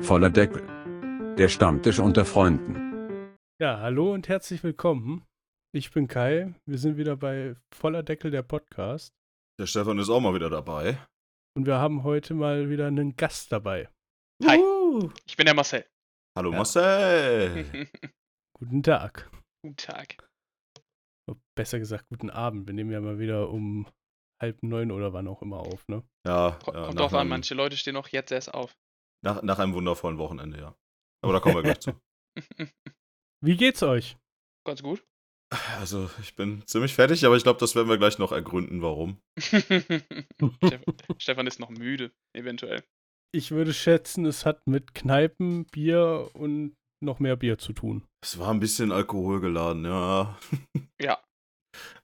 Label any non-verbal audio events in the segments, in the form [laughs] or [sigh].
Voller Deckel. Der Stammtisch unter Freunden. Ja, hallo und herzlich willkommen. Ich bin Kai. Wir sind wieder bei Voller Deckel der Podcast. Der Stefan ist auch mal wieder dabei. Und wir haben heute mal wieder einen Gast dabei. Hi. Uhu. Ich bin der Marcel. Hallo Ja. Marcel. [laughs] Guten Tag. Guten Tag. Oh, Besser gesagt, guten Abend. Wir nehmen ja mal wieder um halb neun oder wann auch immer auf, ne? Ja, Ko- ja Kommt nach, drauf an, manche Leute stehen auch jetzt erst auf. Nach, nach einem wundervollen Wochenende, ja. Aber da kommen wir gleich zu. [laughs] Wie geht's euch? Ganz gut. Also, ich bin ziemlich fertig, aber ich glaube, das werden wir gleich noch ergründen, warum. [laughs] Stefan, Stefan ist noch müde, eventuell. Ich würde schätzen, es hat mit Kneipen, Bier und noch mehr Bier zu tun. Es war ein bisschen alkoholgeladen, ja. [laughs] Ja.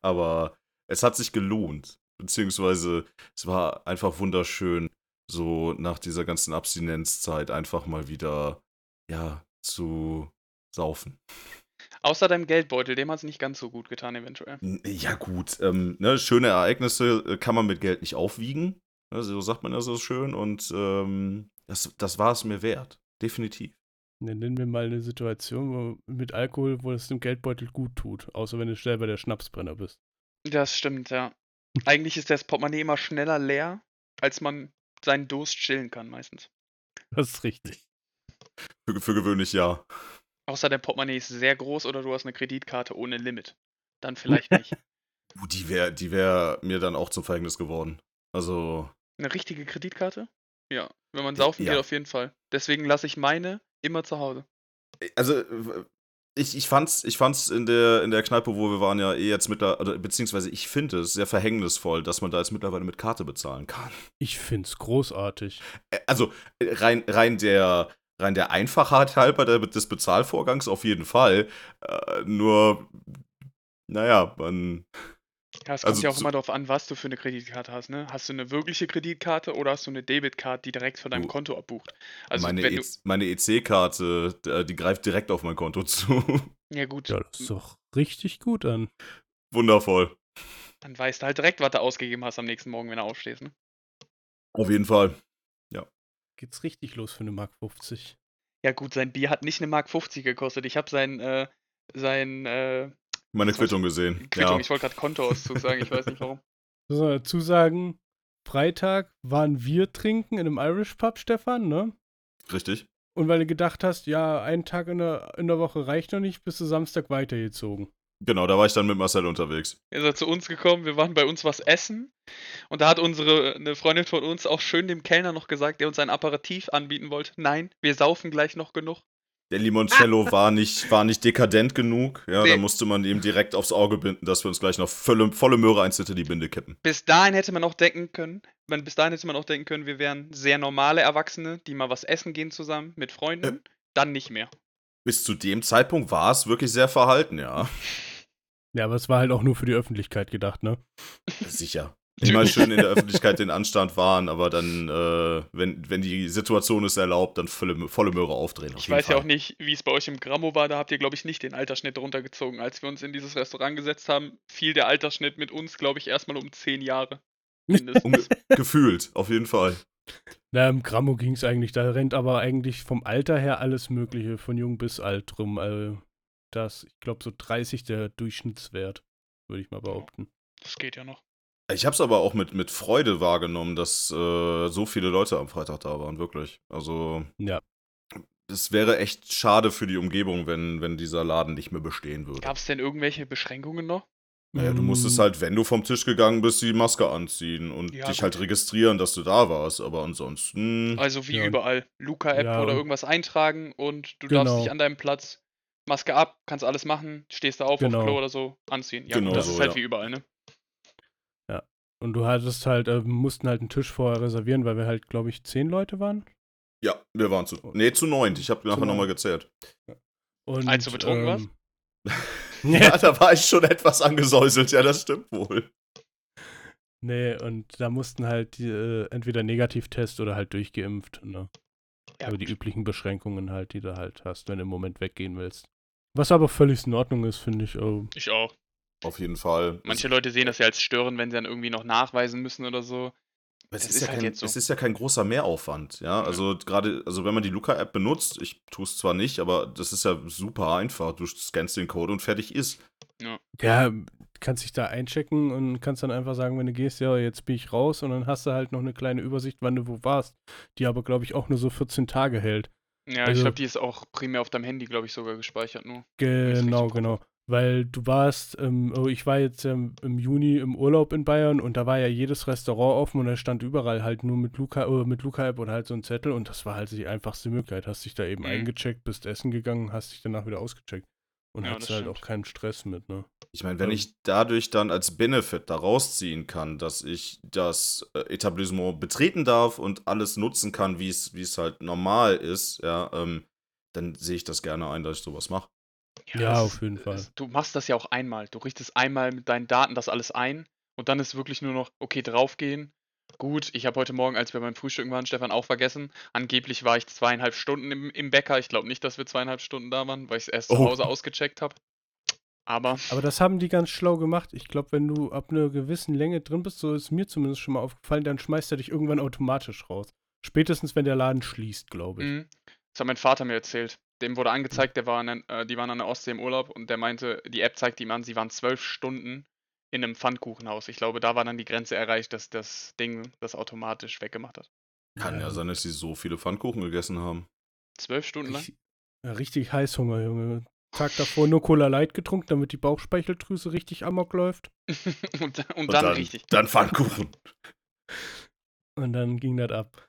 Aber es hat sich gelohnt. Beziehungsweise, es war einfach wunderschön, so nach dieser ganzen Abstinenzzeit einfach mal wieder, ja, zu saufen. Außer deinem Geldbeutel, dem hat es nicht ganz so gut getan, eventuell. Ja, gut. Ähm, ne, schöne Ereignisse äh, kann man mit Geld nicht aufwiegen. Ne, so sagt man ja so schön. Und ähm, das, das war es mir wert. Definitiv. Dann nennen wir mal eine Situation wo, mit Alkohol, wo es dem Geldbeutel gut tut. Außer wenn du selber der Schnapsbrenner bist. Das stimmt, ja. Eigentlich ist das Portemonnaie immer schneller leer, als man seinen Durst chillen kann, meistens. Das ist richtig. Für, für gewöhnlich ja. Außer dein Portemonnaie ist sehr groß oder du hast eine Kreditkarte ohne Limit. Dann [laughs] vielleicht nicht. Uh, Die wäre die wär mir dann auch zum Verhängnis geworden. Also, Eine richtige Kreditkarte? Ja. Wenn man saufen Ja. geht, auf jeden Fall. Deswegen lasse ich meine immer zu Hause. also äh, ich, ich fand's, ich fand's in der, in der Kneipe, wo wir waren, ja eh jetzt mittlerweile, beziehungsweise ich finde es sehr verhängnisvoll, dass man da jetzt mittlerweile mit Karte bezahlen kann. Ich find's großartig. Also rein, rein der rein der Einfachheit halber der, des Bezahlvorgangs auf jeden Fall. Äh, nur, naja, man. Ja, es kommt Also ja auch so- immer darauf an, was du für eine Kreditkarte hast, ne? Hast du eine wirkliche Kreditkarte oder hast du eine Debitkarte, die direkt von deinem Du, Konto abbucht? Also meine meine EC-Karte, äh, die greift direkt auf mein Konto [laughs] zu. Ja gut, Ja, das ist doch richtig gut an. Wundervoll. dann weißt du halt direkt, was du ausgegeben hast am nächsten Morgen, wenn du aufstehst, ne? Auf jeden Fall. Geht's richtig los für eine Mark 50. Ja gut, sein Bier hat nicht eine Mark 50 gekostet. Ich habe sein, äh, sein, äh, Meine Quittung gesehen. Quittung, ja. ich wollte gerade Kontoauszug sagen, ich weiß nicht warum. [laughs] Muss man dazu sagen, Freitag waren wir trinken in einem Irish Pub, Stefan, ne? Richtig. Und weil du gedacht hast, ja, ein Tag in der, in der Woche reicht noch nicht, bist du Samstag weitergezogen. Genau, da war ich dann mit Marcel unterwegs. Er ist er zu uns gekommen, wir waren bei uns was essen und da hat unsere, eine Freundin von uns auch schön dem Kellner noch gesagt, der uns ein Aperitif anbieten wollte. Nein, wir saufen gleich noch genug. Der Limoncello [laughs] war nicht, war nicht dekadent genug. Ja, Nee. da musste man ihm direkt aufs Auge binden, dass wir uns gleich noch volle, volle Möhre eins hinter die Binde kippen. Bis dahin hätte man auch denken können, man, bis dahin hätte man auch denken können, wir wären sehr normale Erwachsene, die mal was essen gehen zusammen mit Freunden. Dann nicht mehr. Bis zu dem Zeitpunkt war es wirklich sehr verhalten, ja. Ja, aber es war halt auch nur für die Öffentlichkeit gedacht, ne? Sicher. Immer schön in der [laughs] Öffentlichkeit den Anstand wahren, aber dann, äh, wenn, wenn die Situation es erlaubt, dann volle, volle Möhre aufdrehen. auf Ich weiß ja Fall. auch nicht, wie es bei euch im Grammo war, da habt ihr, glaube ich, nicht den Altersschnitt runtergezogen. Als wir uns in dieses Restaurant gesetzt haben, fiel der Altersschnitt mit uns, glaube ich, erstmal um 10 Jahre. Mindestens. Um, gefühlt, auf jeden Fall. Na, im Grammo ging es eigentlich, da rennt aber eigentlich vom Alter her alles Mögliche, von jung bis alt rum. Also, das, ich glaube, so 30 der Durchschnittswert, würde ich mal behaupten. Das geht ja noch. Ich habe es aber auch mit, mit Freude wahrgenommen, dass äh, so viele Leute am Freitag da waren, wirklich. Also, Ja. es wäre echt schade für die Umgebung, wenn, wenn dieser Laden nicht mehr bestehen würde. Gab es denn irgendwelche Beschränkungen noch? Naja, du musstest Mm, halt, wenn du vom Tisch gegangen bist, die Maske anziehen und Ja, dich gut. halt registrieren, dass du da warst. Aber ansonsten. Also wie Ja, überall. Luca-App Ja, oder irgendwas eintragen und du darfst Genau. dich an deinem Platz, Maske ab, kannst alles machen, stehst da auf Genau. auf Klo oder so, anziehen. Ja, Genau das so, ist halt ja. wie überall, ne? Und du hattest halt, äh, mussten halt einen Tisch vorher reservieren, weil wir halt, glaube ich, zehn Leute waren. Ja, wir waren zu. Nee, zu neunt. Ich habe nachher nochmal gezählt. Und, Als du betrunken warst? ähm, [laughs] Ja, da war ich schon etwas angesäuselt. Ja, das stimmt wohl. Nee, und da mussten halt die, äh, entweder Negativtest oder halt durchgeimpft. Ne? Ja, also die üblichen Beschränkungen halt, die du halt hast, wenn du im Moment weggehen willst. Was aber völlig in Ordnung ist, finde ich. Oh, Ich auch. Auf jeden Fall. Manche Leute sehen das ja als störend, wenn sie dann irgendwie noch nachweisen müssen oder so. Es Das ist, ist ja halt kein, jetzt so. es ist ja kein großer Mehraufwand, ja. Ja. Also gerade, also wenn man die Luca-App benutzt, ich tue es zwar nicht, aber das ist ja super einfach. Du scannst den Code und fertig ist. Ja, kannst dich da einchecken und kannst dann einfach sagen, wenn du gehst, ja, jetzt bin ich raus und dann hast du halt noch eine kleine Übersicht, wann du wo warst, die aber, glaube ich, auch nur so 14 Tage hält. Ja, ich Also- glaube, die ist auch primär auf deinem Handy, glaube ich, sogar gespeichert nur. ich Genau, genau. Weil du warst, ähm, oh, ich war jetzt ähm, im Juni im Urlaub in Bayern und da war ja jedes Restaurant offen und da stand überall halt nur mit Luca, äh, mit Luca-App oder halt so ein Zettel und das war halt die einfachste Möglichkeit. Hast dich da eben Mhm. eingecheckt, bist essen gegangen, hast dich danach wieder ausgecheckt. Und Ja, hattest halt stimmt. auch keinen Stress mit, ne? Ich meine, wenn Ähm. ich dadurch dann als Benefit da rausziehen kann, dass ich das äh, Etablissement betreten darf und alles nutzen kann, wie es wie es halt normal ist, ja, ähm, dann sehe ich das gerne ein, dass ich sowas mache. Ja, das auf ist- jeden Fall. ist- Du machst das ja auch einmal. Du richtest einmal mit deinen Daten das alles ein und dann ist wirklich nur noch, okay, draufgehen. Gut, ich habe heute Morgen, als wir beim Frühstücken waren, Stefan auch vergessen. Angeblich war ich zweieinhalb Stunden im, im Bäcker. Ich glaube nicht, dass wir zweieinhalb Stunden da waren, weil ich es erst zu Oh. Hause ausgecheckt habe. Aber Aber das haben die ganz schlau gemacht. Ich glaube, wenn du ab einer gewissen Länge drin bist, so ist mir zumindest schon mal aufgefallen, dann schmeißt er dich irgendwann automatisch raus. Spätestens, wenn der Laden schließt, glaube ich. Mhm. Das hat mein Vater mir erzählt. Dem wurde angezeigt, der war an, der- äh, die waren an der Ostsee im Urlaub und der meinte, die App zeigt ihm an, sie waren zwölf Stunden in einem Pfannkuchenhaus. Ich glaube, da war dann die Grenze erreicht, dass das Ding das automatisch weggemacht hat. Kann ja, sein, dass sie so viele Pfannkuchen gegessen haben. Zwölf Stunden lang? Richtig, ja, richtig Heißhunger, Junge. Tag davor nur Cola Light getrunken, damit die Bauchspeicheldrüse richtig amok läuft. [laughs] und, und, dann, richtig. Dann Pfannkuchen. [laughs] Und dann ging das ab.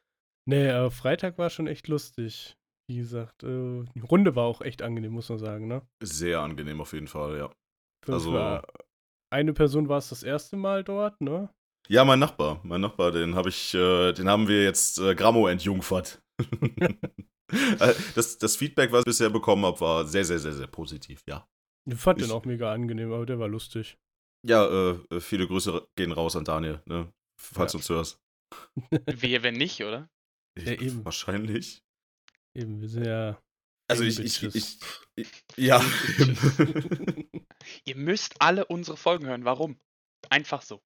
Nee, äh, Freitag war schon echt lustig. Wie gesagt, äh, die Runde war auch echt angenehm, muss man sagen, ne? Sehr angenehm auf jeden Fall, ja. Für uns Also- war, eine Person war es das erste Mal dort, ne? Ja, mein Nachbar, mein Nachbar, den habe ich, äh, den haben wir jetzt äh, Grammo entjungfert. [laughs] Äh, das, das Feedback, was ich bisher bekommen habe, war sehr, sehr, sehr, sehr positiv, ja. Ich fand Ich- den auch mega angenehm, aber der war lustig. Ja, äh, viele Grüße gehen raus an Daniel, ne? Falls Ja. du uns hörst. [laughs] Wehe, wenn nicht, oder? Ja, eben. Wahrscheinlich. Eben, wir sind ja. Also ich, ich, ich, ich ja. [laughs] [laughs] Ihr müsst alle unsere Folgen hören. Warum? Einfach so.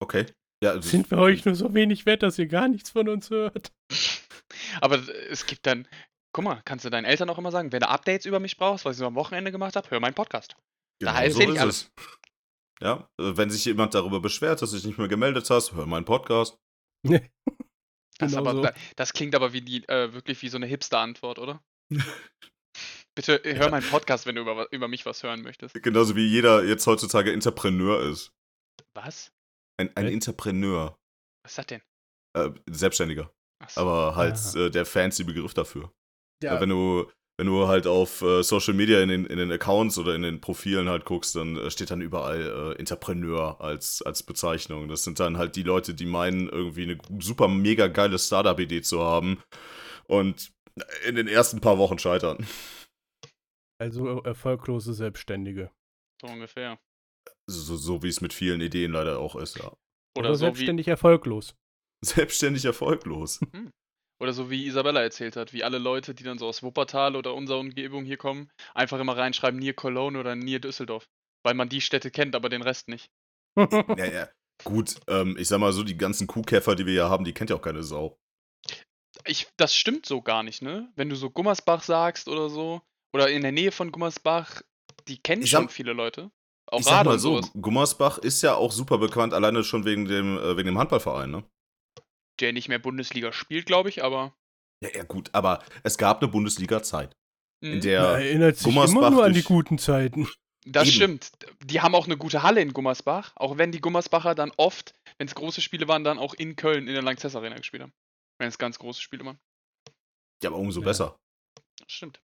okay. Ja, also Sind wir euch nur so wenig wert, dass ihr gar nichts von uns hört? [laughs] Aber es gibt dann, guck mal, kannst du deinen Eltern auch immer sagen, wenn du Updates über mich brauchst, was ich so am Wochenende gemacht habe, hör meinen Podcast. genau da so erzähl ich ist alles. es. Ja, äh, wenn sich jemand darüber beschwert, dass du dich nicht mehr gemeldet hast, hör meinen Podcast. Das, Genau aber, so. da- das klingt aber wie die, äh, wirklich wie so eine Hipster-Antwort, oder? [laughs] Bitte äh, hör meinen Podcast, wenn du über, über mich was hören möchtest. Genauso wie jeder jetzt heutzutage Entrepreneur ist. Was? Ein, ein? Entrepreneur. Was ist das denn? Äh, Selbstständiger. Achso. Aber halt äh, der fancy Begriff dafür. Ja, Äh, Wenn du wenn du halt auf äh, Social Media in den, in den Accounts oder in den Profilen halt guckst, dann äh, steht dann überall äh, Entrepreneur als, als Bezeichnung. Das sind dann halt die Leute, die meinen, irgendwie eine super mega geile Startup-Idee zu haben und in den ersten paar Wochen scheitern. also erfolglose Selbstständige. so ungefähr. So, so wie es mit vielen Ideen leider auch ist, ja. Oder, Oder so wie, selbstständig erfolglos. Selbstständig erfolglos. Oder so wie Isabella erzählt hat, wie alle Leute, die dann so aus Wuppertal oder unserer Umgebung hier kommen, einfach immer reinschreiben, Nier Cologne oder Nier Düsseldorf. Weil man die Städte kennt, aber den Rest nicht. [laughs] ja, ja. Gut, ähm, ich sag mal so, die ganzen Kuhkäfer, die wir hier haben, die kennt ja auch keine Sau. Ich, das stimmt so gar nicht, ne? Wenn du so Gummersbach sagst oder so, oder in der Nähe von Gummersbach, die kennen Ich schon viele Leute. Auch ich sag mal so, sowas. Gummersbach ist ja auch super bekannt, alleine schon wegen dem, äh, wegen dem Handballverein, ne? Der nicht mehr Bundesliga spielt, glaube ich, aber. Ja, ja, gut, aber es gab eine Bundesliga-Zeit, in Mhm. der Man erinnert sich Gummersbach immer nur an die guten Zeiten. Das Eben. stimmt. Die haben auch eine gute Halle in Gummersbach, auch wenn die Gummersbacher dann oft, wenn es große Spiele waren, dann auch in Köln in der Lanxess Arena gespielt haben. Wenn es ganz große Spiele waren. Ja, aber umso Ja. besser. Das stimmt.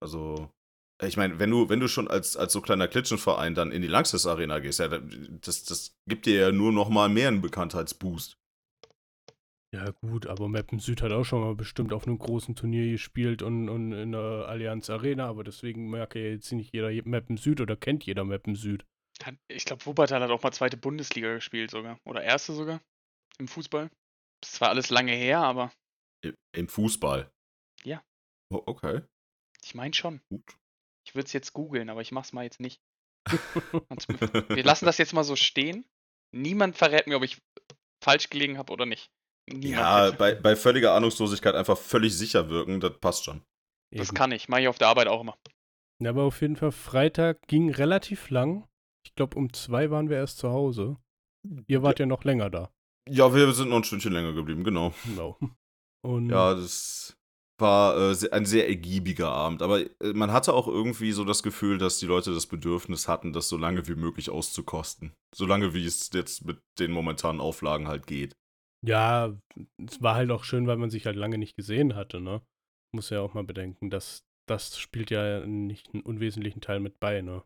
Also, ich meine, wenn du, wenn du schon als, als so kleiner Klitschenverein dann in die Lanxess Arena gehst, ja, das, das gibt dir ja nur noch mal mehr einen Bekanntheitsboost. Ja, gut, aber Mappen Süd hat auch schon mal bestimmt auf einem großen Turnier gespielt und, und in der Allianz Arena, aber deswegen merkt ja jetzt nicht jeder Mappen Süd oder kennt jeder Mappen Süd. Ich glaube, Wuppertal hat auch mal zweite Bundesliga gespielt sogar. Oder erste sogar. Im Fußball. Das ist zwar alles lange her, aber Im Fußball. Ja. Oh, okay, ich meine schon. gut. Ich würde es jetzt googeln, aber ich mach's mal jetzt nicht. [laughs] Wir lassen das jetzt mal so stehen. Niemand verrät mir, ob ich falsch gelegen habe oder nicht. Ja, bei, bei völliger Ahnungslosigkeit einfach völlig sicher wirken, das passt schon. Das Eben. kann ich. Mache ich auf der Arbeit auch immer. Ja, aber auf jeden Fall, Freitag ging relativ lang. Ich glaube, um zwei waren wir erst zu Hause. Ihr wart ja, noch länger da. Ja, wir sind noch ein Stündchen länger geblieben, genau. Genau. [laughs] Und Ja, das war äh, ein sehr ergiebiger Abend. Aber äh, man hatte auch irgendwie so das Gefühl, dass die Leute das Bedürfnis hatten, das so lange wie möglich auszukosten. So lange wie es jetzt mit den momentanen Auflagen halt geht. Ja, es war halt auch schön, weil man sich halt lange nicht gesehen hatte, ne? Muss ja auch mal bedenken, dass das spielt ja nicht einen unwesentlichen Teil mit bei, ne?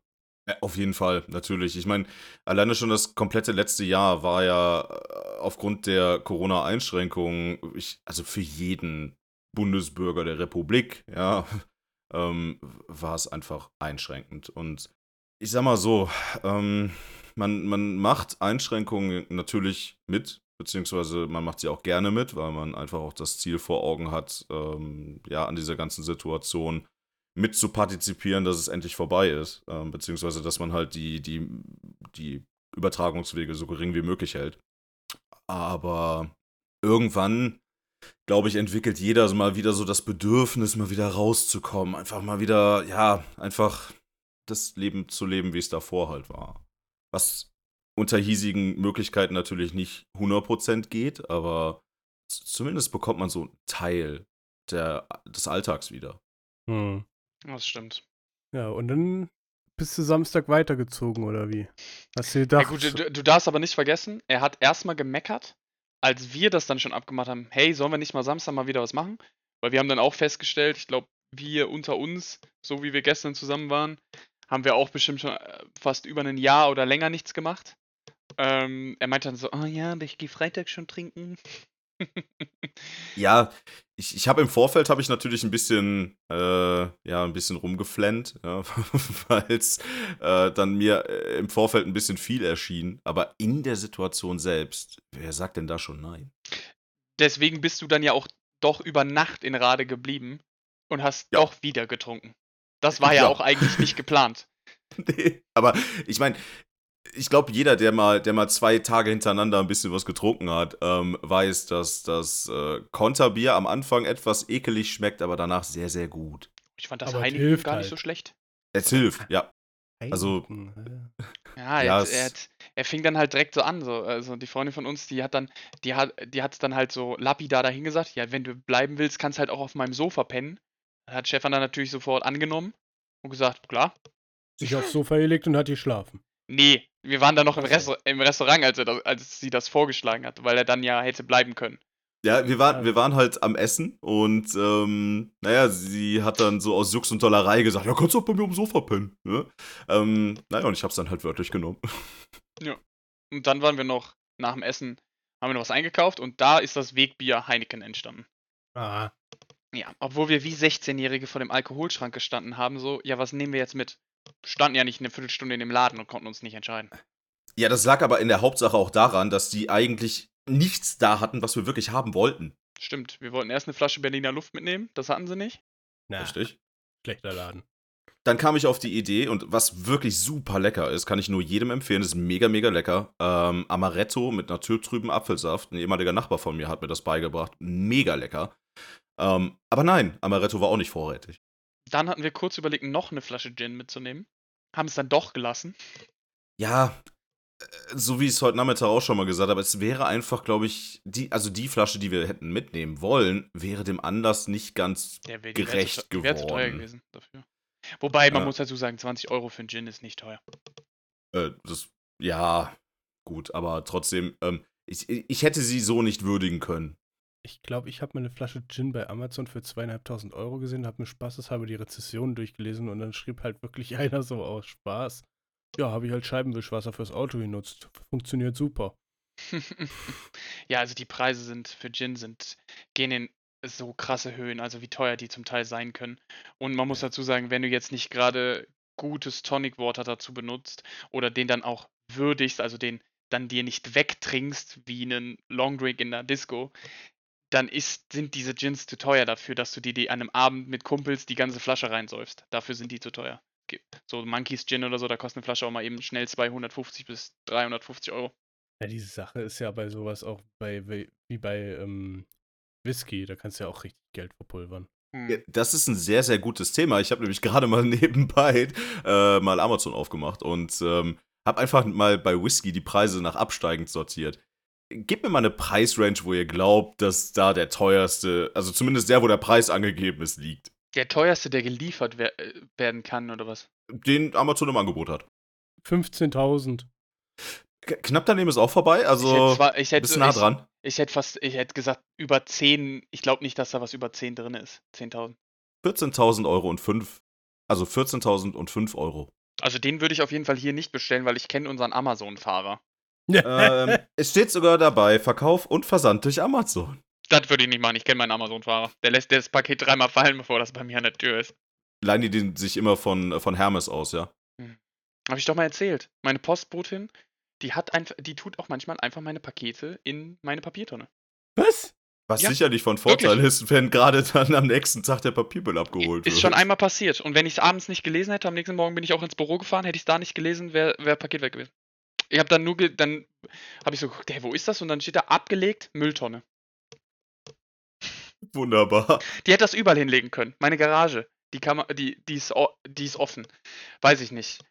Ja, auf jeden Fall, natürlich. Ich meine, alleine schon das komplette letzte Jahr war ja äh, aufgrund der Corona-Einschränkungen, also für jeden Bundesbürger der Republik, ja, [laughs] ähm, war es einfach einschränkend. Und ich sag mal so, ähm, man, man macht Einschränkungen natürlich mit, beziehungsweise man macht sie auch gerne mit, weil man einfach auch das Ziel vor Augen hat, ähm, ja, an dieser ganzen Situation mit zu partizipieren, dass es endlich vorbei ist, ähm, beziehungsweise dass man halt die, die, die Übertragungswege so gering wie möglich hält. Aber irgendwann, glaube ich, entwickelt jeder mal wieder so das Bedürfnis, mal wieder rauszukommen, einfach mal wieder, ja, einfach das Leben zu leben, wie es davor halt war. Was unter hiesigen Möglichkeiten natürlich nicht 100% geht, aber zumindest bekommt man so einen Teil der, des Alltags wieder. Hm. Das stimmt. Ja, und dann bist du Samstag weitergezogen, oder wie? Hast du Ja, gedacht, gut, du, du darfst aber nicht vergessen, er hat erstmal gemeckert, als wir das dann schon abgemacht haben. Hey, sollen wir nicht mal Samstag mal wieder was machen? Weil wir haben dann auch festgestellt, ich glaube, wir unter uns, so wie wir gestern zusammen waren, haben wir auch bestimmt schon äh, fast über ein Jahr oder länger nichts gemacht. Ähm, er meinte dann so, oh ja, ich gehe Freitag schon trinken. Ja, ich, ich habe im Vorfeld habe ich natürlich ein bisschen, äh, ja, ein bisschen rumgeflennt, ja, [laughs] weil es äh, dann mir äh, im Vorfeld ein bisschen viel erschien. Aber in der Situation selbst, wer sagt denn da schon nein? Deswegen bist du dann ja auch doch über Nacht in Rade geblieben und hast Ja. doch wieder getrunken. Das war [laughs] ja Ja. auch eigentlich nicht geplant. [laughs] Nee, aber ich meine, ich glaube, jeder, der mal, der mal zwei Tage hintereinander ein bisschen was getrunken hat, ähm, weiß, dass das äh, Konterbier am Anfang etwas ekelig schmeckt, aber danach sehr, sehr gut. Ich fand das Aber es Heineken hilft gar nicht halt. so schlecht. Es hilft, ja. Also- Ja, Ja, er, es- er, hat, er fing dann halt direkt so an. So. Also die Freundin von uns, die hat dann, die hat, die hat's dann halt so lapidar dahingesagt, ja, wenn du bleiben willst, kannst halt auch auf meinem Sofa pennen. Das hat Stefan dann natürlich sofort angenommen und gesagt, klar. sich aufs Sofa gelegt und hat geschlafen. Nee, wir waren dann noch im, Restaur im Restaurant, als, er das, als sie das vorgeschlagen hat, weil er dann ja hätte bleiben können. Ja, wir waren, wir waren halt am Essen und ähm, naja, sie hat dann so aus Jux und Dollerei gesagt, ja, kannst du auch bei mir am Sofa pennen. Ne? Ähm, naja, und ich hab's dann halt wörtlich genommen. [laughs] Und dann waren wir noch nach dem Essen, haben wir noch was eingekauft und da ist das Wegbier Heineken entstanden. Ah, Ja, obwohl wir wie 16-Jährige vor dem Alkoholschrank gestanden haben, so, ja, was nehmen wir jetzt mit? Standen ja nicht eine Viertelstunde in dem Laden und konnten uns nicht entscheiden. Ja, das lag aber in der Hauptsache auch daran, dass die eigentlich nichts da hatten, was wir wirklich haben wollten. Stimmt, wir wollten erst eine Flasche Berliner Luft mitnehmen, das hatten sie nicht. na, Richtig? schlechter Laden. Dann kam ich auf die Idee und was wirklich super lecker ist, kann ich nur jedem empfehlen, ist mega, mega lecker. Ähm, Amaretto mit naturtrüben Apfelsaft. Ein ehemaliger Nachbar von mir hat mir das beigebracht. Mega lecker. Ähm, aber nein, Amaretto war auch nicht vorrätig. Dann hatten wir kurz überlegt, noch eine Flasche Gin mitzunehmen. Haben es dann doch gelassen. Ja, äh, so wie ich es heute Nachmittag auch schon mal gesagt habe, es wäre einfach, glaube ich, die, also die Flasche, die wir hätten mitnehmen wollen, wäre dem Anlass nicht ganz. Der wäre Gerecht die wäre zu teuer geworden. gewesen dafür. Wobei, man Ja. muss dazu sagen, 20 Euro für einen Gin ist nicht teuer. Äh, das, ja, gut, aber trotzdem, ähm, ich, ich hätte sie so nicht würdigen können. Ich glaube, ich habe mal eine Flasche Gin bei Amazon für zweieinhalbtausend Euro gesehen, habe mir spaßeshalber die Rezession durchgelesen und dann schrieb halt wirklich [laughs] einer so aus Spaß. Ja, habe ich halt Scheibenwischwasser fürs Auto genutzt. Funktioniert super. [laughs] ja, also die Preise sind für Gin sind, gehen in so krasse Höhen, also wie teuer die zum Teil sein können. Und man muss dazu sagen, wenn du jetzt nicht gerade gutes Tonic Water dazu benutzt oder den dann auch würdigst, also den dann dir nicht wegtrinkst wie einen Long Drink in der Disco, dann ist, sind diese Gins zu teuer dafür, dass du dir die an einem Abend mit Kumpels die ganze Flasche reinsäufst. Dafür sind die zu teuer. So Monkeys Gin oder so, da kostet eine Flasche auch mal eben schnell 250 bis 350 Euro. Ja, diese Sache ist ja bei sowas auch bei, wie bei ähm, Whisky, da kannst du ja auch richtig Geld verpulvern. Hm. Ja, Das ist ein sehr, sehr gutes Thema. Ich habe nämlich [laughs] gerade mal nebenbei äh, mal Amazon aufgemacht und ähm, habe einfach mal bei Whisky die Preise nach absteigend sortiert. Gebt mir mal eine Preisrange, wo ihr glaubt, dass da der teuerste, also zumindest der, wo der Preis angegeben ist, liegt. Der teuerste, der geliefert wer äh, werden kann, oder was? Den Amazon im Angebot hat. 15.000. K knapp daneben ist auch vorbei, Ich also hätte, zwar, ich, hätte, bist nah ich, dran. ich hätte fast, ich hätte gesagt, über 10, ich glaube nicht, dass da was über 10 drin ist. 10.000. 14.000 Euro und 5, also 14.000 und 5 Euro. Also den würde ich auf jeden Fall hier nicht bestellen, weil ich kenne unseren Amazon-Fahrer. Ähm, es steht sogar dabei, Verkauf und Versand durch Amazon. Das würde ich nicht machen, ich kenne meinen Amazon-Fahrer. Der lässt das Paket dreimal fallen, bevor das bei mir an der Tür ist. Leihen die den sich immer von, von Hermes aus, ja? Habe ich doch mal erzählt. Meine Postbotin, die hat einfach, die tut auch manchmal einfach meine Pakete in meine Papiertonne. Was? Was Ja, sicherlich von Vorteil ist, wenn gerade dann am nächsten Tag der Papiermüll abgeholt Ist wird. schon einmal passiert. Und wenn ich es abends nicht gelesen hätte, am nächsten Morgen bin ich auch ins Büro gefahren, hätte ich es da nicht gelesen, wäre wär Paket weg gewesen. Ich habe dann nur, ge dann habe ich so geguckt, hey, wo ist das? Und dann steht da abgelegt, Mülltonne. Wunderbar. Die hätte das überall hinlegen können. Meine Garage, die, kann man, die, die, ist, die ist offen. Weiß ich nicht.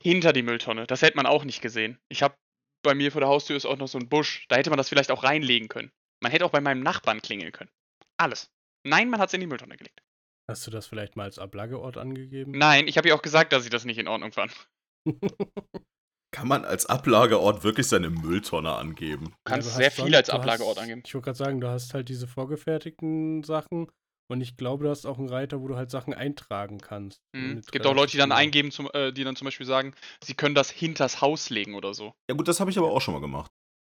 Hinter die Mülltonne. Das hätte man auch nicht gesehen. Ich habe bei mir vor der Haustür ist auch noch so ein Busch. Da hätte man das vielleicht auch reinlegen können. Man hätte auch bei meinem Nachbarn klingeln können. Alles. Nein, man hat es in die Mülltonne gelegt. Hast du das vielleicht mal als Ablageort angegeben? Nein, ich habe ihr auch gesagt, dass ich das nicht in Ordnung fand. [laughs] Kann man als Ablageort wirklich seine Mülltonne angeben? Du kannst Ja, sehr hast viel sonst- als du Ablageort hast- angeben. Ich wollte gerade sagen, du hast halt diese vorgefertigten Sachen und ich glaube, du hast auch einen Reiter, wo du halt Sachen eintragen kannst. Mhm. Es gibt auch Leute, die dann eingeben, zum, äh, die dann zum Beispiel sagen, sie können das hinters Haus legen oder so. Ja gut, das habe ich aber auch schon mal gemacht.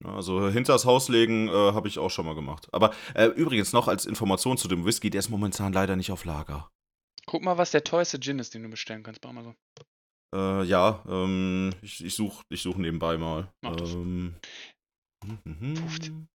Also hinters Haus legen äh, habe ich auch schon mal gemacht. Aber äh, übrigens noch als Information zu dem Whisky, der ist momentan leider nicht auf Lager. Guck mal, was der teuerste Gin ist, den du bestellen kannst bei Amazon. Äh, ja, ähm, ich, ich suche ich such nebenbei mal. Mach das. Ähm, mhm. 15.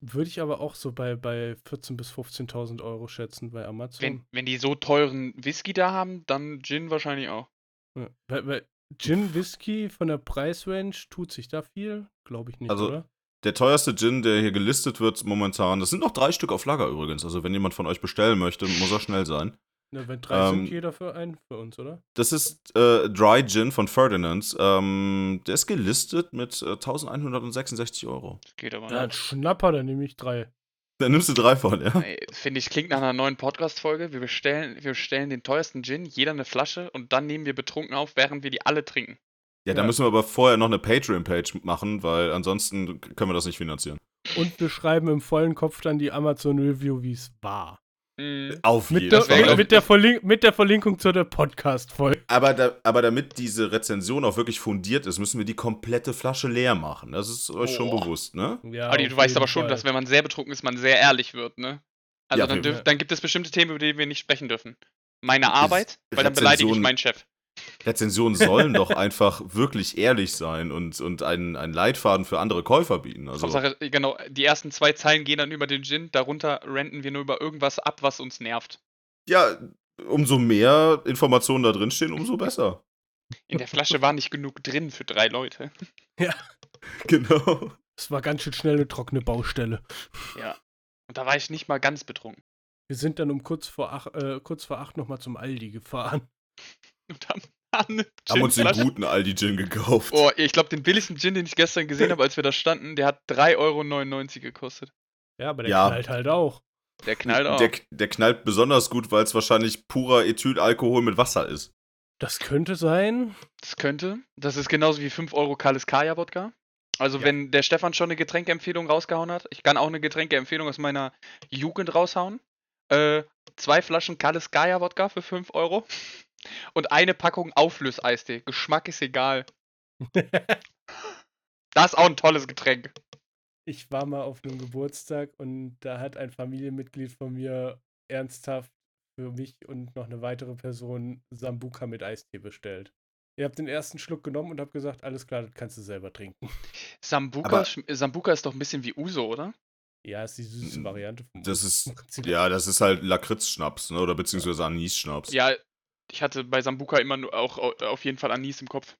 Würde ich aber auch so bei, bei 14.000 bis 15.000 Euro schätzen bei Amazon. Wenn, wenn die so teuren Whisky da haben, dann Gin wahrscheinlich auch. Ja, weil, weil Gin, Whisky von der Preisrange tut sich da viel? Glaube ich nicht, Also, oder? Der teuerste Gin, der hier gelistet wird momentan, das sind noch drei Stück auf Lager übrigens. Also wenn jemand von euch bestellen möchte, muss er schnell sein. Na, wenn drei ähm, sind, jeder für einen, für uns, oder? Das ist äh, Dry Gin von Ferdinand. Ähm, der ist gelistet mit äh, 1166 Euro. Das geht aber nicht. Schnapper, dann nehme ich drei. Da nimmst du drei von, ja? Finde ich, klingt nach einer neuen Podcast-Folge. Wir bestellen, wir bestellen den teuersten Gin, jeder eine Flasche und dann nehmen wir betrunken auf, während wir die alle trinken. Ja, da Ja. müssen wir aber vorher noch eine Patreon-Page machen, weil ansonsten können wir das nicht finanzieren. Und wir schreiben im vollen Kopf dann die Amazon-Review, wie es war. Mhm. Auf Mit jeden der, Fall. mit, der Verlink mit der Verlinkung zu der Podcast-Folge. Aber, da, aber damit diese Rezension auch wirklich fundiert ist, müssen wir die komplette Flasche leer machen. Das ist euch schon Boah. bewusst, ne? Ja, Adi, du weißt aber schon, Fall. dass wenn man sehr betrunken ist, man sehr ehrlich wird, ne? Also Ja, dann, dürf, dann gibt es bestimmte Themen, über die wir nicht sprechen dürfen. Meine Arbeit, weil dann beleidige ich meinen Chef. Rezensionen sollen doch einfach wirklich ehrlich sein und, und einen, einen Leitfaden für andere Käufer bieten. Also, Hauptsache, genau, die ersten zwei Zeilen gehen dann über den Gin, darunter renten wir nur über irgendwas ab, was uns nervt. ja, umso mehr Informationen da drin stehen, umso besser. In der Flasche war nicht genug drin für drei Leute. [laughs] Genau. Es war ganz schön schnell eine trockene Baustelle. Ja. Und da war ich nicht mal ganz betrunken. Wir sind dann um kurz vor acht, äh, kurz vor acht nochmal zum Aldi gefahren. Und haben [laughs] Haben uns den guten Aldi Gin gekauft. Oh, ich glaube, den billigsten Gin, den ich gestern gesehen habe, als wir da standen, der hat 3,99 Euro gekostet. Ja, aber der Ja. knallt halt auch. Der knallt auch. Der, der knallt besonders gut, weil es wahrscheinlich purer Ethylalkohol mit Wasser ist. Das könnte sein. Das könnte. Das ist genauso wie 5 Euro Kaliskaya Wodka. Also Ja. wenn der Stefan schon eine Getränkeempfehlung rausgehauen hat, ich kann auch eine Getränkeempfehlung aus meiner Jugend raushauen. Äh, zwei Flaschen Kaliskaya Wodka für 5 Euro und eine Packung Auflöseistee. Geschmack ist egal. [laughs] Das ist auch ein tolles Getränk. Ich war mal auf einem Geburtstag und da hat ein Familienmitglied von mir ernsthaft für mich und noch eine weitere Person Sambuka mit Eistee bestellt. Ihr habt den ersten Schluck genommen und habt gesagt, alles klar, das kannst du selber trinken. Sambuka, Sambuka ist doch ein bisschen wie Uso, oder? Ja, ist die süße Variante vom Das Uso ist, ja, das ist halt Lakritz-Schnaps, ne? oder beziehungsweise Anis-Schnaps. Ja, ich hatte bei Sambuka immer nur auch au- auf jeden Fall Anis im Kopf.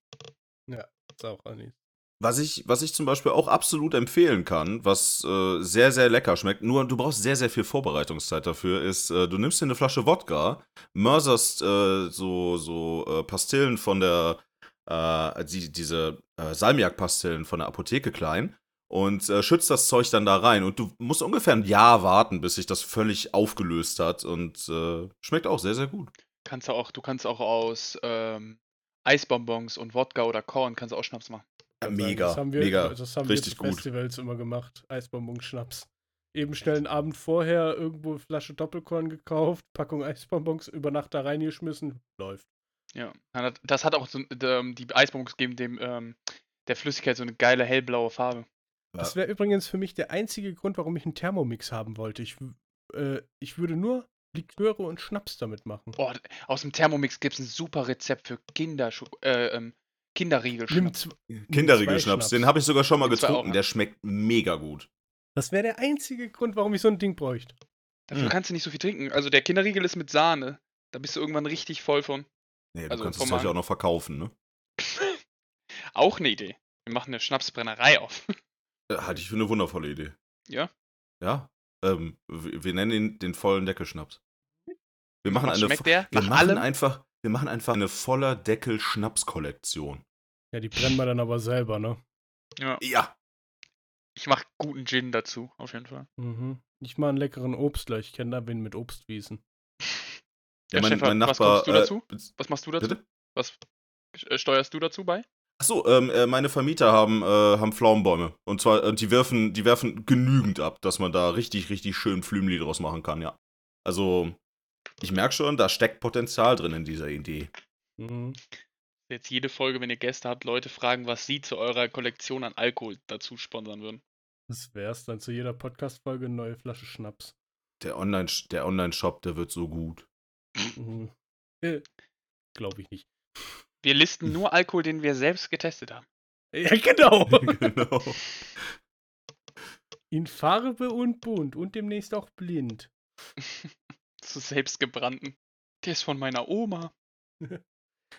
Ist auch Anis. Was ich, was ich zum Beispiel auch absolut empfehlen kann, was äh, sehr, sehr lecker schmeckt, nur du brauchst sehr, sehr viel Vorbereitungszeit dafür, ist, äh, du nimmst dir eine Flasche Wodka, mörserst äh, so, so äh, Pastillen von der, äh, die, diese äh, Salmiak-Pastillen von der Apotheke klein und äh, schützt das Zeug dann da rein. Und du musst ungefähr ein Jahr warten, bis sich das völlig aufgelöst hat und äh, schmeckt auch sehr, sehr gut. Kannst du auch, du kannst auch aus ähm, Eisbonbons und Wodka oder Korn kannst du auch Schnaps machen. Ja, mega, das haben wir, mega, das haben richtig wir gut. Festivals immer gemacht. Eisbonbon Schnaps. Eben schnell einen Abend vorher irgendwo eine Flasche Doppelkorn gekauft, Packung Eisbonbons über Nacht da reingeschmissen, läuft. Ja. Das hat auch so, ähm, die Eisbonbons geben dem ähm, der Flüssigkeit so eine geile hellblaue Farbe. Das wäre übrigens für mich der einzige Grund, warum ich einen Thermomix haben wollte. Ich, äh, ich würde nur Liköre und Schnaps damit machen. Boah, aus dem Thermomix gibt es ein super Rezept für Kinder äh, ähm, Kinderriegel. Nimm zw- Kinderriegelschnaps, den habe ich sogar schon mal ja auch, getrunken, ne? der schmeckt mega gut. Das wäre der einzige Grund, warum ich so ein Ding bräuchte. Dafür Hm. kannst du nicht so viel trinken. Also der Kinderriegel ist mit Sahne. Da bist du irgendwann richtig voll von. Nee, du Also kannst das Zeug auch noch verkaufen, ne? [laughs] Auch eine Idee. Wir machen eine Schnapsbrennerei auf. Äh, Halte ich für eine wundervolle Idee. Ja? Ja. Ähm, wir nennen ihn den vollen Deckel-Schnaps. Wir machen Was eine schmeckt der? Wir Nach machen allem? einfach, wir machen einfach eine voller Deckel-Schnaps-Kollektion. Ja, die brennen wir dann aber selber, ne? Ja. Ja. Ich mache guten Gin dazu, auf jeden Fall. Mhm. Ich mache einen leckeren Obstler. Ich kenne da wen mit Obstwiesen. [laughs] Ja, mein, Stefan, mein was Nachbar. kochst du dazu? Äh, Was machst du dazu? bitte? Was äh, steuerst du dazu bei? Achso, ähm, äh, meine Vermieter haben, äh, haben Pflaumenbäume. Und zwar, äh, die werfen, die werfen genügend ab, dass man da richtig, richtig schön Flümli draus machen kann, ja. Also, ich merke schon, da steckt Potenzial drin in dieser Idee. Mhm. Jetzt jede Folge, wenn ihr Gäste habt, Leute fragen, was sie zu eurer Kollektion an Alkohol dazu sponsern würden. Das wär's dann zu jeder Podcast-Folge eine neue Flasche Schnaps. Der Online- der Online-Shop, der wird so gut. Mhm. Äh, Glaube ich nicht. Wir listen nur Alkohol, den wir selbst getestet haben. Ja, genau. [laughs] genau. In Farbe und bunt und demnächst auch blind. [laughs] Zu selbstgebrannten. Der ist von meiner Oma. [laughs]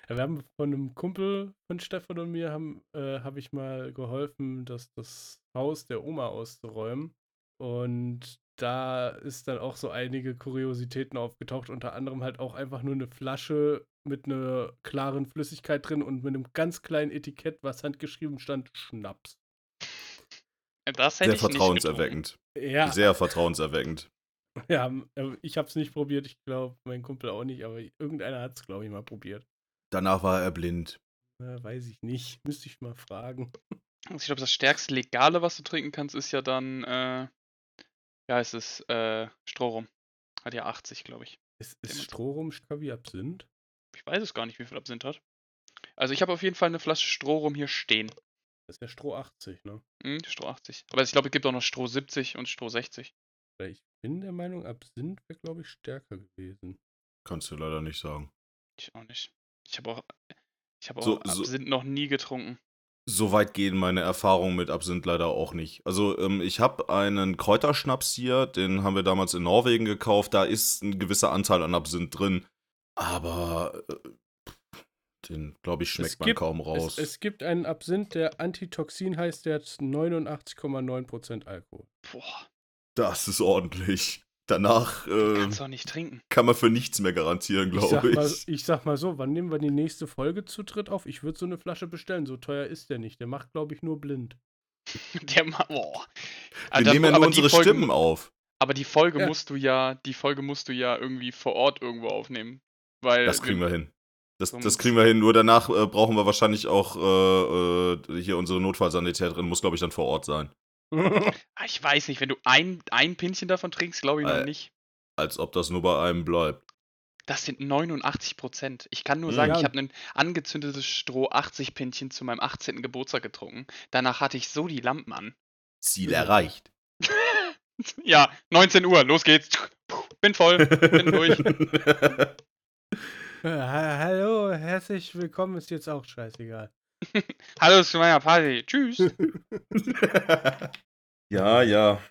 Ja, wir haben von einem Kumpel von Stefan und mir haben, äh, habe ich mal geholfen, das, das Haus der Oma auszuräumen. Und da ist dann auch so einige Kuriositäten aufgetaucht, unter anderem halt auch einfach nur eine Flasche mit einer klaren Flüssigkeit drin und mit einem ganz kleinen Etikett, was handgeschrieben stand, Schnaps. Das hätte Sehr ich nicht getrunken. vertrauenserweckend. Ja, Sehr vertrauenserweckend. [laughs] ja äh, ich habe es nicht probiert, ich glaube, mein Kumpel auch nicht, aber irgendeiner hat es, glaube ich, mal probiert. Danach war er blind. Äh, weiß ich nicht, [laughs] müsste ich mal fragen. Also ich glaube, das stärkste Legale, was du trinken kannst, ist ja dann, äh, ja, es ist äh, Strohrum. Hat ja 80, glaube ich. Ist, ist Strohrum wie Absinth? Ich weiß es gar nicht, wie viel Absinth hat. Also ich habe auf jeden Fall eine Flasche Strohrum hier stehen. Das ist ja Stroh 80, ne? Hm, Stroh 80. Aber ich glaube, es gibt auch noch Stroh 70 und Stroh 60. Weil ich bin der Meinung, Absinth wäre, glaube ich, stärker gewesen. Kannst du leider nicht sagen. Ich auch nicht. Ich habe auch, ich habe auch So- so- Absinth noch nie getrunken. So weit gehen meine Erfahrungen mit Absinth leider auch nicht. Also ähm, ich habe einen Kräuterschnaps hier, den haben wir damals in Norwegen gekauft. Da ist ein gewisser Anteil an Absinth drin. Aber äh, den, glaube ich, schmeckt Es man gibt- kaum raus. Es, es gibt einen Absinth, der Antitoxin heißt, der hat 89,9% Alkohol. Boah, das ist ordentlich. Danach äh, kannst du auch nicht trinken. kann man für nichts mehr garantieren, Ich sag, glaube mal, ich. ich sag mal so, wann nehmen wir die nächste Folge zu dritt auf? Ich würde so eine Flasche bestellen. So teuer ist der nicht. Der macht, glaube ich, nur blind. [laughs] Der Ma boah. Wir Alter, nehmen ja nur unsere Folge- Stimmen auf. Aber die Folge Ja. musst du ja, die Folge musst du ja irgendwie vor Ort irgendwo aufnehmen. Weil Das kriegen wir hin. Das, das kriegen wir hin. Nur danach äh, brauchen wir wahrscheinlich auch äh, äh, hier unsere Notfallsanitäterin muss, glaube ich, dann vor Ort sein. [laughs] Ah, Ich weiß nicht, wenn du ein, ein Pinchen davon trinkst, glaube ich noch Äh. nicht. Als ob das nur bei einem bleibt. Das sind 89 Prozent. Ich kann nur Hm. sagen, Ja. ich habe ein angezündetes Stroh 80 Pinchen zu meinem 18. Geburtstag getrunken. Danach hatte ich so die Lampen an. Ziel erreicht. [laughs] ja, 19 Uhr, los geht's. Bin voll, bin durch. [laughs] Ha- Hallo, herzlich willkommen, ist jetzt auch scheißegal. [laughs] Hallo zu meiner Party. Tschüss. [laughs] [laughs] ja, ja.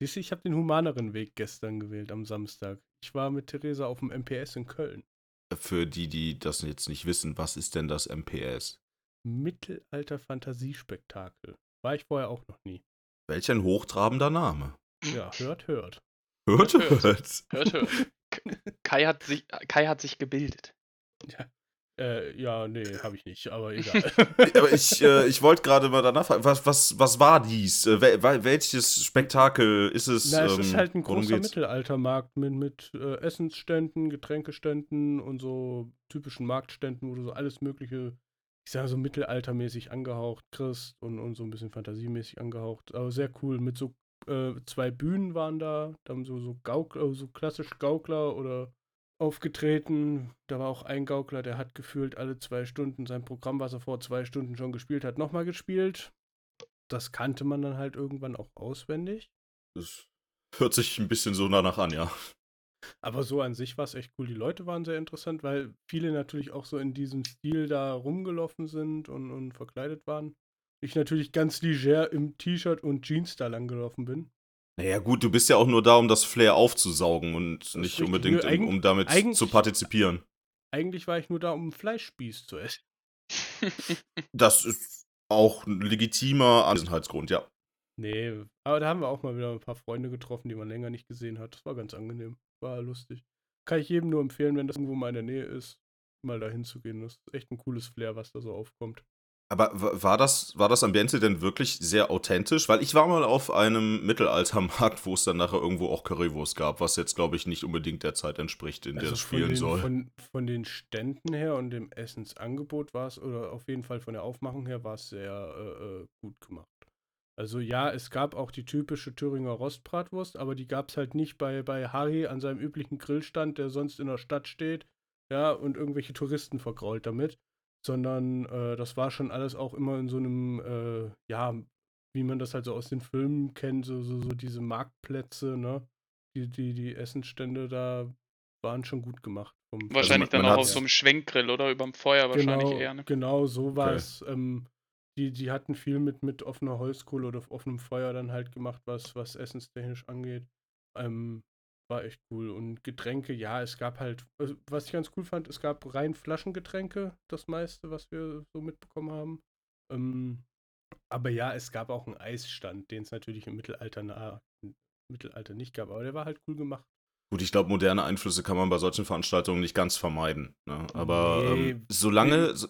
Siehst du, ich habe den humaneren Weg gestern gewählt am Samstag. Ich war mit Theresa auf dem MPS in Köln. Für die, die das jetzt nicht wissen, was ist denn das MPS? Mittelalter-Fantasiespektakel. War ich vorher auch noch nie. Welch ein hochtrabender Name. Ja, hört, hört. Hört, Hört. hört. Hört, Kai hat sich, Kai hat sich gebildet. Ja, äh, ja nee, habe ich nicht, aber [laughs] egal. Aber ich, [laughs] äh, ich wollte gerade mal danach fragen, was, was, was war dies? Äh, wel, wel- welches Spektakel ist es? Na, es ähm, ist halt ein großer? Mittelaltermarkt mit, mit äh, Essensständen, Getränkeständen und so typischen Marktständen, wo du so alles Mögliche, ich sage so mittelaltermäßig angehaucht kriegst und, und so ein bisschen fantasiemäßig angehaucht. Aber sehr cool. Mit so äh, zwei Bühnen waren da, da haben so, so, Gaukler, so klassisch Gaukler oder aufgetreten. Da war auch ein Gaukler, der hat gefühlt alle zwei Stunden sein Programm, was er vor zwei Stunden schon gespielt hat, nochmal gespielt. Das kannte man dann halt irgendwann auch auswendig. Das hört sich ein bisschen so danach an, ja. Aber so an sich war es echt cool. Die Leute waren sehr interessant, weil viele natürlich auch so in diesem Stil da rumgelaufen sind und, und verkleidet waren. Ich natürlich ganz leger im T-Shirt und Jeans da langgelaufen bin. Naja, gut, du bist ja auch nur da, um das Flair aufzusaugen und nicht unbedingt, um, um damit zu partizipieren. Eigentlich war ich nur da, um Fleischspieß zu essen. [laughs] [laughs] Das ist auch ein legitimer Anwesenheitsgrund, ja. Nee, aber da haben wir auch mal wieder ein paar Freunde getroffen, die man länger nicht gesehen hat. Das war ganz angenehm. War lustig. Kann ich jedem nur empfehlen, wenn das irgendwo mal in der Nähe ist, mal da hinzugehen. Das ist echt ein cooles Flair, was da so aufkommt. Aber wa- war das, war das Ambiente denn wirklich sehr authentisch? Weil ich war mal auf einem Mittelaltermarkt, wo es dann nachher irgendwo auch Currywurst gab, was jetzt, glaube ich, nicht unbedingt der Zeit entspricht, in der es Also spielen den, soll. Von, von den Ständen her und dem Essensangebot war es, oder auf jeden Fall von der Aufmachung her, war es sehr äh, äh, gut gemacht. Also ja, es gab auch die typische Thüringer Rostbratwurst, aber die gab es halt nicht bei, bei Harry an seinem üblichen Grillstand, der sonst in der Stadt steht, ja, und irgendwelche Touristen vergrault damit, sondern äh, das war schon alles auch immer in so einem, äh, ja, wie man das halt so aus den Filmen kennt, so, so, so diese Marktplätze, ne? Die, die, die Essensstände da waren schon gut gemacht. vom- Wahrscheinlich man- dann man auch hat- auf so einem Schwenkgrill oder überm Feuer wahrscheinlich genau, eher. Ne? Genau, so war Okay. es. Ähm, die, die hatten viel mit, mit offener Holzkohle oder auf offenem Feuer dann halt gemacht, was, was essenstechnisch angeht. Ähm, war echt cool. Und Getränke, ja, es gab halt, also, was ich ganz cool fand, es gab rein Flaschengetränke, das meiste, was wir so mitbekommen haben. Ähm, aber ja, es gab auch einen Eisstand, den es natürlich im Mittelalter, na, im Mittelalter nicht gab, aber der war halt cool gemacht. Gut, ich glaube, moderne Einflüsse kann man bei solchen Veranstaltungen nicht ganz vermeiden. Ne? Aber Nee, ähm, solange, so,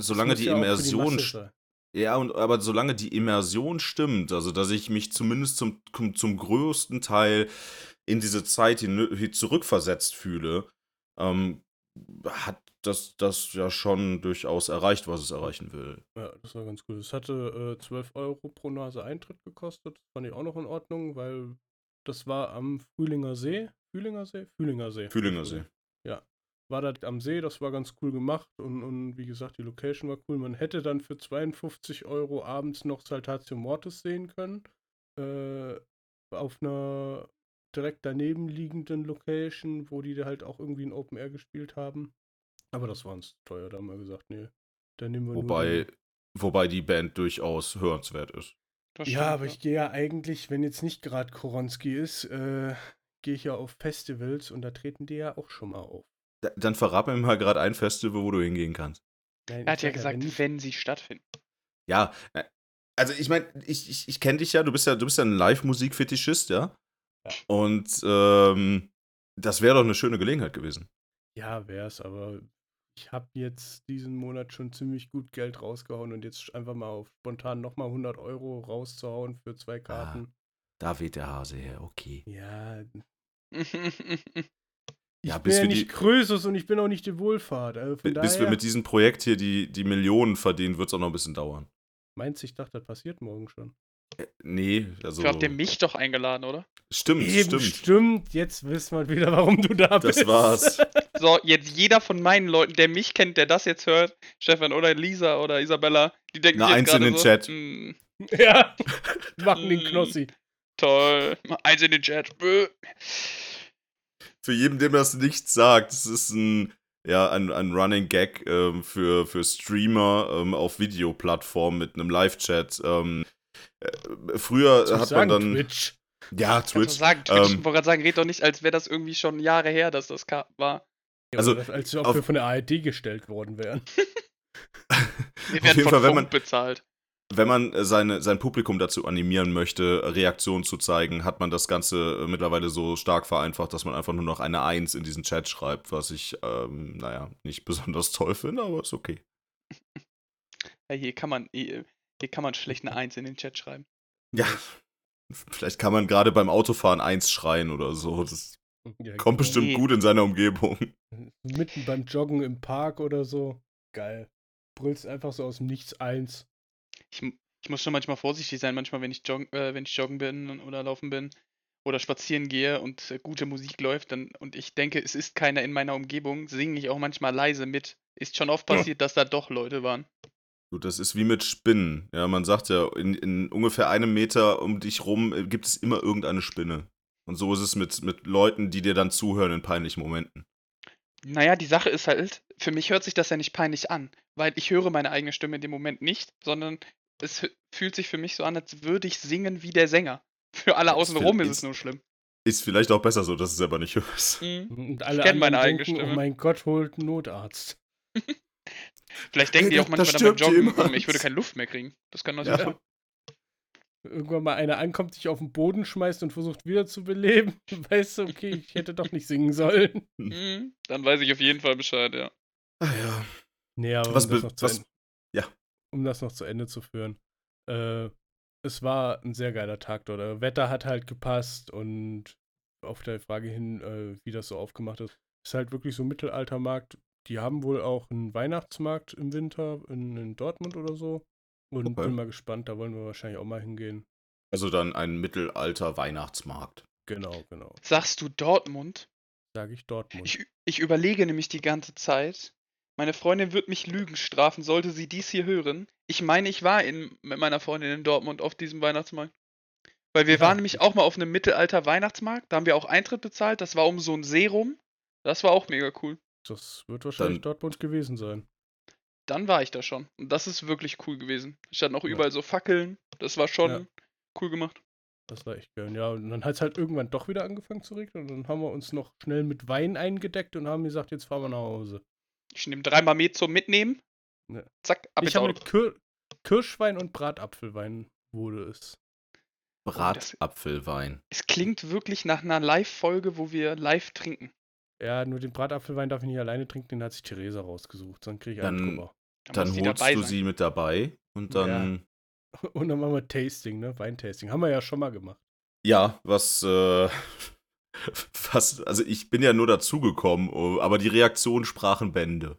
solange die ja Immersion sein. Ja, und aber solange die Immersion stimmt, also dass ich mich zumindest zum, zum, zum größten Teil in diese Zeit hin, zurückversetzt fühle, ähm, hat das, das ja schon durchaus erreicht, was es erreichen will. Ja, das war ganz cool. Es hatte äh, 12 Euro pro Nase Eintritt gekostet. Das fand ich auch noch in Ordnung, weil das war am Frühlinger See. Fühlinger See? Fühlinger See. Fühlinger See. War das am See, das war ganz cool gemacht und, und wie gesagt, die Location war cool. Man hätte dann für 52 Euro abends noch Saltatio Mortis sehen können. Äh, auf einer direkt daneben liegenden Location, wo die da halt auch irgendwie ein Open Air gespielt haben. Aber das war uns teuer, da haben wir gesagt, nee. Dann nehmen wir nur Wobei, wobei die Band durchaus hörenswert ist. Das Ja, stimmt, aber ich gehe ja eigentlich, wenn jetzt nicht gerade Koronski ist, äh, gehe ich ja auf Festivals und da treten die ja auch schon mal auf. Da, dann verrat mir mal gerade ein Festival, wo du hingehen kannst. Nein, Er hat ja sag gesagt, wenn wenn sie stattfinden. Ja, äh, also ich meine, ich, ich, ich kenne dich ja, du bist ja, du bist ja ein Live-Musik-Fetischist, ja? Ja. Und ähm, das wäre doch eine schöne Gelegenheit gewesen. Ja, wär's, aber ich habe jetzt diesen Monat schon ziemlich gut Geld rausgehauen und jetzt einfach mal auf spontan nochmal 100 Euro rauszuhauen für zwei Karten. Da weht der Hase her, okay. Ja, [laughs] ich Ja, bin ja wir nicht die- Größeres und ich bin auch nicht die Wohlfahrt. Also Bis wir daher, mit diesem Projekt hier die, die Millionen verdienen, wird es auch noch ein bisschen dauern. meinst du, ich dachte, das passiert morgen schon? Nee, also. Dafür habt ihr mich doch eingeladen, oder? Stimmt, Eben, stimmt. stimmt. Jetzt wissen wir wieder, warum du da bist. Das war's. [laughs] So, jetzt jeder von meinen Leuten, der mich kennt, der das jetzt hört, Stefan oder Lisa oder Isabella, die denken sich Eins jetzt in den so, Chat. "Hm, Ja, [laughs] machen den Mm. Knossi. toll, eins in den Chat. Bö. Für jeden, dem das nichts sagt, es ist ein, ja, ein, ein Running Gag ähm, für, für Streamer ähm, auf Videoplattformen mit einem Live-Chat. Ähm, äh, früher Soll ich hat sagen, man dann. Twitch. Ja, Twitch. sagen, Twitch, Ähm, ich wollte gerade sagen, red doch nicht, als wäre das irgendwie schon Jahre her, dass das war. Ja, Also, als ob auf- wir von der ARD gestellt worden wären. [laughs] Wir Auf werden jeden von Fall, wenn man, bezahlt. wenn man äh, seine, sein Publikum dazu animieren möchte, Reaktionen zu zeigen, hat man das Ganze äh, mittlerweile so stark vereinfacht, dass man einfach nur noch eine Eins in diesen Chat schreibt, was ich, ähm, naja, nicht besonders toll finde, aber ist okay. Ja, hier kann man, hier, hier kann man schlecht eine Eins in den Chat schreiben. Ja. Vielleicht kann man gerade beim Autofahren eins schreien oder so. Das Ja, kommt genau. bestimmt Nee. gut in seiner Umgebung. Mitten beim Joggen im Park oder so. Geil. Brüllst einfach so aus dem Nichts eins. Ich, ich muss schon manchmal vorsichtig sein, manchmal, wenn ich, joggen, äh, wenn ich joggen bin oder laufen bin oder spazieren gehe und äh, gute Musik läuft dann, und ich denke, es ist keiner in meiner Umgebung, singe ich auch manchmal leise mit. Ist schon oft passiert, dass da doch Leute waren. Gut, das ist wie mit Spinnen. Ja, man sagt ja, in, in ungefähr einem Meter um dich rum äh, gibt es immer irgendeine Spinne. Und so ist es mit, mit Leuten, die dir dann zuhören in peinlichen Momenten. Naja, die Sache ist halt, für mich hört sich das ja nicht peinlich an, weil ich höre meine eigene Stimme in dem Moment nicht, sondern es fühlt sich für mich so an, als würde ich singen wie der Sänger. [laughs] Für alle außenrum will- ist es nur schlimm. Ist vielleicht auch besser so, dass du es selber nicht hörst. Mhm. Und alle kenn meine anderen eigene denken, Stimme. oh mein Gott, holt einen Notarzt. Vielleicht denken die auch da- da manchmal beim stirbt Joggen, jemand. hm, ich würde keine Luft mehr kriegen. Das kann natürlich Ja. sein. Irgendwann mal einer ankommt, dich auf den Boden schmeißt und versucht wieder zu beleben. [laughs] Weißt du, okay, ich hätte doch nicht singen sollen. Mhm. [laughs] Dann weiß ich auf jeden Fall Bescheid, ja. Ah ja. Nee, aber Was um, das noch zu was- Ende, ja. um das noch zu Ende zu führen. Äh, es war ein sehr geiler Tag dort. Das Wetter hat halt gepasst und auf der Frage hin, äh, wie das so aufgemacht ist, ist halt wirklich so ein Mittelaltermarkt. Die haben wohl auch einen Weihnachtsmarkt im Winter in, in Dortmund oder so. Und Okay. bin mal gespannt, da wollen wir wahrscheinlich auch mal hingehen. Also dann ein Mittelalter-Weihnachtsmarkt. Genau, genau. Sagst du Dortmund? Sage ich Dortmund. Ich, ich überlege nämlich die ganze Zeit. Meine Freundin wird mich Lügen strafen, sollte sie dies hier hören. Ich meine, ich war in, mit meiner Freundin in Dortmund auf diesem Weihnachtsmarkt. Weil wir Ja. waren nämlich auch mal auf einem Mittelalter-Weihnachtsmarkt. Da haben wir auch Eintritt bezahlt. Das war um so ein See rum. Das war auch mega cool. Das wird wahrscheinlich Dann- Dortmund gewesen sein. Dann war ich da schon. Und das ist wirklich cool gewesen. Es standen auch Ja. überall so Fackeln. Das war schon Ja. cool gemacht. Das war echt geil. Ja, und dann hat es halt irgendwann doch wieder angefangen zu regnen. Und dann haben wir uns noch schnell mit Wein eingedeckt und haben gesagt, jetzt fahren wir nach Hause. Ich nehme dreimal Met zum Mitnehmen. Ja. Zack, ab ich habe mit Kir Kirschwein und Bratapfelwein wurde es. Bratapfelwein. Es klingt wirklich nach einer Live-Folge, wo wir live trinken. Ja, nur den Bratapfelwein darf ich nicht alleine trinken, den hat sich Theresa rausgesucht. Dann kriege ich einen Dann- drüber. Da Dann die holst du sein. sie mit dabei und dann. [laughs] Und dann machen wir Tasting, ne? Weintasting. Haben wir ja schon mal gemacht. Ja, was, äh, [laughs] was, also ich bin ja nur dazugekommen, oh, aber die Reaktionen sprachen Bände.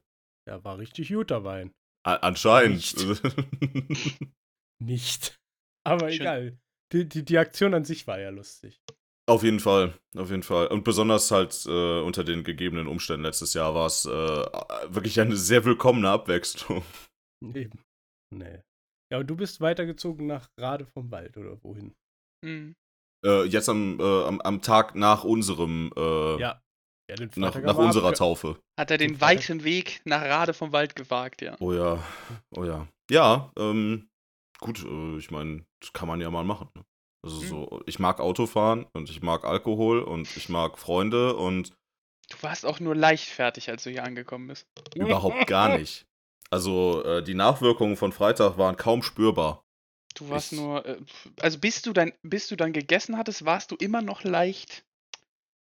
Ja, war richtig guter Wein. A anscheinend. [laughs] Nicht. Aber Schön. egal. Die, die, die Aktion an sich war ja lustig. Auf jeden Fall, auf jeden Fall. Und besonders halt äh, unter den gegebenen Umständen letztes Jahr war es äh, wirklich eine sehr willkommene Abwechslung. [laughs] Eben. Nee. Ja, und du bist weitergezogen nach Rade vom Wald oder wohin? Mhm. Äh, jetzt am, äh, am, am Tag nach unserem, äh, Ja. Ja, den nach, nach unserer abge- Taufe. Hat er den Freitag. weiten Weg nach Rade vom Wald gewagt, ja. Oh ja, oh ja. Ja, ähm, gut, äh, ich meine, das kann man ja mal machen. Ne? Also Mhm. so, ich mag Autofahren und ich mag Alkohol und ich mag Freunde und Du warst auch nur leichtfertig, als du hier angekommen bist. überhaupt gar [laughs] nicht. Also äh, die Nachwirkungen von Freitag waren kaum spürbar. Du warst Ich- nur, äh, also bis du dann, bis du dann gegessen hattest, warst du immer noch leicht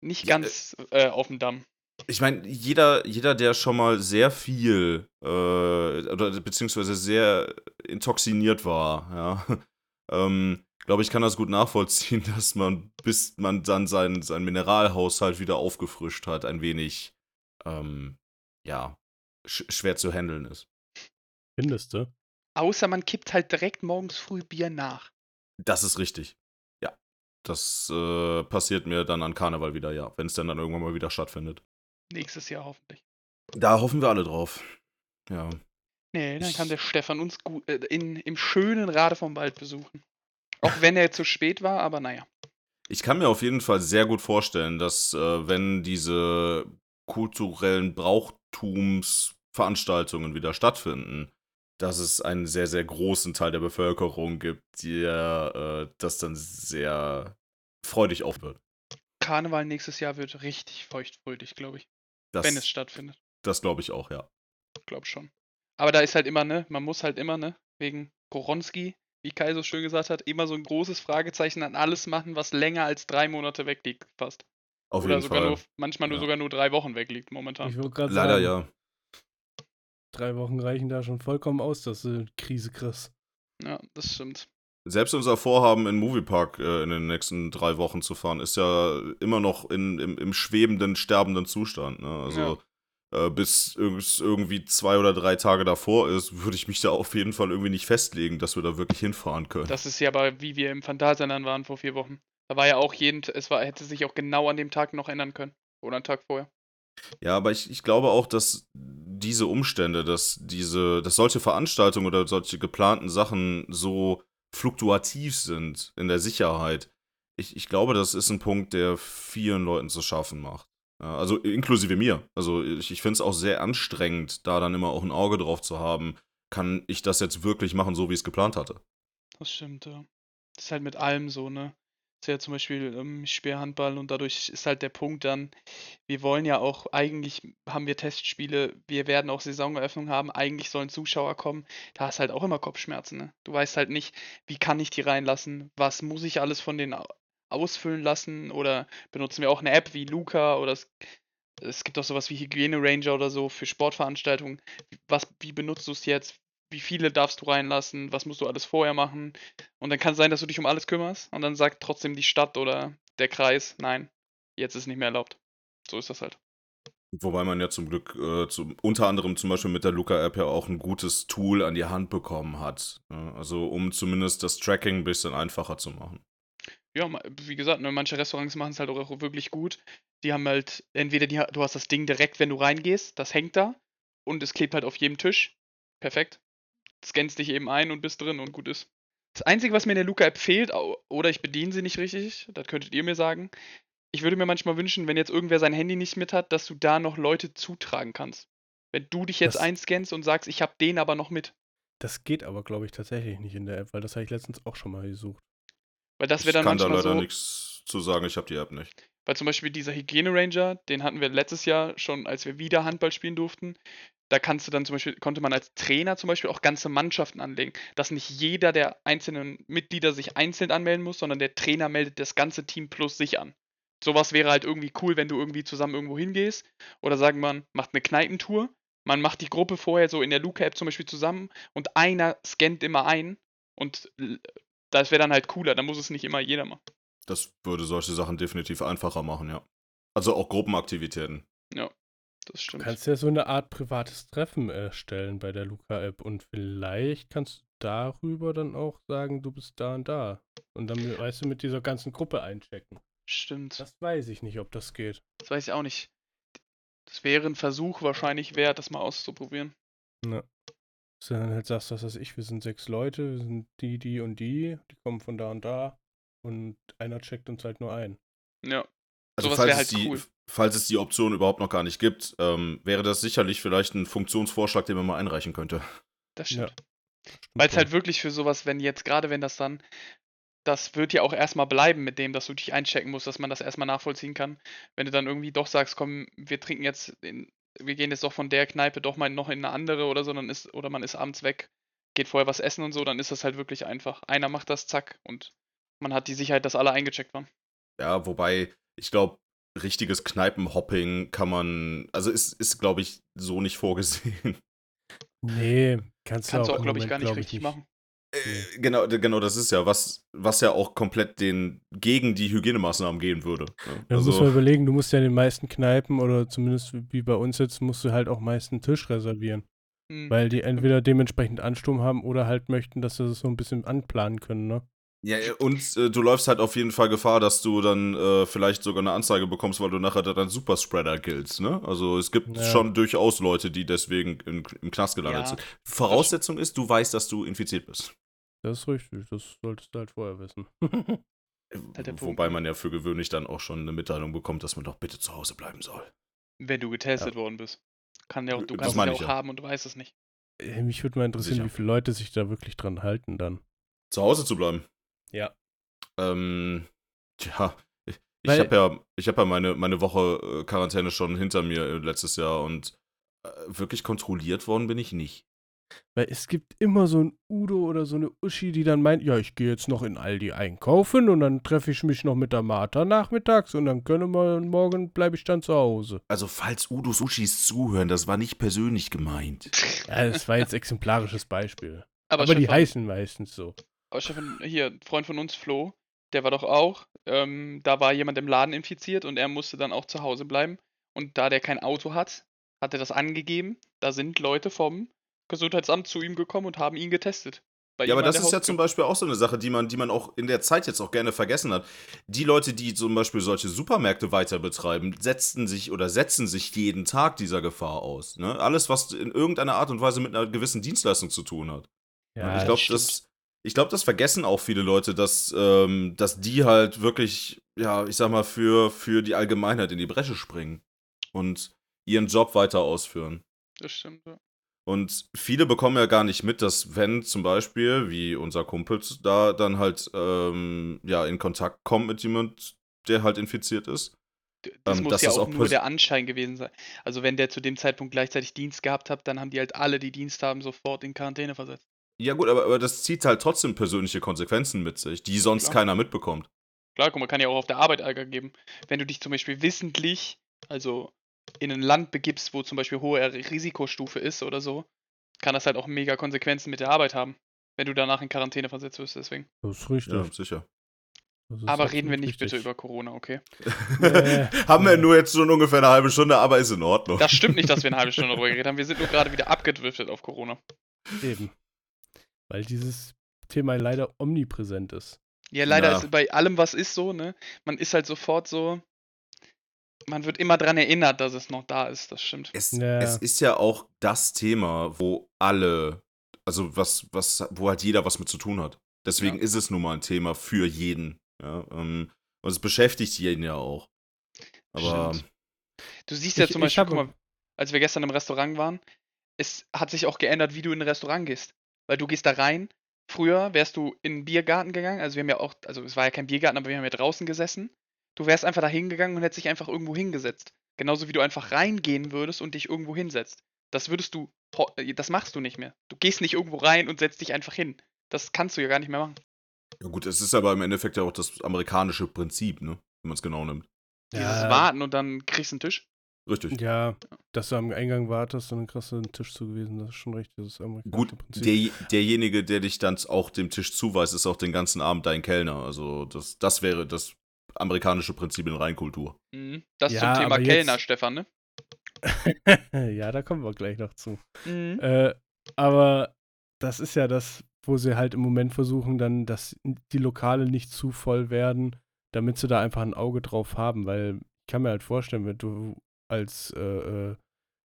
nicht Ja, ganz äh, auf dem Damm. Ich meine, jeder, jeder, der schon mal sehr viel äh, oder beziehungsweise sehr intoxiniert war, ja, [laughs] ähm, glaube ich, kann das gut nachvollziehen, [laughs] dass man, bis man dann seinen sein Mineralhaushalt wieder aufgefrischt hat, ein wenig, ähm, ja, sch schwer zu handeln ist. Findest du? Außer man kippt halt direkt morgens früh Bier nach. Das ist richtig. Ja. Das äh, passiert mir dann an Karneval wieder, ja, wenn es dann, dann irgendwann mal wieder stattfindet. Nächstes Jahr hoffentlich. Da hoffen wir alle drauf. Ja. Nee, dann kann der Stefan uns gut, äh, in, im schönen Rade vom Wald besuchen. Auch wenn er zu spät war, aber naja. Ich kann mir auf jeden Fall sehr gut vorstellen, dass äh, wenn diese kulturellen Brauchtumsveranstaltungen wieder stattfinden, dass es einen sehr, sehr großen Teil der Bevölkerung gibt, der äh, das dann sehr freudig auf wird. Karneval nächstes Jahr wird richtig feuchtfröhlich, glaube ich. Das, wenn es stattfindet. das glaube ich auch, ja. Glaub schon. Aber da ist halt immer, ne, man muss halt immer, ne, wegen Koronski, wie Kai so schön gesagt hat, immer so ein großes Fragezeichen an alles machen, was länger als drei Monate wegliegt, fast. Auf Oder jeden sogar Fall. nur, manchmal nur Ja. sogar nur drei Wochen wegliegt momentan. Ich Leider sagen, ja. drei Wochen reichen da schon vollkommen aus, dass du eine Krise kriegst. Ja, das stimmt. Selbst unser Vorhaben, in Moviepark äh, in den nächsten drei Wochen zu fahren, ist ja immer noch in, im, im schwebenden, sterbenden Zustand. Ne? Also äh, bis es irgendwie zwei oder drei Tage davor ist, würde ich mich da auf jeden Fall irgendwie nicht festlegen, dass wir da wirklich hinfahren können. Das ist ja aber, wie wir im Phantasialand waren vor vier Wochen. Da war ja auch jeden, es war, hätte sich auch genau an dem Tag noch ändern können. Oder einen Tag vorher. Ja, aber ich, ich glaube auch, dass diese Umstände, dass diese, dass solche Veranstaltungen oder solche geplanten Sachen so fluktuativ sind in der Sicherheit, ich, ich glaube, das ist ein Punkt, der vielen Leuten zu schaffen macht. Also inklusive mir. Also ich, ich finde es auch sehr anstrengend, da dann immer auch ein Auge drauf zu haben, kann ich das jetzt wirklich machen, so wie ich es geplant hatte. Das stimmt, ja. Das ist halt mit allem so, ne? Das ist ja zum Beispiel ähm, Speerhandball und dadurch ist halt der Punkt dann, wir wollen ja auch, eigentlich haben wir Testspiele, wir werden auch Saisoneröffnung haben, eigentlich sollen Zuschauer kommen. Da hast halt auch immer Kopfschmerzen, ne? Du weißt halt nicht, wie kann ich die reinlassen, was muss ich alles von denen ausfüllen lassen oder benutzen wir auch eine App wie Luca oder es, es gibt auch sowas wie Hygiene Ranger oder so für Sportveranstaltungen. Was, wie benutzt du es jetzt? Wie viele darfst du reinlassen? Was musst du alles vorher machen? Und dann kann es sein, dass du dich um alles kümmerst und dann sagt trotzdem die Stadt oder der Kreis, nein, jetzt ist nicht mehr erlaubt. So ist das halt. Wobei man ja zum Glück äh, zum, unter anderem zum Beispiel mit der Luca-App ja auch ein gutes Tool an die Hand bekommen hat. Ja, also um zumindest das Tracking ein bisschen einfacher zu machen. Ja, wie gesagt, ne, manche Restaurants machen es halt auch wirklich gut. Die haben halt, entweder die, du hast das Ding direkt, wenn du reingehst, das hängt da und es klebt halt auf jedem Tisch. Perfekt. Scannst dich eben ein und bist drin und gut ist. Das Einzige, was mir in der Luca-App fehlt, oder ich bediene sie nicht richtig, das könntet ihr mir sagen. Ich würde mir manchmal wünschen, wenn jetzt irgendwer sein Handy nicht mit hat, dass du da noch Leute zutragen kannst. Wenn du dich jetzt Das- einscannst und sagst, ich habe den aber noch mit. Das geht aber, glaube ich, tatsächlich nicht in der App, weil das habe ich letztens auch schon mal gesucht. Weil das ich wäre dann kann da manchmal leider so. nichts zu sagen, ich habe die App nicht. Weil zum Beispiel dieser Hygiene Ranger, den hatten wir letztes Jahr schon, als wir wieder Handball spielen durften. Da kannst du dann zum Beispiel, konnte man als Trainer zum Beispiel auch ganze Mannschaften anlegen. Dass nicht jeder der einzelnen Mitglieder sich einzeln anmelden muss, sondern der Trainer meldet das ganze Team plus sich an. Sowas wäre halt irgendwie cool, wenn du irgendwie zusammen irgendwo hingehst. Oder sagen man, macht eine Kneipentour. Man macht die Gruppe vorher so in der Luca-App zum Beispiel zusammen und einer scannt immer ein. Und das wäre dann halt cooler. Da muss es nicht immer jeder machen. Das würde solche Sachen definitiv einfacher machen, ja. Also auch Gruppenaktivitäten. Das Du stimmt. kannst ja so eine Art privates Treffen erstellen bei der Luca-App und vielleicht kannst du darüber dann auch sagen, du bist da und da. Und dann, weißt du, mit dieser ganzen Gruppe einchecken. Stimmt. Das weiß ich nicht, ob das geht. Das weiß ich auch nicht. Das wäre ein Versuch wahrscheinlich wert, das mal auszuprobieren. Ne. Dass du dann halt sagst, was weiß ich, wir sind sechs Leute, wir sind die, die und die, die kommen von da und da und einer checkt uns halt nur ein. Ja. Also Sowas falls, es halt die, cool. falls es die Option überhaupt noch gar nicht gibt, ähm, wäre das sicherlich vielleicht ein Funktionsvorschlag, den man mal einreichen könnte. Das Ja. stimmt. Weil es halt wirklich für sowas, wenn jetzt, gerade wenn das dann, das wird ja auch erstmal bleiben mit dem, dass du dich einchecken musst, dass man das erstmal nachvollziehen kann. Wenn du dann irgendwie doch sagst, komm, wir trinken jetzt, in, wir gehen jetzt doch von der Kneipe doch mal noch in eine andere oder so, dann ist, oder man ist abends weg, geht vorher was essen und so, dann ist das halt wirklich einfach. Einer macht das, zack, und man hat die Sicherheit, dass alle eingecheckt waren. Ja, wobei, ich glaube, richtiges Kneipenhopping kann man, also ist, ist glaube ich, so nicht vorgesehen. Nee, kannst, Kannst du auch, auch, glaube ich, gar nicht glaub richtig machen. Äh, genau, genau, das ist ja was, was ja auch komplett den, gegen die Hygienemaßnahmen gehen würde. ne? Da Also, muss man überlegen, du musst ja in den meisten Kneipen oder zumindest wie bei uns jetzt, musst du halt auch meist einen Tisch reservieren. Hm. Weil die entweder dementsprechend Ansturm haben oder halt möchten, dass sie das so ein bisschen anplanen können, ne? ja, und äh, du läufst halt auf jeden Fall Gefahr, dass du dann äh, vielleicht sogar eine Anzeige bekommst, weil du nachher dann Superspreader giltst, ne? Also es gibt Ja. schon durchaus Leute, die deswegen in, im Knast gelandet Ja, sind. Voraussetzung ist, du weißt, dass du infiziert bist. Das ist richtig, das solltest du halt vorher wissen. Halt der Punkt, Wobei ne? man ja für gewöhnlich dann auch schon eine Mitteilung bekommt, dass man doch bitte zu Hause bleiben soll. Wenn du getestet worden bist. Kann ja auch, du Das kannst es ja auch ja. haben und du weißt es nicht. Äh, Mich würde mal interessieren, Sicher. wie viele Leute sich da wirklich dran halten dann. Zu Hause zu bleiben. Ja. Ähm, tja, ich, ich habe ja, ich hab ja meine, meine Woche äh, Quarantäne schon hinter mir äh, letztes Jahr und äh, wirklich kontrolliert worden bin ich nicht. Weil es gibt immer so ein Udo oder so eine Uschi, die dann meint, ja, ich gehe jetzt noch in Aldi einkaufen und dann treffe ich mich noch mit der Martha nachmittags und dann können wir morgen bleibe ich dann zu Hause. Also, falls Udos Uschis zuhören, das war nicht persönlich gemeint. [laughs] Ja, das war jetzt exemplarisches Beispiel. Aber, Aber die heißen meistens so. aber Stefan, hier, ein Freund von uns, Flo, der war doch auch, ähm, da war jemand im Laden infiziert und er musste dann auch zu Hause bleiben. Und da der kein Auto hat, hat er das angegeben. Da sind Leute vom Gesundheitsamt zu ihm gekommen und haben ihn getestet. Ja, aber das ist ja zum Beispiel auch so eine Sache, die man, die man auch in der Zeit jetzt auch gerne vergessen hat. Die Leute, die zum Beispiel solche Supermärkte weiter betreiben, setzten sich oder setzen sich jeden Tag dieser Gefahr aus. Ne? Alles, was in irgendeiner Art und Weise mit einer gewissen Dienstleistung zu tun hat. Ja, ich glaube, das, ich glaub, das vergessen auch viele Leute, dass, ähm, dass die halt wirklich, ja, ich sag mal, für, für die Allgemeinheit in die Bresche springen und ihren Job weiter ausführen. Das stimmt, ja. Und viele bekommen ja gar nicht mit, dass wenn zum Beispiel, wie unser Kumpel da dann halt ähm, ja in Kontakt kommt mit jemand, der halt infiziert ist. Das Ähm, muss ja auch auch nur der Anschein gewesen sein. Also wenn der zu dem Zeitpunkt gleichzeitig Dienst gehabt hat, dann haben die halt alle, die Dienst haben, sofort in Quarantäne versetzt. Ja gut, aber, aber das zieht halt trotzdem persönliche Konsequenzen mit sich, die sonst Klar. keiner mitbekommt. Klar, guck mal, kann ja auch auf der Arbeit Ärger geben. Wenn du dich zum Beispiel wissentlich, also in ein Land begibst, wo zum Beispiel hohe Risikostufe ist oder so, kann das halt auch mega Konsequenzen mit der Arbeit haben, wenn du danach in Quarantäne versetzt wirst, deswegen. Das ist richtig. Ja, sicher. Aber reden wir nicht bitte richtig. über Corona, okay? Äh, [laughs] Haben wir nur jetzt schon ungefähr eine halbe Stunde, aber ist in Ordnung. Das stimmt nicht, dass wir eine halbe Stunde [laughs] darüber geredet haben. Wir sind nur gerade wieder abgedriftet auf Corona. Eben. Weil dieses Thema leider omnipräsent ist. Ja, leider Ja. ist bei allem, was ist, so, ne? Man ist halt sofort so. Man wird immer dran erinnert, dass es noch da ist, das stimmt. Es, Ja. es ist ja auch das Thema, wo alle, also was, was, wo halt jeder was mit zu tun hat. Deswegen Ja. ist es nun mal ein Thema für jeden. Ja, ähm, und es beschäftigt jeden ja auch. Aber Stimmt. Du siehst ja Ich- zum Beispiel, guck mal, als wir gestern im Restaurant waren, es hat sich auch geändert, wie du in ein Restaurant gehst. Weil du gehst da rein. Früher wärst du in einen Biergarten gegangen, also wir haben ja auch, also es war ja kein Biergarten, aber wir haben ja draußen gesessen. Du wärst einfach da hingegangen und hättest dich einfach irgendwo hingesetzt. Genauso wie du einfach reingehen würdest und dich irgendwo hinsetzt. Das würdest du, äh, das machst du nicht mehr. Du gehst nicht irgendwo rein und setzt dich einfach hin. Das kannst du ja gar nicht mehr machen. ja gut, es ist aber im Endeffekt ja auch das amerikanische Prinzip, ne? Wenn man es genau nimmt. Dieses Ja. Warten und dann kriegst du einen Tisch. Richtig. Ja, dass du am Eingang wartest und dann kriegst du einen Tisch zugewiesen, das ist schon richtig. Das ist amerikanische Gut, Prinzip. der, derjenige, der dich dann auch dem Tisch zuweist, ist auch den ganzen Abend dein Kellner. Also das, das wäre das amerikanische Prinzip in Reinkultur. Mhm. Das Ja, zum Thema aber jetzt- Kellner, Stefan, ne? [laughs] ja, da kommen wir gleich noch zu. Mhm. Äh, aber das ist ja das, wo sie halt im Moment versuchen, dann, dass die Lokale nicht zu voll werden, damit sie da einfach ein Auge drauf haben, weil ich kann mir halt vorstellen, wenn du als äh, äh,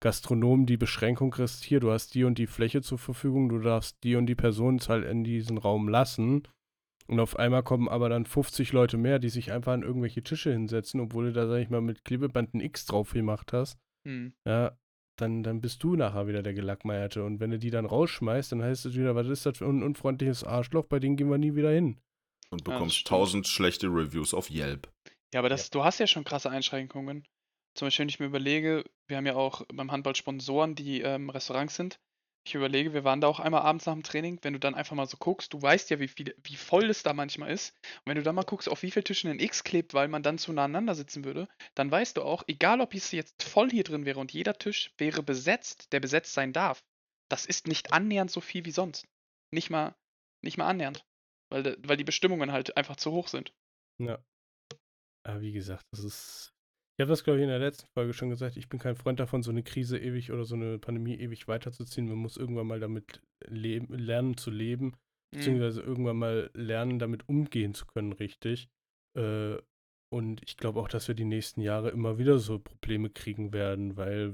Gastronom die Beschränkung kriegst, hier, du hast die und die Fläche zur Verfügung, du darfst die und die Person halt in diesen Raum lassen. Und auf einmal kommen aber dann 50 Leute mehr, die sich einfach an irgendwelche Tische hinsetzen, obwohl du da, sag ich mal, mit Klebeband ein X drauf gemacht hast Mhm. ja, dann, dann bist du nachher wieder der Gelackmeierte. Und wenn du die dann rausschmeißt, dann heißt es wieder, was ist das für ein unfreundliches Arschloch, bei denen gehen wir nie wieder hin. Und Ja, bekommst stimmt. tausend schlechte Reviews auf Yelp. Ja, aber das, du hast ja schon krasse Einschränkungen. Zum Beispiel, wenn ich mir überlege, wir haben ja auch beim Handball Sponsoren, die ähm, Restaurants sind. Ich überlege, wir waren da auch einmal abends nach dem Training, wenn du dann einfach mal so guckst, du weißt ja, wie, viel, wie voll es da manchmal ist. Und wenn du dann mal guckst, auf wie viele Tischen ein X klebt, weil man dann zu nah aneinander sitzen würde, dann weißt du auch, egal ob es jetzt voll hier drin wäre und jeder Tisch wäre besetzt, der besetzt sein darf, das ist nicht annähernd so viel wie sonst. Nicht mal, nicht mal annähernd. Weil, weil die Bestimmungen halt einfach zu hoch sind. Ja. Aber wie gesagt, das ist. Ich habe das, glaube ich, in der letzten Folge schon gesagt. Ich bin kein Freund davon, so eine Krise ewig oder so eine Pandemie ewig weiterzuziehen. Man muss irgendwann mal damit leben, lernen zu leben, Mhm. beziehungsweise irgendwann mal lernen, damit umgehen zu können, richtig. Äh, und ich glaube auch, dass wir die nächsten Jahre immer wieder so Probleme kriegen werden, weil,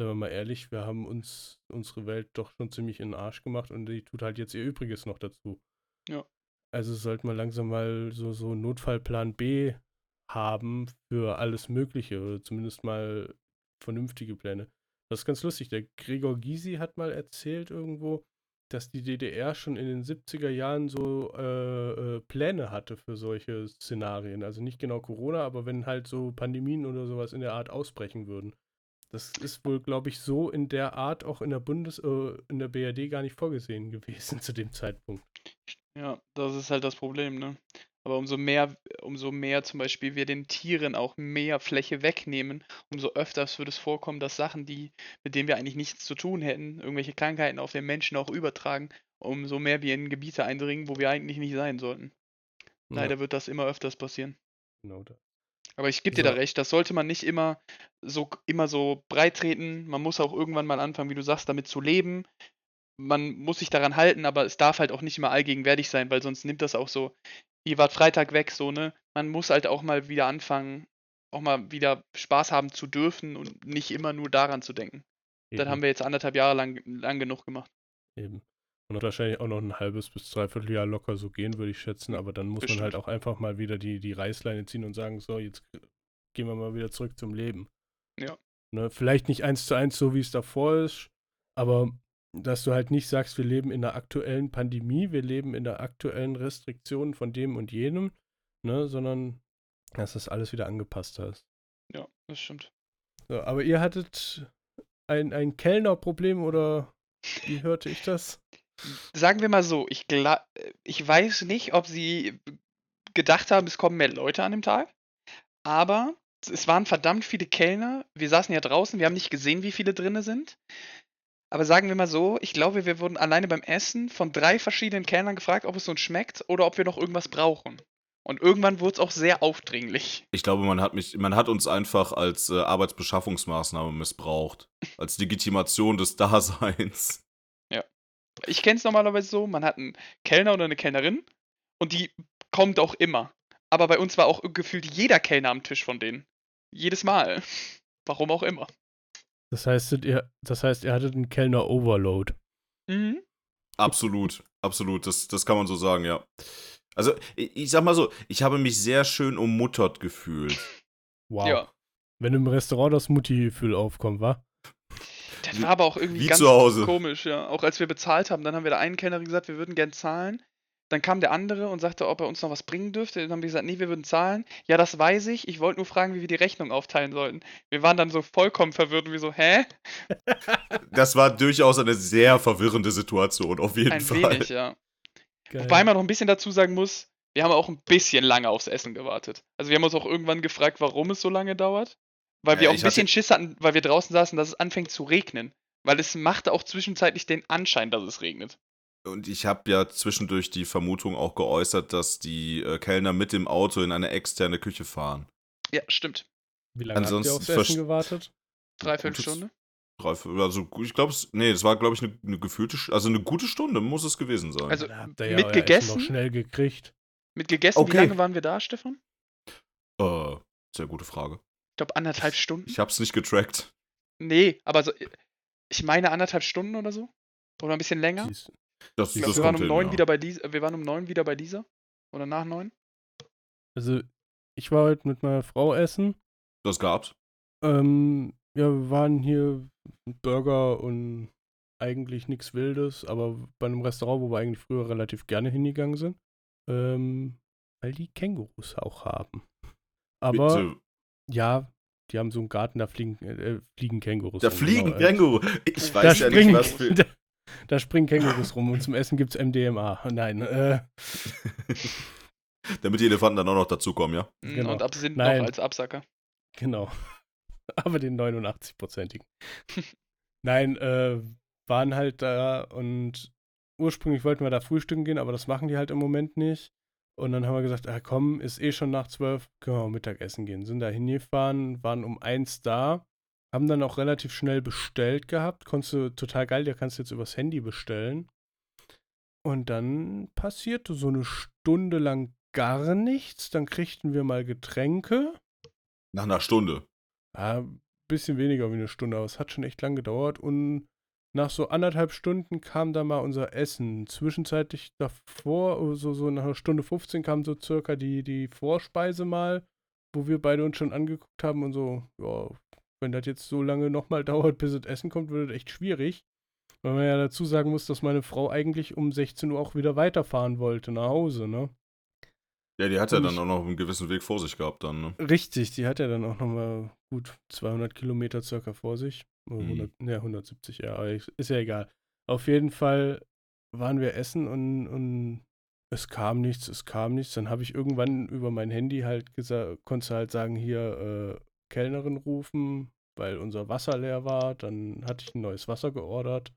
sagen wir mal ehrlich, wir haben uns unsere Welt doch schon ziemlich in den Arsch gemacht und die tut halt jetzt ihr Übriges noch dazu. Ja. Also sollte man langsam mal so, so Notfallplan B haben für alles Mögliche oder zumindest mal vernünftige Pläne. Das ist ganz lustig. Der Gregor Gysi hat mal erzählt irgendwo, dass die DDR schon in den 70er Jahren so äh, äh, Pläne hatte für solche Szenarien. Also nicht genau Corona, aber wenn halt so Pandemien oder sowas in der Art ausbrechen würden. Das ist wohl, glaube ich, so in der Art auch in der Bundes-, äh, in der BRD gar nicht vorgesehen [laughs] gewesen zu dem Zeitpunkt. Ja, das ist halt das Problem, ne? Aber umso mehr, umso mehr zum Beispiel wir den Tieren auch mehr Fläche wegnehmen, umso öfters wird es vorkommen, dass Sachen, die, mit denen wir eigentlich nichts zu tun hätten, irgendwelche Krankheiten auf den Menschen auch übertragen, umso mehr wir in Gebiete eindringen, wo wir eigentlich nicht sein sollten. Leider wird das immer öfters passieren. Genau das. Aber ich gebe dir da So. recht, das sollte man nicht immer so, immer so breit treten. Man muss auch irgendwann mal anfangen, wie du sagst, damit zu leben. Man muss sich daran halten, aber es darf halt auch nicht immer allgegenwärtig sein, weil sonst nimmt das auch so, ihr wart Freitag weg, so, ne? Man muss halt auch mal wieder anfangen, auch mal wieder Spaß haben zu dürfen und nicht immer nur daran zu denken. Das Eben, haben wir jetzt anderthalb Jahre lang, lang genug gemacht. eben. Und wahrscheinlich auch noch ein halbes bis dreiviertel Jahr locker so gehen, würde ich schätzen. Aber dann muss man Bestimmt. halt auch einfach mal wieder die, die Reißleine ziehen und sagen, so, jetzt gehen wir mal wieder zurück zum Leben. Ja. Ne, vielleicht nicht eins zu eins so, wie es davor ist, aber dass du halt nicht sagst, wir leben in der aktuellen Pandemie, wir leben in der aktuellen Restriktion von dem und jenem, ne, sondern dass das alles wieder angepasst ist. Ja, das stimmt. So, aber ihr hattet ein, ein Kellnerproblem oder wie hörte ich das? Sagen wir mal so, ich, gla- ich weiß nicht, ob sie gedacht haben, es kommen mehr Leute an dem Tag, aber es waren verdammt viele Kellner. Wir saßen ja draußen, wir haben nicht gesehen, wie viele drinne sind. Aber sagen wir mal so, ich glaube, wir wurden alleine beim Essen von drei verschiedenen Kellnern gefragt, ob es uns schmeckt oder ob wir noch irgendwas brauchen. Und irgendwann wurde es auch sehr aufdringlich. Ich glaube, man hat mich, man hat uns einfach als äh, Arbeitsbeschaffungsmaßnahme missbraucht. Als Legitimation des Daseins. Ich kenne es normalerweise so, man hat einen Kellner oder eine Kellnerin und die kommt auch immer. Aber bei uns war auch gefühlt jeder Kellner am Tisch von denen. Jedes Mal. Warum auch immer. Das heißt, ihr, das heißt, ihr hattet einen Kellner-Overload. Mhm. Absolut, absolut. Das, das kann man so sagen, ja. Also, ich, ich sag mal so, ich habe mich sehr schön ummuttert gefühlt. Wow. Ja. Wenn im Restaurant das Mutti-Gefühl aufkommt, wa? Das war aber auch irgendwie wie ganz zu Hause. komisch, ja. Auch als wir bezahlt haben, dann haben wir der einen Kellnerin gesagt, wir würden gern zahlen. Dann kam der andere und sagte, ob er uns noch was bringen dürfte. Dann haben wir gesagt, nee, wir würden zahlen. Ja, das weiß ich. Ich wollte nur fragen, wie wir die Rechnung aufteilen sollten. Wir waren dann so vollkommen verwirrt und wir so, hä? [laughs] Das war durchaus eine sehr verwirrende Situation, auf jeden Ein Fall. wenig, ja. Geil. Wobei man noch ein bisschen dazu sagen muss, wir haben auch ein bisschen lange aufs Essen gewartet. Also wir haben uns auch irgendwann gefragt, warum es so lange dauert. Weil Ja, wir auch ein bisschen hatte- Schiss hatten, weil wir draußen saßen, dass es anfängt zu regnen. Weil es machte auch zwischenzeitlich den Anschein, dass es regnet. Und ich habe ja zwischendurch die Vermutung auch geäußert, dass die äh, Kellner mit dem Auto in eine externe Küche fahren. Ja, stimmt. Wie lange habt ihr ansonsten aufs Essen gewartet? Dreiviertel Gutes- Stunde. Drei, also ich glaube, nee, das war, glaube ich, eine, eine gefühlte, also eine gute Stunde muss es gewesen sein. Also Da habt ihr ja mit gegessen? noch schnell gekriegt. Mit gegessen, Okay. wie lange waren wir da, Stefan? äh, sehr gute Frage. Ich glaube anderthalb Stunden. Ich habe es nicht getrackt. Nee, aber so, ich meine anderthalb Stunden oder so. Oder ein bisschen länger. Siehst- Das, Ich das glaub, wir waren um hin, neun ja. wieder bei dieser. Wir waren um neun wieder bei dieser. Oder nach neun. Also, ich war heute mit meiner Frau essen. Das gab's. Ähm, ja, wir waren hier Burger und eigentlich nichts Wildes, aber bei einem Restaurant, wo wir eigentlich früher relativ gerne hingegangen sind. Ähm, weil die Kängurus auch haben. Aber Bitte. ja, die haben so einen Garten, da fliegen, äh, fliegen Kängurus. Da fliegen genau, äh, Känguru. Ich Da weiß ja springen, nicht, was für. [laughs] da, da springen Kängurus rum und zum Essen gibt's MDMA. Nein, äh, [laughs] Damit die Elefanten dann auch noch dazukommen, ja? Mm, Genau. Und Absinth Nein. noch als Absacker. Genau. [laughs] Aber den 89-prozentigen. [laughs] Nein, äh, waren halt da und ursprünglich wollten wir da frühstücken gehen, aber das machen die halt im Moment nicht. Und dann haben wir gesagt, ah komm, ist eh schon nach zwölf, können wir auch Mittagessen gehen. Sind da hingefahren, waren um eins da, haben dann auch relativ schnell bestellt gehabt. Konntest du total geil, der kannst du jetzt übers Handy bestellen. Und dann passierte so eine Stunde lang gar nichts. Dann kriegten wir mal Getränke. Nach einer Stunde. Ja, ein bisschen weniger wie eine Stunde, aber es hat schon echt lang gedauert. Und nach so anderthalb Stunden kam dann mal unser Essen. Zwischenzeitlich davor, so, so nach einer Stunde 15 kam so circa die, die Vorspeise mal, wo wir beide uns schon angeguckt haben und so, ja, wenn das jetzt so lange nochmal dauert, bis das Essen kommt, wird das echt schwierig. Weil man ja dazu sagen muss, dass meine Frau eigentlich um 16 Uhr auch wieder weiterfahren wollte nach Hause, ne? Ja, die hat ja dann auch noch einen gewissen Weg vor sich gehabt dann, ne? Richtig, die hat ja dann auch nochmal gut 200 Kilometer circa vor sich. Oder Mhm. 100, ne, 170, ja, aber ist ja egal. Auf jeden Fall waren wir essen und, und es kam nichts, es kam nichts. Dann habe ich irgendwann über mein Handy halt gesagt, konntest du halt sagen, hier äh, Kellnerin rufen, weil unser Wasser leer war. Dann hatte ich ein neues Wasser geordert.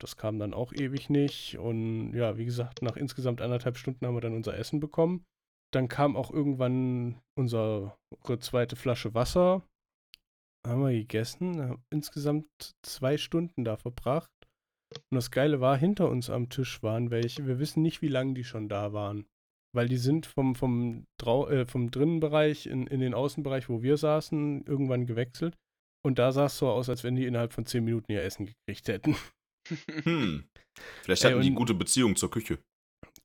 Das kam dann auch ewig nicht. Und ja, wie gesagt, nach insgesamt anderthalb Stunden haben wir dann unser Essen bekommen. Dann kam auch irgendwann unsere zweite Flasche Wasser. Haben wir gegessen, haben insgesamt zwei Stunden da verbracht. Und das Geile war, hinter uns am Tisch waren welche. Wir wissen nicht, wie lange die schon da waren. Weil die sind vom, vom, Drau äh, vom Drinnenbereich in, in den Außenbereich, wo wir saßen, irgendwann gewechselt. Und da sah es so aus, als wenn die innerhalb von zehn Minuten ihr Essen gekriegt hätten. [laughs] Hm. Vielleicht Ey, hatten die und- gute Beziehung zur Küche.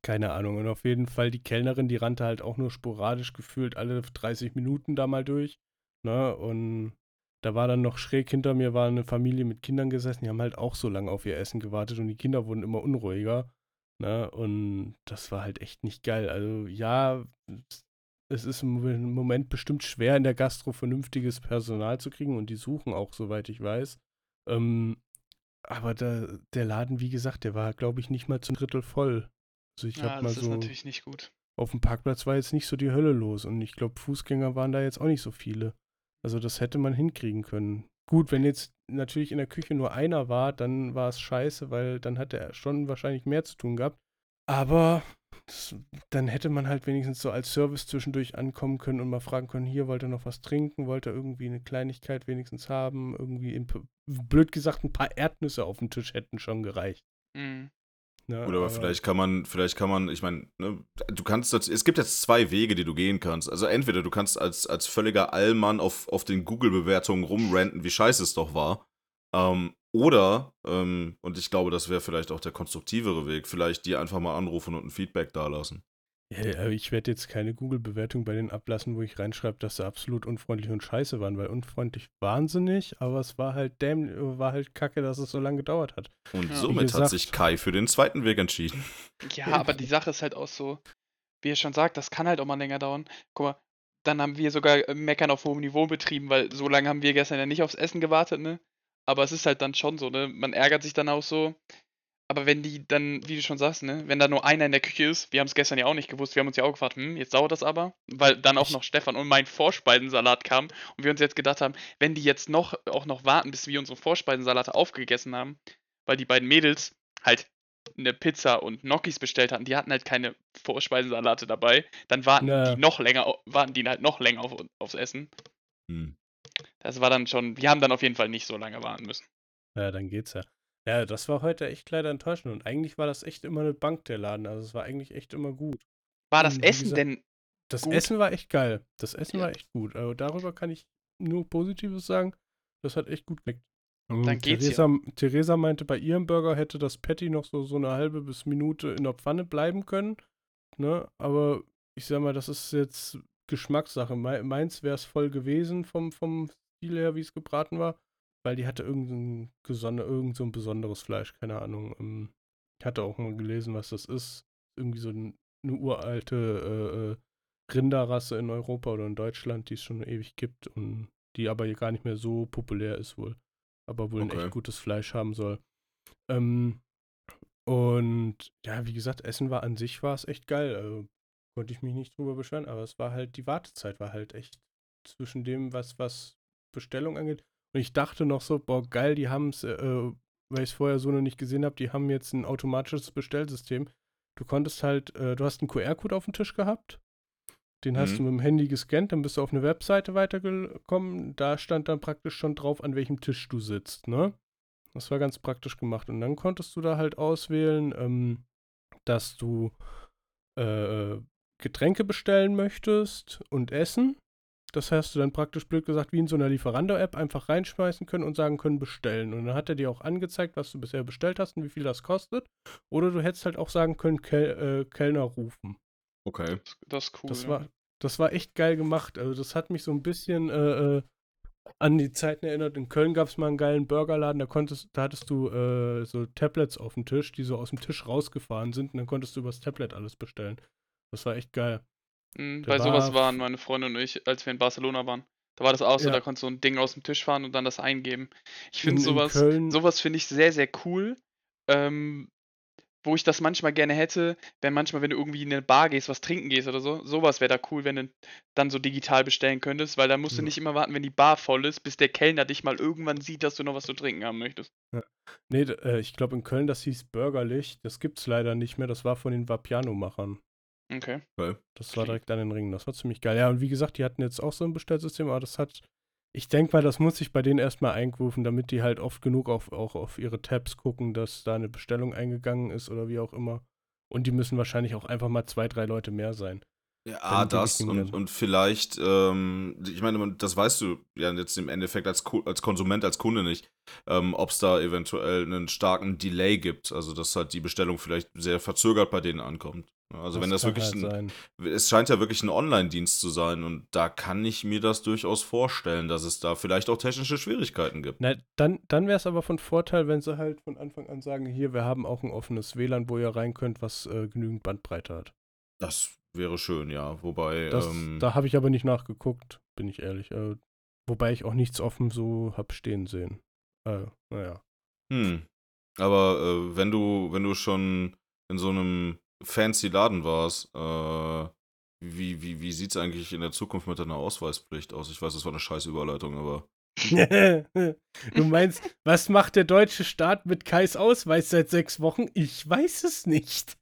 Keine Ahnung. Und auf jeden Fall die Kellnerin, die rannte halt auch nur sporadisch gefühlt alle 30 Minuten da mal durch. Ne? Und da war dann noch schräg hinter mir war eine Familie mit Kindern gesessen, die haben halt auch so lange auf ihr Essen gewartet und die Kinder wurden immer unruhiger. Ne? Und das war halt echt nicht geil. Also ja, es ist im Moment bestimmt schwer in der Gastro vernünftiges Personal zu kriegen und die suchen auch, soweit ich weiß. Ähm, aber da, der Laden, wie gesagt, der war, glaube ich, nicht mal zum Drittel voll. Also ich ja, habe mal das ist so natürlich nicht gut. auf dem Parkplatz war jetzt nicht so die Hölle los und ich glaube, Fußgänger waren da jetzt auch nicht so viele. Also das hätte man hinkriegen können. Gut, wenn jetzt natürlich in der Küche nur einer war, dann war es scheiße, weil dann hat er schon wahrscheinlich mehr zu tun gehabt. Aber das, dann hätte man halt wenigstens so als Service zwischendurch ankommen können und mal fragen können, hier wollt ihr noch was trinken, wollt ihr irgendwie eine Kleinigkeit wenigstens haben, irgendwie, blöd gesagt, ein paar Erdnüsse auf dem Tisch hätten schon gereicht. Mhm. Ne? Gut, aber vielleicht kann man, vielleicht kann man, ich meine, ne, du kannst, es gibt jetzt zwei Wege, die du gehen kannst. Also entweder du kannst als, als völliger Allmann auf, auf den Google-Bewertungen rumranten, wie scheiße es doch war. Ähm, oder, ähm, und ich glaube, das wäre vielleicht auch der konstruktivere Weg, vielleicht die einfach mal anrufen und ein Feedback dalassen. Ja, ich werde jetzt keine Google-Bewertung bei denen ablassen, wo ich reinschreibe, dass sie absolut unfreundlich und scheiße waren, weil unfreundlich wahnsinnig, aber es war halt däm war halt kacke, dass es so lange gedauert hat. Und Ja. somit Wie hat gesagt- sich Kai für den zweiten Weg entschieden. Ja, aber die Sache ist halt auch so, wie ihr schon sagt, das kann halt auch mal länger dauern. Guck mal, dann haben wir sogar äh, Meckern auf hohem Niveau betrieben, weil so lange haben wir gestern ja nicht aufs Essen gewartet, ne? Aber es ist halt dann schon so, ne? Man ärgert sich dann auch so. Aber wenn die dann, wie du schon sagst, ne, wenn da nur einer in der Küche ist, wir haben es gestern ja auch nicht gewusst, wir haben uns ja auch gefragt, hm, jetzt dauert das aber, weil dann auch noch Stefan und mein Vorspeisensalat kam und wir uns jetzt gedacht haben, wenn die jetzt noch auch noch warten, bis wir unsere Vorspeisensalate aufgegessen haben, weil die beiden Mädels halt eine Pizza und Gnocchis bestellt hatten, die hatten halt keine Vorspeisensalate dabei, dann warten Na. die noch länger, warten die halt noch länger auf, aufs Essen. Hm. Das war dann schon, wir haben dann auf jeden Fall nicht so lange warten müssen. Ja, dann geht's ja. Ja, das war heute echt leider enttäuschend und eigentlich war das echt immer eine Bank, der Laden, also es war eigentlich echt immer gut. War das Essen gesagt- denn Das Gut. Essen war echt geil. Das Essen Ja. war echt gut. Also darüber kann ich nur Positives sagen. Das hat echt gut geschmeckt. Dann geht's Theresa, Theresa meinte, bei ihrem Burger hätte das Patty noch so, so eine halbe bis Minute in der Pfanne bleiben können. Ne? Aber ich sag mal, das ist jetzt Geschmackssache. Me meins wäre es voll gewesen vom, vom Stil her, wie es gebraten war. Weil die hatte irgendein, gesonder, irgend so ein besonderes Fleisch, keine Ahnung. Ähm, Ich hatte auch mal gelesen, was das ist. Irgendwie so ein, eine uralte äh, äh, Rinderrasse in Europa oder in Deutschland, die es schon ewig gibt und die aber gar nicht mehr so populär ist wohl. Aber wohl ein Okay. echt gutes Fleisch haben soll. Ähm, und ja, wie gesagt, Essen war an sich war es echt geil. Also, konnte ich mich nicht drüber beschweren, aber es war halt, die Wartezeit war halt echt zwischen dem, was, was Bestellung angeht. Und ich dachte noch so, boah, geil, die haben es, äh, weil ich es vorher so noch nicht gesehen habe, die haben jetzt ein automatisches Bestellsystem. Du konntest halt, äh, du hast einen QR-Code auf dem Tisch gehabt. Den hast Mhm. du mit dem Handy gescannt, dann bist du auf eine Webseite weitergekommen. Da stand dann praktisch schon drauf, an welchem Tisch du sitzt, ne? Das war ganz praktisch gemacht. Und dann konntest du da halt auswählen, ähm, dass du äh, Getränke bestellen möchtest und Essen. Das hast du dann praktisch blöd gesagt, wie in so einer Lieferando-App einfach reinschmeißen können und sagen können, bestellen. Und dann hat er dir auch angezeigt, was du bisher bestellt hast und wie viel das kostet. Oder du hättest halt auch sagen können, Kel äh, Kellner rufen. Okay. Das, das ist cool. Das ja. war, das war echt geil gemacht. Also das hat mich so ein bisschen äh, äh, an die Zeiten erinnert. In Köln gab es mal einen geilen Burgerladen, da konntest, da hattest du äh, so Tablets auf dem Tisch, die so aus dem Tisch rausgefahren sind und dann konntest du übers Tablet alles bestellen. Das war echt geil. Mhm, bei sowas war waren meine Freundin und ich, als wir in Barcelona waren. Da war das auch so, Ja. da konntest du ein Ding aus dem Tisch fahren und dann das eingeben. Ich In, finde in sowas, sowas finde ich sehr, sehr cool. Ähm, wo ich das manchmal gerne hätte, wenn manchmal, wenn du irgendwie in eine Bar gehst, was trinken gehst oder so, sowas wäre da cool, wenn du dann so digital bestellen könntest, weil da musst du Ja. nicht immer warten, wenn die Bar voll ist, bis der Kellner dich mal irgendwann sieht, dass du noch was zu trinken haben möchtest. nee, d- äh, ich glaube in Köln, das hieß Bürgerlich. Das gibt's leider nicht mehr. Das war von den Vapiano-Machern. Okay. Geil. Das war direkt an den Ringen. Das war ziemlich geil. Ja, und wie gesagt, die hatten jetzt auch so ein Bestellsystem, aber das hat. Ich denke mal, das muss sich bei denen erstmal eingerufen, damit die halt oft genug auf, auch auf ihre Tabs gucken, dass da eine Bestellung eingegangen ist oder wie auch immer. Und die müssen wahrscheinlich auch einfach mal zwei, drei Leute mehr sein. Ja, das und, und vielleicht, ähm, ich meine, das weißt du ja jetzt im Endeffekt als, Ku- als Konsument, als Kunde nicht, ähm, ob es da eventuell einen starken Delay gibt, also dass halt die Bestellung vielleicht sehr verzögert bei denen ankommt. Also wenn das wirklich halt ein, es scheint ja wirklich ein Online-Dienst zu sein und da kann ich mir das durchaus vorstellen, dass es da vielleicht auch technische Schwierigkeiten gibt. Na, dann dann wäre es aber von Vorteil, wenn sie halt von Anfang an sagen, hier, wir haben auch ein offenes WLAN, wo ihr rein könnt, was äh, genügend Bandbreite hat. Das wäre schön, ja. Wobei, Das, ähm, da habe ich aber nicht nachgeguckt, bin ich ehrlich. Äh, wobei ich auch nichts offen so hab stehen sehen. Äh, naja. Hm. Aber äh, wenn du, wenn du schon in so einem fancy Laden warst, äh, wie, wie, wie sieht es eigentlich in der Zukunft mit deiner Ausweispflicht aus? Ich weiß, das war eine scheiß Überleitung, aber. [laughs] du meinst, was macht der deutsche Staat mit Kais Ausweis seit sechs Wochen? Ich weiß es nicht.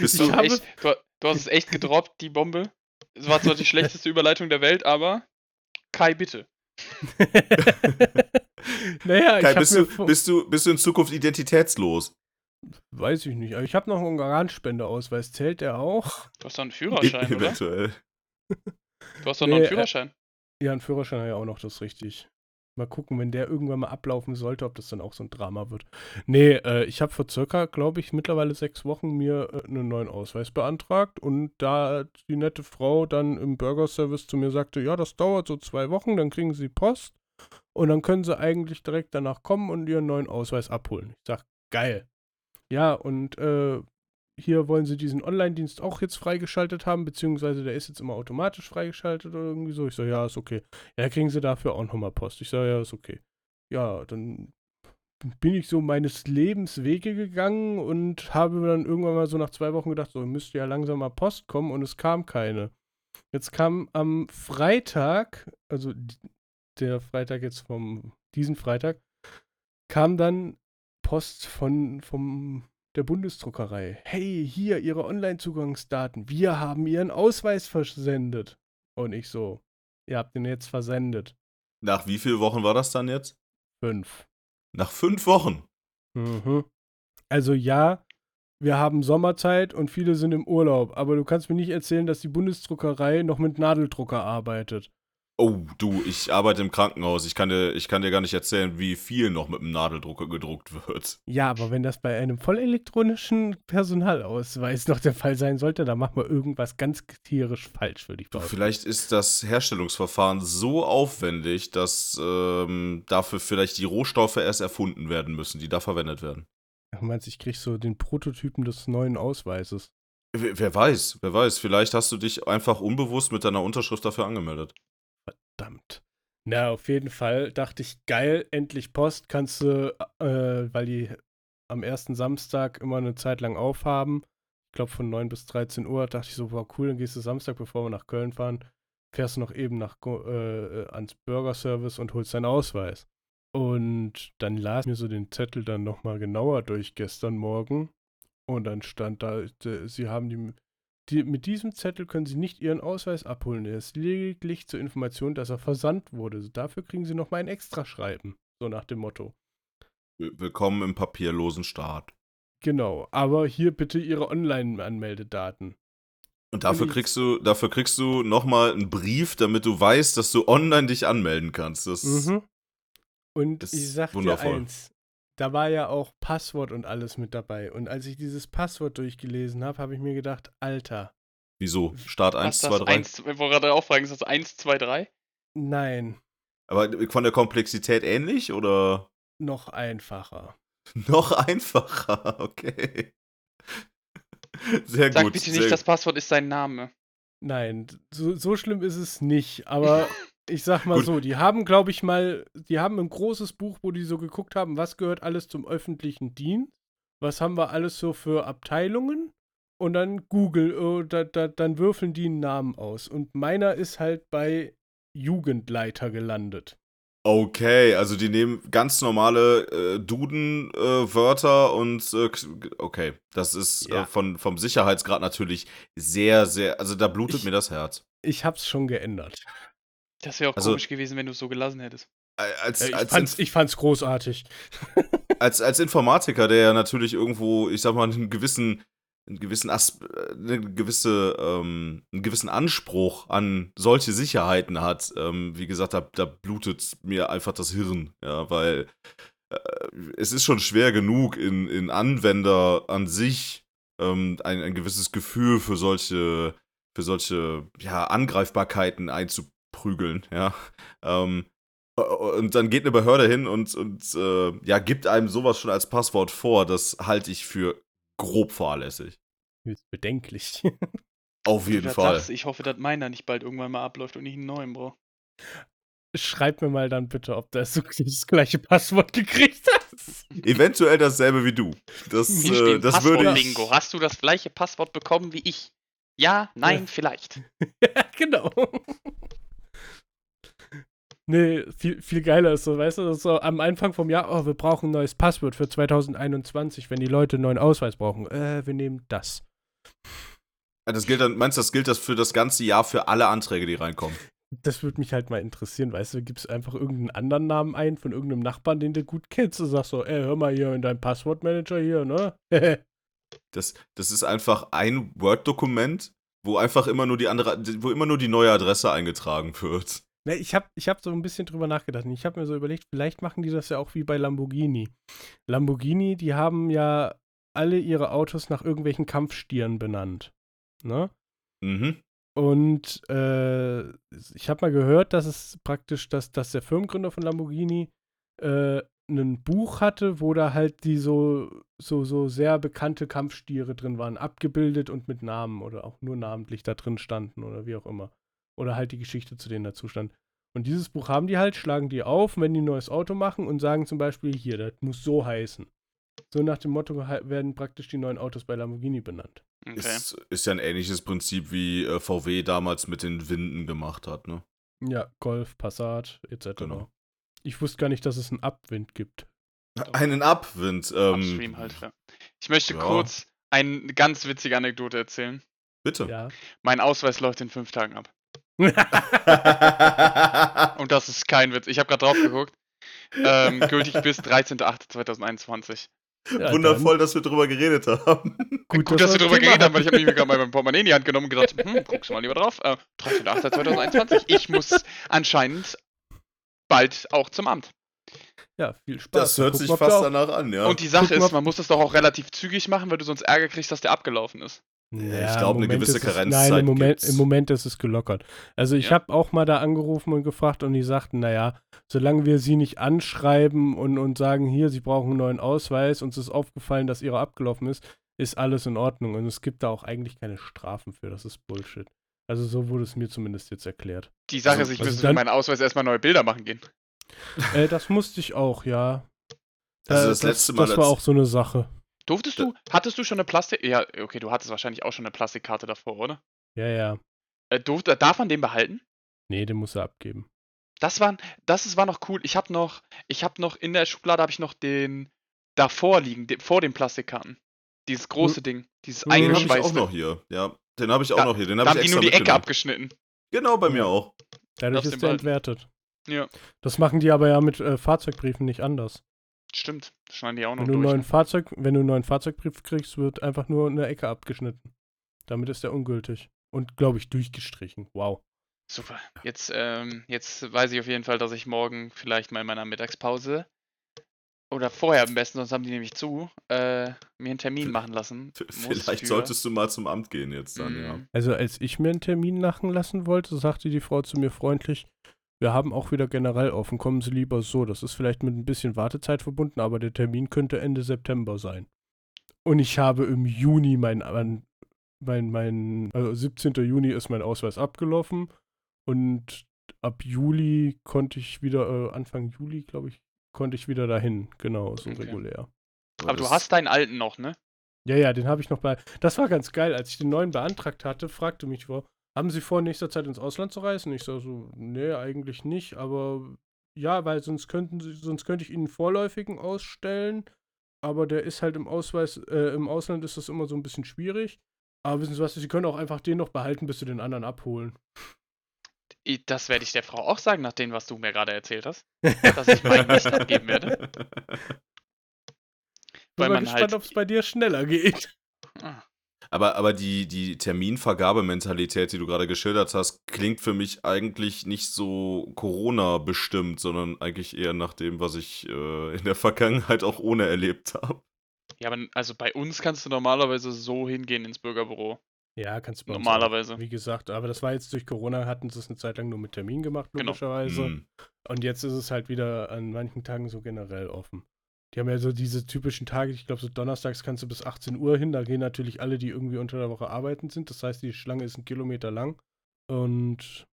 Bist Du, habe- echt, du, du hast es echt gedroppt, die Bombe. Es war zwar die schlechteste Überleitung der Welt, aber Kai, bitte. [laughs] naja, ich Kai, bist, mir du, vor- bist, du, bist du in Zukunft identitätslos? Weiß ich nicht. Aber ich habe noch einen Organspendeausweis. Zählt der auch? Du hast doch einen Führerschein, oder? Eventuell. Du hast doch Nee, noch einen äh, Führerschein. Ja, einen Führerschein habe ich auch noch, das ist richtig. Mal gucken, wenn der irgendwann mal ablaufen sollte, ob das dann auch so ein Drama wird. Nee, äh, ich habe vor circa, glaube ich, mittlerweile sechs Wochen mir äh, einen neuen Ausweis beantragt und da die nette Frau dann im Burgerservice zu mir sagte, ja, das dauert so zwei Wochen, dann kriegen sie Post und dann können sie eigentlich direkt danach kommen und ihren neuen Ausweis abholen. Ich sag, geil. Ja, und äh, hier wollen sie diesen Online-Dienst auch jetzt freigeschaltet haben, beziehungsweise der ist jetzt immer automatisch freigeschaltet oder irgendwie so. Ich so, ja, ist okay. Ja, kriegen sie dafür auch nochmal Post. Ich sage, ja, ist okay. Ja, dann bin ich so meines Lebens Wege gegangen und habe dann irgendwann mal so nach zwei Wochen gedacht, so müsste ja langsam mal Post kommen und es kam keine. Jetzt kam am Freitag, also der Freitag jetzt vom, diesen Freitag, kam dann Post von, vom der Bundesdruckerei. Hey, hier Ihre Online-Zugangsdaten. Wir haben Ihren Ausweis versendet. Und ich so, ihr habt den jetzt versendet. Nach wie vielen Wochen war das dann jetzt? Fünf. Nach fünf Wochen. Mhm. Also ja, wir haben Sommerzeit und viele sind im Urlaub, aber du kannst mir nicht erzählen, dass die Bundesdruckerei noch mit Nadeldrucker arbeitet. Oh, du, ich arbeite im Krankenhaus. Ich kann, dir, ich kann dir gar nicht erzählen, wie viel noch mit dem Nadeldrucker gedruckt wird. Ja, aber wenn das bei einem vollelektronischen Personalausweis noch der Fall sein sollte, dann machen wir irgendwas ganz tierisch falsch, würde ich behaupten. vielleicht ist das Herstellungsverfahren so aufwendig, dass ähm, dafür vielleicht die Rohstoffe erst erfunden werden müssen, die da verwendet werden. Du meinst, ich krieg so den Prototypen des neuen Ausweises. Wer weiß, wer weiß. Vielleicht hast du dich einfach unbewusst mit deiner Unterschrift dafür angemeldet. Verdammt. Na, auf jeden Fall dachte ich, geil, endlich Post, kannst du, äh, weil die am ersten Samstag immer eine Zeit lang aufhaben. Ich glaube von 9 bis 13 Uhr, dachte ich so, wow, cool, dann gehst du Samstag, bevor wir nach Köln fahren, fährst du noch eben nach, äh, äh, ans Burgerservice und holst deinen Ausweis. Und dann las ich mir so den Zettel dann nochmal genauer durch gestern Morgen. Und dann stand da, äh, sie haben die die, mit diesem Zettel können Sie nicht Ihren Ausweis abholen. Er ist lediglich zur Information, dass er versandt wurde. Also dafür kriegen Sie nochmal ein Extraschreiben. So nach dem Motto. Will- Willkommen im papierlosen Staat. Genau. Aber hier bitte Ihre Online-Anmeldedaten. Und dafür kriegst du, dafür kriegst du nochmal einen Brief, damit du weißt, dass du online dich anmelden kannst. Das Mhm. Und ich ist sag dir wundervoll. eins. Da war ja auch Passwort und alles mit dabei. Und als ich dieses Passwort durchgelesen habe, habe ich mir gedacht, Alter, Wieso? Start 1, Was 2, das? 3. 1, ich wollte gerade auch fragen, ist das 1, 2, 3? nein, Aber von der Komplexität ähnlich oder noch einfacher. [laughs] noch einfacher? [laughs] Okay. Sehr Sag gut. bitte sehr nicht, das Passwort ist sein Name. Nein, so, so schlimm ist es nicht. Aber [laughs] ich sag mal Gut. so, die haben, glaube ich, mal, die haben ein großes Buch, wo die so geguckt haben, was gehört alles zum öffentlichen Dienst, was haben wir alles so für Abteilungen und dann Google, äh, da, da, dann würfeln die einen Namen aus. Und meiner ist halt bei Jugendleiter gelandet. Okay, also die nehmen ganz normale äh, Duden-Wörter und äh, okay, das ist Ja. äh, von, vom Sicherheitsgrad natürlich sehr, sehr, also da blutet Ich- mir das Herz. Ich hab's schon geändert. Das wäre auch Also- komisch gewesen, wenn du es so gelassen hättest. Als, ich, als, fand's, ich fand's großartig. [laughs] als, als Informatiker, der ja natürlich irgendwo, ich sag mal, einen gewissen, einen gewissen As äh, eine gewisse, ähm, einen gewissen Anspruch an solche Sicherheiten hat, ähm, wie gesagt, da, da blutet mir einfach das Hirn, ja, weil äh, es ist schon schwer genug, in, in Anwender an sich ähm, ein, ein gewisses Gefühl für solche, für solche ja, Angreifbarkeiten einzuprügeln, ja. Ähm, und dann geht eine Behörde hin und, und äh, ja, gibt einem sowas schon als Passwort vor. Das halte ich für grob fahrlässig. Ist bedenklich. Auf Du jeden das Fall. sagst, ich hoffe, dass meiner nicht bald irgendwann mal abläuft und ich einen neuen brauche. Schreib mir mal dann bitte, ob der so [laughs] das gleiche Passwort gekriegt hat. Eventuell dasselbe wie du. Das, äh, das würde ich. Passwort-Bingo. Hast du das gleiche Passwort bekommen wie ich? Ja, nein, Ja. vielleicht. [laughs] ja, genau. Nee, viel, viel geiler ist so, weißt du, das ist so am Anfang vom Jahr, oh, wir brauchen ein neues Passwort für 2021, wenn die Leute einen neuen Ausweis brauchen. Äh, wir nehmen das. Das gilt dann, meinst du, das gilt das für das ganze Jahr für alle Anträge, die reinkommen? Das würde mich halt mal interessieren, weißt du, gibst einfach irgendeinen anderen Namen ein von irgendeinem Nachbarn, den du gut kennst und sagst so, ey, hör mal hier in deinem Passwortmanager hier, ne? [laughs] Das, das ist einfach ein Word-Dokument, wo einfach immer nur die andere, wo immer nur die neue Adresse eingetragen wird. Ne, ich habe ich hab so ein bisschen drüber nachgedacht. Ich habe mir so überlegt, vielleicht machen die das ja auch wie bei Lamborghini. Lamborghini, die haben ja alle ihre Autos nach irgendwelchen Kampfstieren benannt. Ne? Mhm. Und äh, ich habe mal gehört, dass es praktisch, dass, dass der Firmengründer von Lamborghini äh, ein Buch hatte, wo da halt die so, so, so sehr bekannte Kampfstiere drin waren, abgebildet und mit Namen oder auch nur namentlich da drin standen oder wie auch immer. Oder halt die Geschichte zu denen dazu stand. Und dieses Buch haben die halt, schlagen die auf, wenn die ein neues Auto machen und sagen zum Beispiel, hier, das muss so heißen. So nach dem Motto werden praktisch die neuen Autos bei Lamborghini benannt. Okay. Ist, ist ja ein ähnliches Prinzip wie äh, VW damals mit den Winden gemacht hat, ne? Ja, Golf, Passat, etc. Genau. Ich wusste gar nicht, dass es einen Abwind gibt. Einen Abwind. Ähm, Upstream halt, ja. Ich möchte ja. kurz eine ganz witzige Anekdote erzählen. Bitte. Ja. Mein Ausweis läuft in fünf Tagen ab. [laughs] Und das ist kein Witz. Ich habe gerade drauf geguckt. Ähm, gültig bis 13.08.2021. Ja, Wundervoll, dass wir drüber geredet haben. Dann, Gut, dass wir drüber geredet haben, weil ich habe mich gerade mein Portemonnaie in die Hand genommen und gedacht, hm, guckst du mal lieber drauf. Äh, 13.08.2021. Ich muss anscheinend bald auch zum Amt. Ja, viel Spaß. Das hört Gucken, sich fast danach an, ja. Und die Sache Gucken, ist, man muss das doch auch relativ zügig machen, weil du sonst Ärger kriegst, dass der abgelaufen ist. Ja, ich glaube, im eine Moment gewisse ist es- Karenzzeit Nein, im Moment, gibt's. im Moment ist es gelockert. Also ich Ja. habe auch mal da angerufen und gefragt und die sagten, naja, solange wir sie nicht anschreiben und, und sagen, hier, sie brauchen einen neuen Ausweis, uns ist aufgefallen, dass ihre abgelaufen ist, ist alles in Ordnung. Und es gibt da auch eigentlich keine Strafen für. Das ist Bullshit. Also so wurde es mir zumindest jetzt erklärt. Die Sache Also- ist, ich also müsste für meinen Ausweis erstmal neue Bilder machen gehen. Äh, das musste ich auch, ja. Also Äh, das letzte Mal, Das war auch so eine Sache. Durftest du, hattest du schon eine Plastik, ja, okay, du hattest wahrscheinlich auch schon eine Plastikkarte davor, oder? Ja, ja. Äh, durfte, darf man den behalten? Nee, den muss er abgeben. Das war, das ist, war noch cool. Ich habe noch, ich habe noch in der Schublade habe ich noch den davor liegen, de, vor den Plastikkarten. Dieses große Ding, dieses Den den habe ich eingeschweißte. auch noch hier. Ja, den habe ich auch Da- noch hier. Den habe haben ich die extra nur die Ecke abgeschnitten. Genau, bei mir auch. Dadurch ist den der entwertet. Ja, Das machen die aber ja mit äh, Fahrzeugbriefen nicht anders. Stimmt. Das schneiden die auch noch Wenn du, durch. neuen ne? Fahrzeug, wenn du einen neuen Fahrzeugbrief kriegst, wird einfach nur eine Ecke abgeschnitten. Damit ist der ungültig. Und, glaube ich, durchgestrichen. Wow. Super. Jetzt, ähm, jetzt weiß ich auf jeden Fall, dass ich morgen vielleicht mal in meiner Mittagspause oder vorher am besten, sonst haben die nämlich zu, äh, mir einen Termin machen lassen. Muss Vielleicht solltest du mal zum Amt gehen jetzt dann, ja. Mhm. Also, als ich mir einen Termin machen lassen wollte, sagte die Frau zu mir freundlich, wir haben auch wieder generell offen, kommen Sie lieber so. Das ist vielleicht mit ein bisschen Wartezeit verbunden, aber der Termin könnte Ende September sein. Und ich habe im Juni meinen, an- mein, mein also 17. Juni ist mein Ausweis abgelaufen und ab Juli konnte ich wieder, äh, Anfang Juli, glaube ich, konnte ich wieder dahin, genau, so Okay. regulär. Aber du das- hast deinen alten noch, ne? Ja, ja, den habe ich noch bei. Das war ganz geil, als ich den neuen beantragt hatte, fragte mich vor, haben Sie vor, in nächster Zeit ins Ausland zu reisen? Ich sage so, nee, eigentlich nicht, aber ja, weil sonst könnten Sie, sonst könnte ich Ihnen einen vorläufigen ausstellen, aber der ist halt im Ausweis, äh, im Ausland ist das immer so ein bisschen schwierig. Aber wissen Sie was, Sie können auch einfach den noch behalten, bis Sie den anderen abholen. Das werde ich der Frau auch sagen, nach dem, was du mir gerade erzählt hast. [laughs] Dass ich meinen nicht abgeben werde. [laughs] Bin Weil mal man gespannt, halt- ob es bei dir schneller geht. Aber, aber die, die Terminvergabementalität, die du gerade geschildert hast, klingt für mich eigentlich nicht so Corona-bestimmt, sondern eigentlich eher nach dem, was ich äh, in der Vergangenheit auch ohne erlebt habe. Ja, aber also bei uns kannst du normalerweise so hingehen ins Bürgerbüro. Ja, kannst du bei uns Normalerweise. Auch, wie gesagt, aber das war jetzt durch Corona, hatten sie es eine Zeit lang nur mit Termin gemacht, Genau. logischerweise. Hm. Und jetzt ist es halt wieder an manchen Tagen so generell offen. Die haben ja so diese typischen Tage, ich glaube, so donnerstags kannst du bis 18 Uhr hin. Da gehen natürlich alle, die irgendwie unter der Woche arbeiten sind. Das heißt, die Schlange ist ein Kilometer lang. Und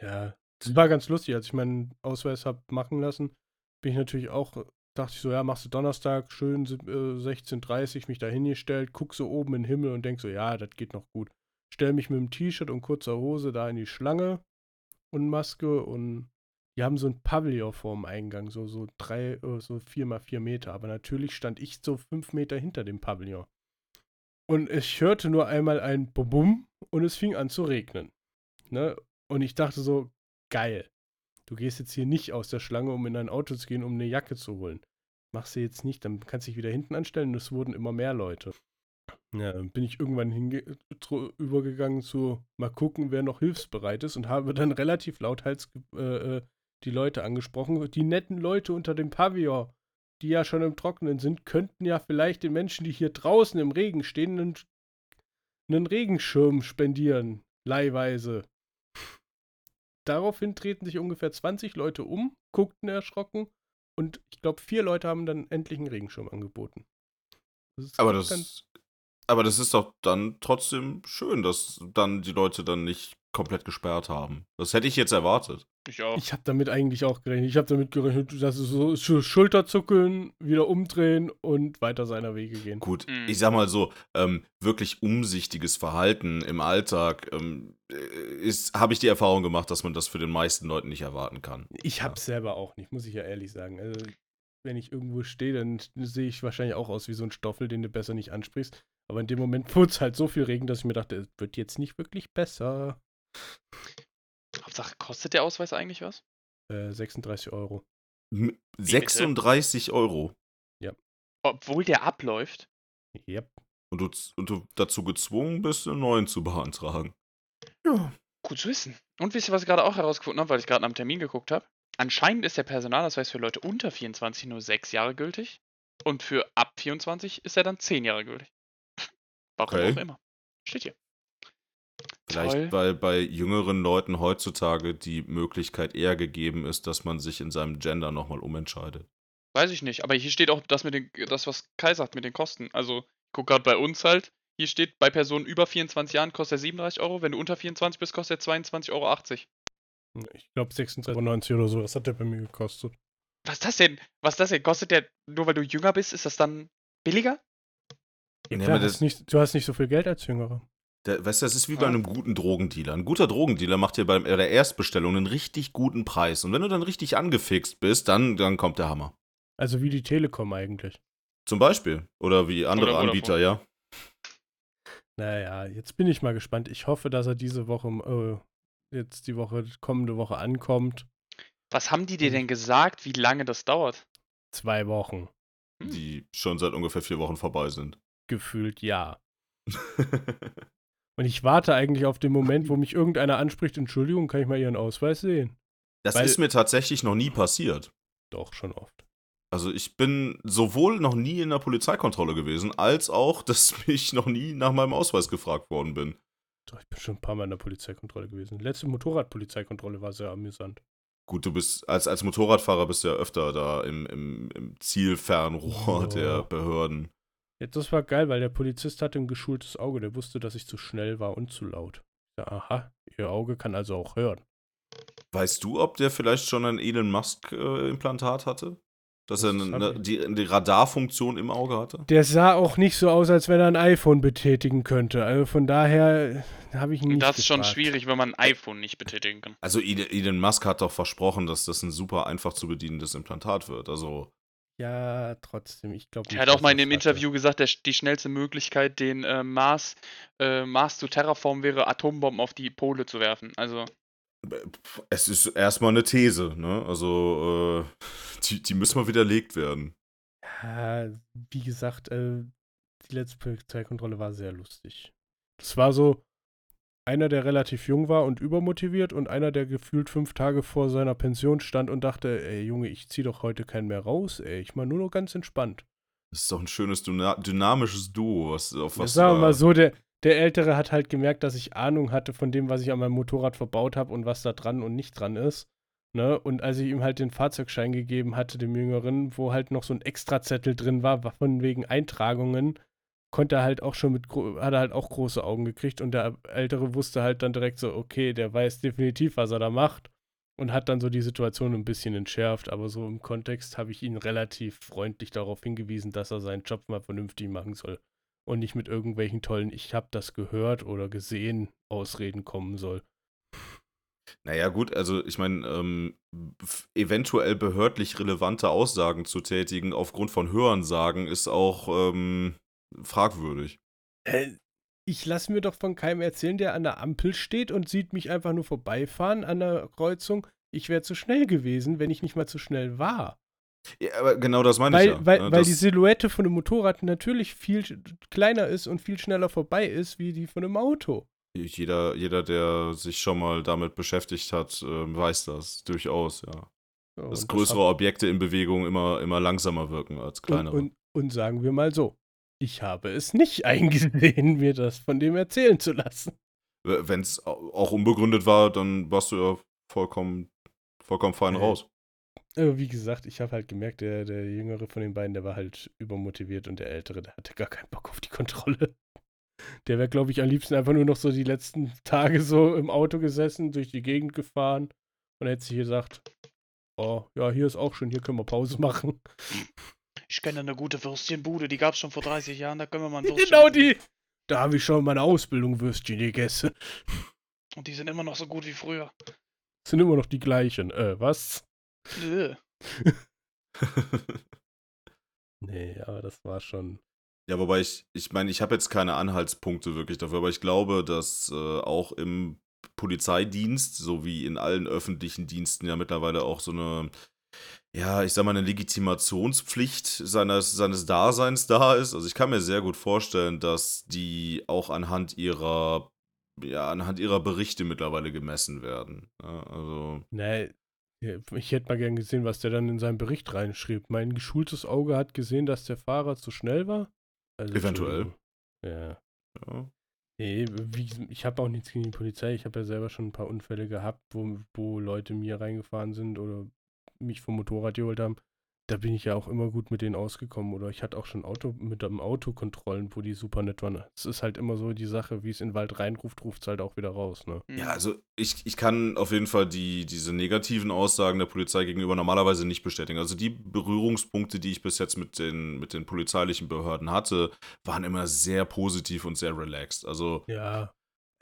ja, das war ganz lustig. Als ich meinen Ausweis habe machen lassen, bin ich natürlich auch, dachte ich so, ja, machst du Donnerstag schön äh, 16.30 mich da hingestellt, guck so oben in den Himmel und denk so, ja, das geht noch gut. Stell mich mit dem T-Shirt und kurzer Hose da in die Schlange und Maske und die haben so ein Pavillon vorm Eingang, so, so drei, äh, so vier mal vier Meter. Aber natürlich stand ich so fünf Meter hinter dem Pavillon. Und ich hörte nur einmal ein Bum und es fing an zu regnen. Ne? Und ich dachte so, geil. Du gehst jetzt hier nicht aus der Schlange, um in dein Auto zu gehen, um eine Jacke zu holen. Machst du jetzt nicht, dann kannst du dich wieder hinten anstellen und es wurden immer mehr Leute. Ja, dann bin ich irgendwann übergegangen zu mal gucken, wer noch hilfsbereit ist und habe dann relativ lauthals äh, äh, die Leute angesprochen. Die netten Leute unter dem Pavillon, die ja schon im Trockenen sind, könnten ja vielleicht den Menschen, die hier draußen im Regen stehen, einen, einen Regenschirm spendieren. Leihweise. Daraufhin treten sich ungefähr 20 Leute um, guckten erschrocken und ich glaube, vier Leute haben dann endlich einen Regenschirm angeboten. ist Aber das, aber das ist doch dann trotzdem schön, dass dann die Leute dann nicht komplett gesperrt haben. Das hätte ich jetzt erwartet. Ich auch. Ich habe damit eigentlich auch gerechnet. Ich habe damit gerechnet, dass es so Sch- Schulterzuckeln, wieder umdrehen und weiter seiner Wege gehen. Gut, Mhm. ich sag mal so, ähm, wirklich umsichtiges Verhalten im Alltag ähm, äh, ist, habe ich die Erfahrung gemacht, dass man das für den meisten Leuten nicht erwarten kann. Ich habe es selber auch nicht, muss ich ja ehrlich sagen. Also, wenn ich irgendwo stehe, dann sehe ich wahrscheinlich auch aus wie so ein Stoffel, den du besser nicht ansprichst. Aber in dem Moment [laughs] wurde es halt so viel Regen, dass ich mir dachte, es wird jetzt nicht wirklich besser. Hauptsache, kostet der Ausweis eigentlich was? Äh, 36 Euro. M- 36 Euro. Obwohl der abläuft. Yep. Und du, und du dazu gezwungen bist, einen neuen zu beantragen. Ja. Gut zu wissen. Und wisst ihr, was ich gerade auch herausgefunden habe, weil ich gerade nach dem Termin geguckt habe? Anscheinend ist der Personalausweis für Leute unter 24 nur 6 Jahre gültig. Und für ab 24 ist er dann 10 Jahre gültig. Warum Okay. auch immer. Steht hier. Vielleicht, Toll. weil bei jüngeren Leuten heutzutage die Möglichkeit eher gegeben ist, dass man sich in seinem Gender nochmal umentscheidet. Weiß ich nicht. Aber hier steht auch das mit den, das, was Kai sagt mit den Kosten. Also, ich guck gerade bei uns halt. Hier steht, bei Personen über 24 Jahren kostet er 37 Euro. Wenn du unter 24 bist, kostet er 22,80 Euro. Ich glaube 26,90 Euro oder so. Das hat der bei mir gekostet. Was ist das denn? Was ist das denn? Kostet der, nur weil du jünger bist, ist das dann billiger? Ja, Nee, klar, aber hast das- nicht, du hast nicht so viel Geld als Jüngerer. Der, weißt du, das ist wie Ja. bei einem guten Drogendealer. Ein guter Drogendealer macht dir bei der Erstbestellung einen richtig guten Preis. Und wenn du dann richtig angefixt bist, dann, dann kommt der Hammer. Also wie die Telekom eigentlich. Zum Beispiel. Oder wie andere Oder Anbieter, ja. Naja, jetzt bin ich mal gespannt. Ich hoffe, dass er diese Woche, äh, jetzt die Woche, kommende Woche ankommt. Was haben die dir denn gesagt, wie lange das dauert? Zwei Wochen. Die schon seit ungefähr vier Wochen vorbei sind. Gefühlt ja. [laughs] Und ich warte eigentlich auf den Moment, wo mich irgendeiner anspricht, Entschuldigung, kann ich mal Ihren Ausweis sehen? das Weil- ist mir tatsächlich noch nie passiert. Doch, schon oft. Also ich bin sowohl noch nie in der Polizeikontrolle gewesen, als auch, [laughs] dass mich noch nie nach meinem Ausweis gefragt worden bin. Doch, ich bin schon ein paar Mal in der Polizeikontrolle gewesen. Die letzte Motorradpolizeikontrolle war sehr amüsant. Gut, du bist als, als Motorradfahrer bist du ja öfter da im, im, im Zielfernrohr Ja. der Behörden. Jetzt, das war geil, weil der Polizist hatte ein geschultes Auge. Der wusste, dass ich zu schnell war und zu laut. Ja, aha, ihr Auge kann also auch hören. Weißt du, ob der vielleicht schon ein Elon Musk-Implantat hatte? Dass Das er eine, die, die Radarfunktion im Auge hatte? Der sah auch nicht so aus, als wenn er ein iPhone betätigen könnte. Also von daher habe ich ihn nicht das ist schon gefragt. schwierig, wenn man ein iPhone nicht betätigen kann. Also Elon Elon Musk hat doch versprochen, dass das ein super einfach zu bedienendes Implantat wird. Also Ja, trotzdem, ich glaube Er hat auch mal in dem Interview gesagt, der, die schnellste Möglichkeit, den äh, Mars, äh, Mars zu terraformen, wäre, Atombomben auf die Pole zu werfen. Also, pf, es ist erstmal eine These, ne? Also äh, die, die müssen mal widerlegt werden. Ja, wie gesagt, äh, die letzte Polizeikontrolle war sehr lustig. Das war so einer, der relativ jung war und übermotiviert und einer, der gefühlt fünf Tage vor seiner Pension stand und dachte, ey Junge, ich zieh doch heute keinen mehr raus, ey, ich mach nur noch ganz entspannt. Das ist doch ein schönes dyna dynamisches Duo, was, auf was Ja, sagen wir mal so, der, der Ältere hat halt gemerkt, dass ich Ahnung hatte von dem, was ich an meinem Motorrad verbaut habe und was da dran und nicht dran ist. Ne? Und als ich ihm halt den Fahrzeugschein gegeben hatte, dem Jüngeren, wo halt noch so ein Extrazettel drin war, war von wegen Eintragungen, konnte er halt auch schon mit, hat er halt auch große Augen gekriegt und der Ältere wusste halt dann direkt so, okay, der weiß definitiv, was er da macht und hat dann so die Situation ein bisschen entschärft, aber so im Kontext habe ich ihn relativ freundlich darauf hingewiesen, dass er seinen Job mal vernünftig machen soll und nicht mit irgendwelchen tollen Ich habe das gehört oder gesehen Ausreden kommen soll. Naja, gut, also ich meine, ähm, eventuell behördlich relevante Aussagen zu tätigen aufgrund von Hörensagen ist auch ähm, fragwürdig. Äh, ich lasse mir doch von keinem erzählen, der an der Ampel steht und sieht mich einfach nur vorbeifahren an der Kreuzung. Ich wäre zu schnell gewesen, wenn ich nicht mal zu schnell war. Ja, aber genau das meine Weil, ich ja. weil, ne, weil das- die Silhouette von einem Motorrad natürlich viel kleiner ist und viel schneller vorbei ist wie die von einem Auto. Jeder, jeder, der sich schon mal damit beschäftigt hat, ähm, weiß das durchaus, ja. So, Dass und größere hab- Objekte in Bewegung immer, immer langsamer wirken als und, kleinere. und, und sagen wir mal so, ich habe es nicht [laughs] eingesehen, mir das von dem erzählen zu lassen. Wenn es auch unbegründet war, dann warst du ja vollkommen, vollkommen fein Äh, raus. Aber wie gesagt, ich habe halt gemerkt, der, der Jüngere von den beiden, der war halt übermotiviert und der Ältere, der hatte gar keinen Bock auf die Kontrolle. Der wäre, glaube ich, am liebsten einfach nur noch so die letzten Tage so im Auto gesessen, durch die Gegend gefahren und hätte sich gesagt, oh, ja, hier ist auch schon, hier können wir Pause [laughs] machen. Ich kenne eine gute Würstchenbude, die gab es schon vor 30 Jahren, da können wir mal ein Würstchen genau machen. die. Da habe ich schon meine Ausbildung Würstchen gegessen. Und die sind immer noch so gut wie früher. Sind immer noch die gleichen. Äh, was? [laughs] Nee, aber das war schon. Ja, wobei ich, ich meine, ich habe jetzt keine Anhaltspunkte wirklich dafür, aber ich glaube, dass äh, auch im Polizeidienst, so wie in allen öffentlichen Diensten ja mittlerweile auch so eine, ja, ich sag mal, eine Legitimationspflicht seines, seines Daseins da ist. Also ich kann mir sehr gut vorstellen, dass die auch anhand ihrer, ja, anhand ihrer Berichte mittlerweile gemessen werden. Ja, also, Nee, ja, ich hätte mal gern gesehen, was der dann in seinen Bericht reinschrieb. Mein geschultes Auge hat gesehen, dass der Fahrer zu schnell war. Also, Eventuell. Ja. ja. Nee, wie, ich habe auch nichts gegen die Polizei. Ich habe ja selber schon ein paar Unfälle gehabt, wo, wo Leute mir reingefahren sind oder mich vom Motorrad geholt haben. Da bin ich ja auch immer gut mit denen ausgekommen. Oder ich hatte auch schon Auto mit einem Autokontrollen, wo die super nett waren. Es ist halt immer so die Sache, wie es in den Wald reinruft, ruft es halt auch wieder raus, ne? Ja, also ich, ich kann auf jeden Fall die, diese negativen Aussagen der Polizei gegenüber normalerweise nicht bestätigen. Also die Berührungspunkte, die ich bis jetzt mit den, mit den polizeilichen Behörden hatte, waren immer sehr positiv und sehr relaxed. Also Ja.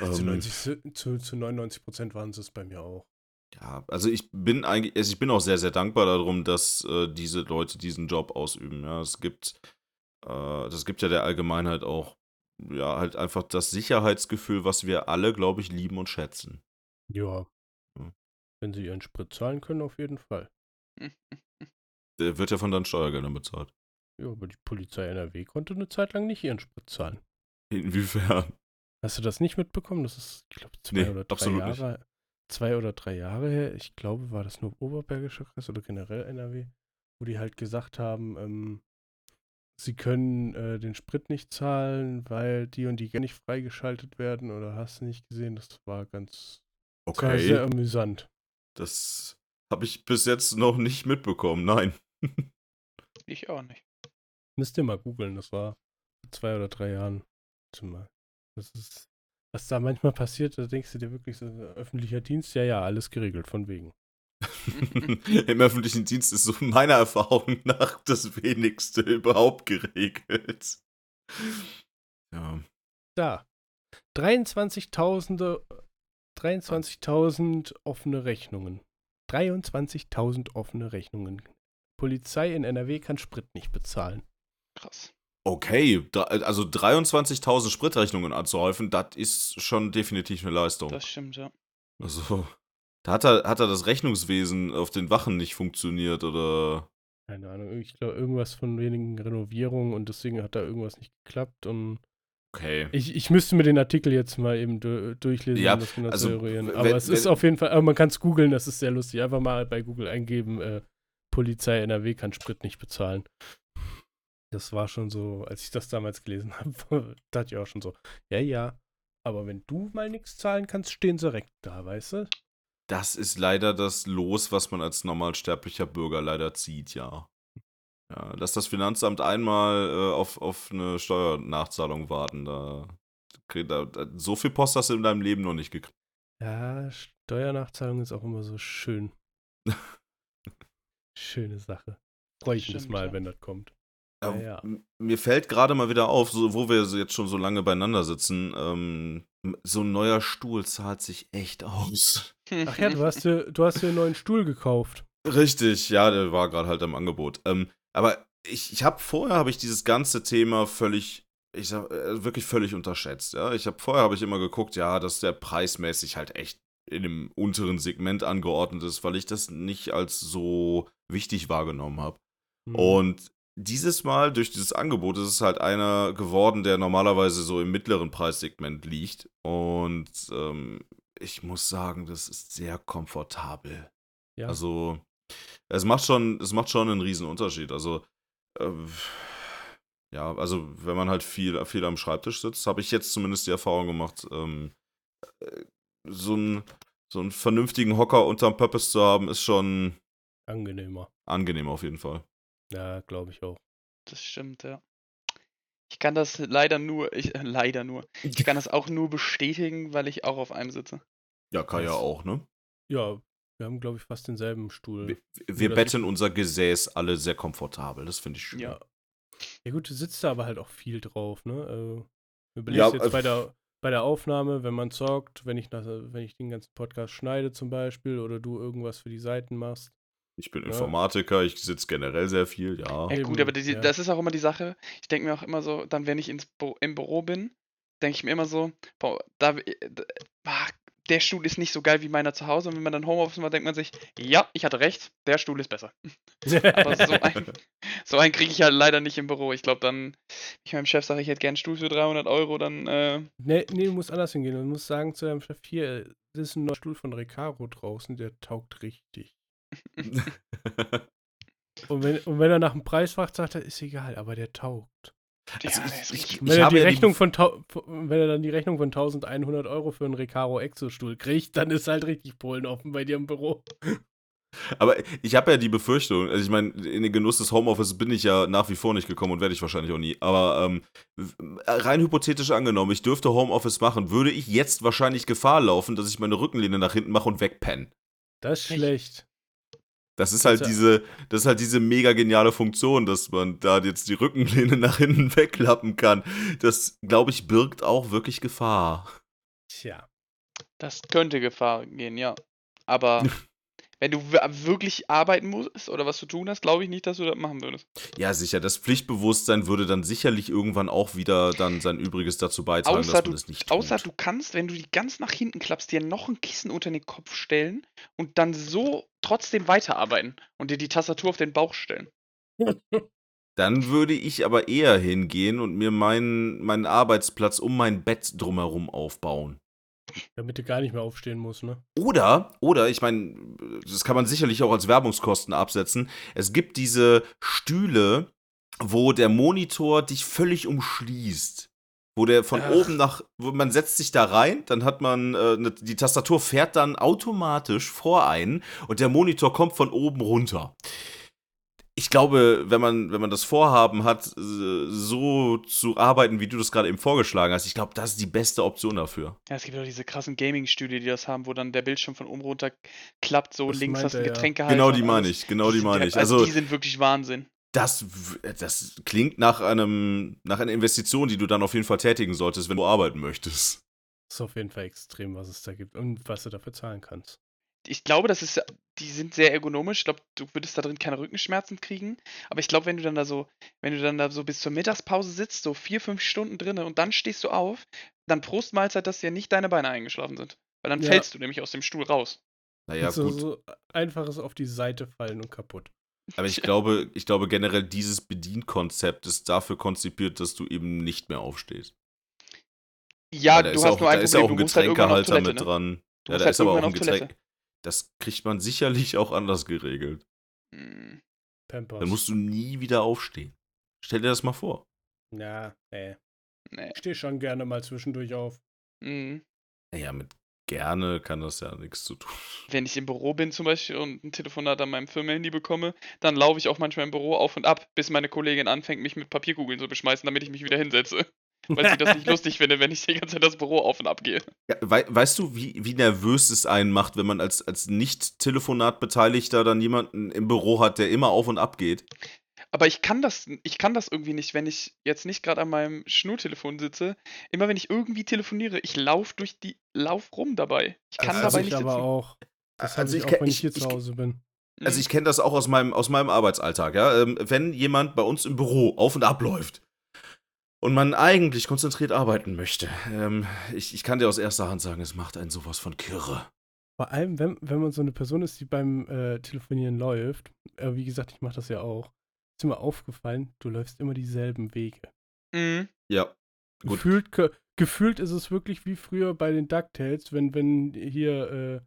zu, Ähm. 90, zu, zu 99 Prozent waren es es bei mir auch. Ja, also ich bin eigentlich, also ich bin auch sehr, sehr dankbar darum, dass äh, diese Leute diesen Job ausüben. Ja, es gibt, äh, das gibt ja der Allgemeinheit auch, ja, halt einfach das Sicherheitsgefühl, was wir alle, glaube ich, lieben und schätzen. Ja. Hm. Wenn sie ihren Sprit zahlen können, auf jeden Fall. [laughs] Der wird ja von deinen Steuergeldern bezahlt. Ja, aber die Polizei NRW konnte eine Zeit lang nicht ihren Sprit zahlen. Inwiefern? Hast du das nicht mitbekommen? Das ist, ich glaube, zwei Nee, oder drei absolut nicht. Zwei oder drei Jahre her. Ich glaube, war das nur Oberbergischer Kreis oder generell NRW, wo die halt gesagt haben, ähm, sie können äh, den Sprit nicht zahlen, weil die und die nicht freigeschaltet werden oder hast du nicht gesehen? Das war ganz das war sehr Okay, amüsant. das habe ich bis jetzt noch nicht mitbekommen, nein. [laughs] Ich auch nicht. Müsst ihr mal googeln, das war zwei oder drei Jahren. Mal. Das ist, was da manchmal passiert, da denkst du dir wirklich so, öffentlicher Dienst, ja, ja, alles geregelt, von wegen. [laughs] Im öffentlichen Dienst ist so meiner Erfahrung nach das wenigste überhaupt geregelt. Ja. Da. 23.000 23.000 offene Rechnungen. 23.000 offene Rechnungen. Polizei in NRW kann Sprit nicht bezahlen. Krass. Okay, da, also 23.000 Spritrechnungen anzuhäufen, das ist schon definitiv eine Leistung. Das stimmt, ja. Also, da hat er, hat er das Rechnungswesen auf den Wachen nicht funktioniert oder. Keine Ahnung, ich glaube irgendwas von wenigen Renovierungen und deswegen hat da irgendwas nicht geklappt und Okay. ich, ich müsste mir den Artikel jetzt mal eben du, durchlesen, Ja, um das genau also, zu eruieren. wenn- Aber es ist wenn- auf jeden Fall, aber man kann es googeln, das ist sehr lustig. Einfach mal bei Google eingeben, äh, Polizei NRW kann Sprit nicht bezahlen. Das war schon so, als ich das damals gelesen [laughs] habe, dachte ich auch schon so, ja, ja. Aber wenn du mal nichts zahlen kannst, stehen sie direkt da, weißt du? Das ist leider das Los, was man als normalsterblicher Bürger leider zieht, ja. Ja, lass das Finanzamt einmal äh, auf, auf eine Steuernachzahlung warten. Da, da, da, so viel Post hast du in deinem Leben noch nicht gekriegt. Ja, Steuernachzahlung ist auch immer so schön. [laughs] Schöne Sache. Freue ich mich mal, ja. wenn das kommt. Ja, Ja, ja. Mir fällt gerade mal wieder auf, so, wo wir jetzt schon so lange beieinander sitzen, ähm, so ein neuer Stuhl zahlt sich echt aus. Ach ja, du hast dir, du hast dir einen neuen Stuhl gekauft. Richtig, ja, der war gerade halt im Angebot. Ähm, aber ich, ich habe vorher habe ich dieses ganze Thema völlig, ich sag, äh, wirklich völlig unterschätzt. Ja, ich habe vorher habe ich immer geguckt, ja, dass der preismäßig halt echt in dem unteren Segment angeordnet ist, weil ich das nicht als so wichtig wahrgenommen habe. Hm. Und dieses Mal durch dieses Angebot ist es halt einer geworden, der normalerweise so im mittleren Preissegment liegt. Und ähm, ich muss sagen, das ist sehr komfortabel. ja. Also, es macht schon, es macht schon einen riesen Unterschied. Also, ähm, ja, also wenn man halt viel, viel am Schreibtisch sitzt, habe ich jetzt zumindest die Erfahrung gemacht, ähm, äh, so, einen, so einen vernünftigen Hocker unterm Purpose zu haben, ist schon angenehmer. angenehm auf jeden Fall. Ja, glaube ich auch. Das stimmt, ja. Ich kann das leider nur, ich, äh, leider nur. Ich kann das [laughs] auch nur bestätigen, weil ich auch auf einem sitze. Ja, kann ja auch, ne? Ja, wir haben, glaube ich, fast denselben Stuhl. Wir, wir betteln unser Gesäß alle sehr komfortabel. Das finde ich schön. Ja. Ja gut, du sitzt da aber halt auch viel drauf, ne? Also, überlegst Ja, jetzt äh, bei der, bei der Aufnahme, wenn man zockt, wenn ich, nach, wenn ich den ganzen Podcast schneide zum Beispiel oder du irgendwas für die Seiten machst. Ich bin Ja. Informatiker, ich sitze generell sehr viel, ja. Ja, gut, aber die, ja. das ist auch immer die Sache. Ich denke mir auch immer so, dann, wenn ich ins Bü im Büro bin, denke ich mir immer so, boah, da, äh, d- ah, der Stuhl ist nicht so geil wie meiner zu Hause. Und wenn man dann Homeoffice macht, denkt man sich, ja, ich hatte recht, der Stuhl ist besser. [laughs] Aber so [laughs] ein, so einen kriege ich halt leider nicht im Büro. Ich glaube, dann, wenn ich meinem Chef sage, ich hätte gern einen Stuhl für 300 Euro, dann, äh, nee, nee, du musst anders hingehen. Du musst sagen zu deinem Chef, hier, das ist ein neuer Stuhl von Recaro draußen, der taugt richtig. [laughs] Und wenn, und wenn er nach dem Preis fragt, sagt er, ist egal, aber der taugt. Also ich- ich- wenn, er die Rechnung von wenn er dann die Rechnung von 1100 Euro für einen Recaro Exo-Stuhl kriegt, dann ist halt richtig Polen offen bei dir im Büro. Aber ich habe ja die Befürchtung, also ich meine, in den Genuss des Homeoffice bin ich ja nach wie vor nicht gekommen und werde ich wahrscheinlich auch nie. Aber ähm, rein hypothetisch angenommen, ich dürfte Homeoffice machen, würde ich jetzt wahrscheinlich Gefahr laufen, dass ich meine Rückenlehne nach hinten mache und wegpenne. Das ist Echt? schlecht. Das ist halt diese, das ist halt diese mega geniale Funktion, dass man da jetzt die Rückenlehne [laughs] nach hinten wegklappen kann. Das, glaube ich, birgt auch wirklich Gefahr. Tja. Das könnte Gefahr gehen, ja. Aber [laughs] wenn du wirklich arbeiten musst oder was zu tun hast, glaube ich nicht, dass du das machen würdest. Ja, sicher, das Pflichtbewusstsein würde dann sicherlich irgendwann auch wieder dann sein Übriges dazu beitragen, Außer dass du, man das nicht außer tut. du kannst, wenn du die ganz nach hinten klappst, dir noch ein Kissen unter den Kopf stellen und dann so trotzdem weiterarbeiten und dir die Tastatur auf den Bauch stellen. [laughs] Dann würde ich aber eher hingehen und mir meinen, meinen Arbeitsplatz um mein Bett drumherum aufbauen. Damit du gar nicht mehr aufstehen musst, ne? Oder, oder, ich meine, das kann man sicherlich auch als Werbungskosten absetzen. Es gibt diese Stühle, wo der Monitor dich völlig umschließt. Wo der von Ach. oben nach, wo man setzt sich da rein, dann hat man, äh, ne, die Tastatur fährt dann automatisch vor einen und der Monitor kommt von oben runter. Ich glaube, wenn man, wenn man das Vorhaben hat, äh, so zu arbeiten, wie du das gerade eben vorgeschlagen hast, ich glaube, das ist die beste Option dafür. Ja, es gibt auch diese krassen Gaming-Stühle, die das haben, wo dann der Bildschirm von oben runter klappt, so Das links hast du einen er, ja. Genau die meine ich, genau die sind meine ich. Also, die sind wirklich Wahnsinn. das, w- das klingt nach einem, nach einer Investition, die du dann auf jeden Fall tätigen solltest, wenn du arbeiten möchtest. ist auf jeden Fall extrem, was es da gibt und was du dafür zahlen kannst. Ich glaube, das ist, die sind sehr ergonomisch. Ich glaube, du würdest da drin keine Rückenschmerzen kriegen. Aber ich glaube, wenn du dann da so, wenn du dann da so bis zur Mittagspause sitzt, so vier, fünf Stunden drinne und dann stehst du auf, dann Prost Mahlzeit, dass dir nicht deine Beine eingeschlafen sind. Weil dann Ja. fällst du nämlich aus dem Stuhl raus. Naja, so, gut. so einfaches auf die Seite fallen und kaputt. Aber ich [laughs] glaube, ich glaube generell, dieses Bedienkonzept ist dafür konzipiert, dass du eben nicht mehr aufstehst. Ja, du hast auch, nur ein da ist ja auch ein halt Getränkehalter Toilette, mit ne? dran. Du Ja, da halt ist aber auch ein auf Toilette. Getränk. Das kriegt man sicherlich auch anders geregelt. Hm, Pampers. Dann musst du nie wieder aufstehen. Stell dir das mal vor. Ja, ey. nee. Ich stehe schon gerne mal zwischendurch auf. Hm. Naja, mit gerne kann das ja nichts zu tun. Wenn ich im Büro bin zum Beispiel und ein Telefonat an meinem Firmenhandy bekomme, dann laufe ich auch manchmal im Büro auf und ab, bis meine Kollegin anfängt, mich mit Papierkugeln zu beschmeißen, damit ich mich wieder hinsetze. Weil sie das nicht lustig finde, wenn ich die ganze Zeit das Büro auf und ab gehe. Ja, wei weißt du, wie, wie nervös es einen macht, wenn man als, als Nicht-Telefonat-Beteiligter dann jemanden im Büro hat, der immer auf und ab geht? Aber ich kann das, ich kann das irgendwie nicht, wenn ich jetzt nicht gerade an meinem Schnurtelefon sitze. Immer wenn ich irgendwie telefoniere, ich laufe durch die, lauf rum dabei. Ich kann Also dabei ich nicht aber sitzen. auch. Das habe Also ich ich auch, wenn ich ich- hier ich- zu Hause bin. Also Mhm. ich kenne das auch aus meinem, aus meinem Arbeitsalltag, ja. Ähm, wenn jemand bei uns im Büro auf und ab läuft und man eigentlich konzentriert arbeiten möchte, ähm, ich, ich kann dir aus erster Hand sagen, es macht einen sowas von kirre. Vor allem, wenn, wenn man so eine Person ist, die beim äh, Telefonieren läuft, äh, wie gesagt, ich mache das ja auch, ist mir aufgefallen, du läufst immer dieselben Wege. Mhm. Ja, gut. Gefühlt, ge gefühlt ist es wirklich wie früher bei den DuckTales, wenn, wenn hier äh,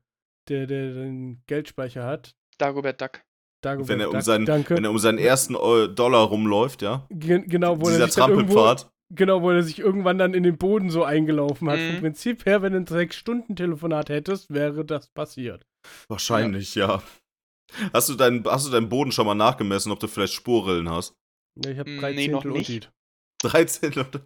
der, der den Geldspeicher hat. Dagobert Duck. Dagobert Wenn er, um Duck, seinen, danke. wenn er um seinen ersten Eu- Dollar rumläuft, ja. Ge genau, wo er Dieser sich dann irgendwo, Trampelpfad. genau, wo er sich irgendwann dann in den Boden so eingelaufen hat. Mhm. Vom Prinzip her, wenn du ein sechs Stunden Telefonat hättest, wäre das passiert. Wahrscheinlich, ja. Hast du, deinen, hast du deinen Boden schon mal nachgemessen, ob du vielleicht Spurrillen hast? Ja, ich habe Mm, drei nee, noch Zehntel nicht. Untit. 13 oder?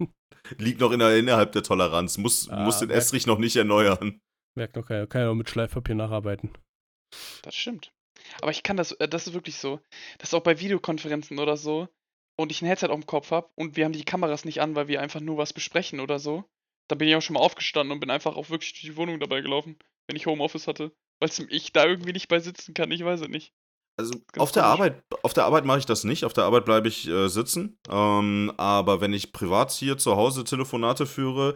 [laughs] Liegt noch in der, innerhalb der Toleranz. Muss, Ah, muss den Estrich noch nicht erneuern. Merkt noch keiner, kann ja auch mit Schleifpapier nacharbeiten. Das stimmt. Aber ich kann das, äh, das ist wirklich so. Das ist auch bei Videokonferenzen oder so. Und ich ein Headset auf dem Kopf habe und wir haben die Kameras nicht an, weil wir einfach nur was besprechen oder so. Da bin ich auch schon mal aufgestanden und bin einfach auch wirklich durch die Wohnung dabei gelaufen, wenn ich Homeoffice hatte. Weil ich da irgendwie nicht bei sitzen kann, ich weiß es nicht. Also auf der. Arbeit, auf der Arbeit mache ich das nicht. Auf der Arbeit bleibe ich äh, sitzen. Ähm, aber wenn ich privat hier zu Hause Telefonate führe,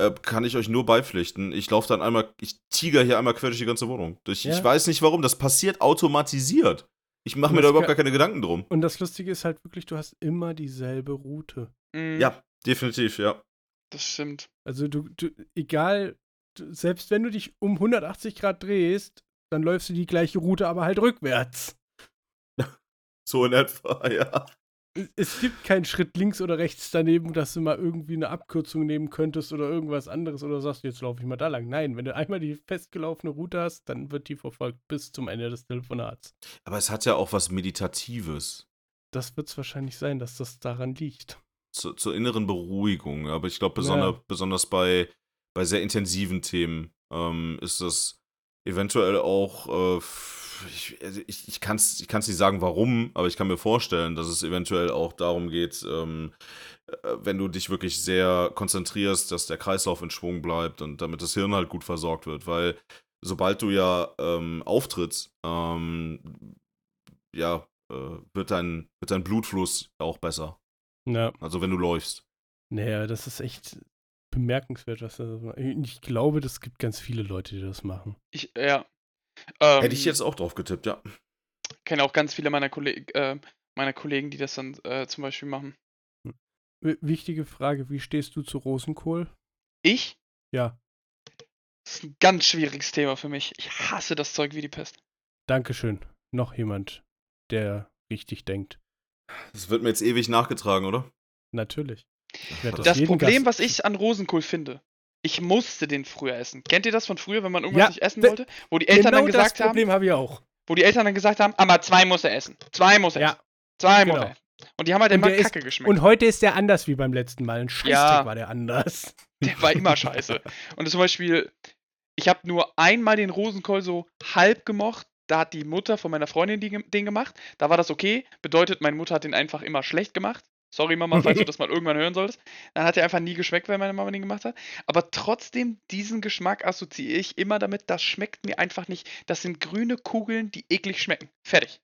äh, kann ich euch nur beipflichten. Ich laufe dann einmal, ich tiger hier einmal quer durch die ganze Wohnung. Ich, Ja. ich weiß nicht warum. Das passiert automatisiert. Ich mache mir da überhaupt gar keine Gedanken drum. Und das Lustige ist halt wirklich, du hast immer dieselbe Route. Mhm, Ja, definitiv, ja. Das stimmt. Also du, du egal, du, selbst wenn du dich um 180 Grad drehst, dann läufst du die gleiche Route, aber halt rückwärts. [laughs] So in etwa, ja. Es gibt keinen Schritt links oder rechts daneben, dass du mal irgendwie eine Abkürzung nehmen könntest oder irgendwas anderes oder sagst, jetzt laufe ich mal da lang. Nein, wenn du einmal die festgelaufene Route hast, dann wird die verfolgt bis zum Ende des Telefonats. Aber es hat ja auch was Meditatives. Das wird es wahrscheinlich sein, dass das daran liegt. Zu, zur inneren Beruhigung. Aber ich glaube, besonder, Ja. besonders bei, bei sehr intensiven Themen ähm, ist das eventuell auch. Äh, ich also ich, ich kann es ich kann's nicht sagen, warum, aber ich kann mir vorstellen, dass es eventuell auch darum geht, ähm, äh, wenn du dich wirklich sehr konzentrierst, dass der Kreislauf in Schwung bleibt und damit das Hirn halt gut versorgt wird. Weil sobald du ja ähm, auftrittst, ähm, ja, äh, wird, dein, wird dein Blutfluss auch besser. Ja, Also wenn du läufst. naja, das ist echt bemerkenswert, was er. Ich glaube, das gibt ganz viele Leute, die das machen. Ich, ja. Ähm, Hätte ich jetzt auch drauf getippt, ja. kenne auch ganz viele meiner, Kolleg äh, meiner Kollegen, die das dann äh, zum Beispiel machen. W wichtige Frage, wie stehst du zu Rosenkohl? Ich? Ja, Das ist ein ganz schwieriges Thema für mich. Ich hasse das Zeug wie die Pest. Dankeschön. Noch jemand, der richtig denkt. Das wird mir jetzt ewig nachgetragen, oder? Natürlich. Das Problem, Gast- was ich an Rosenkohl finde, ich musste den früher essen. Kennt ihr das von früher, wenn man irgendwas Ja, nicht essen wollte? Wo die Eltern genau dann gesagt das Problem habe ich auch. Wo die Eltern dann gesagt haben, aber zwei muss er essen. Zwei muss er Ja, essen. Zwei muss genau. er essen. Und die haben halt Und immer ist- Kacke geschmeckt. Und heute ist der anders wie beim letzten Mal. Ein Scheißdreck Ja. war der anders. [laughs] Der war immer scheiße. Und zum Beispiel, ich habe nur einmal den Rosenkohl so halb gemocht. Da hat die Mutter von meiner Freundin den gemacht. Da war das okay. Bedeutet, meine Mutter hat den einfach immer schlecht gemacht. Sorry, Mama, falls du [laughs] das mal irgendwann hören solltest. Dann hat er einfach nie geschmeckt, weil meine Mama den gemacht hat. Aber trotzdem, diesen Geschmack assoziiere ich immer damit, das schmeckt mir einfach nicht. Das sind grüne Kugeln, die eklig schmecken. Fertig.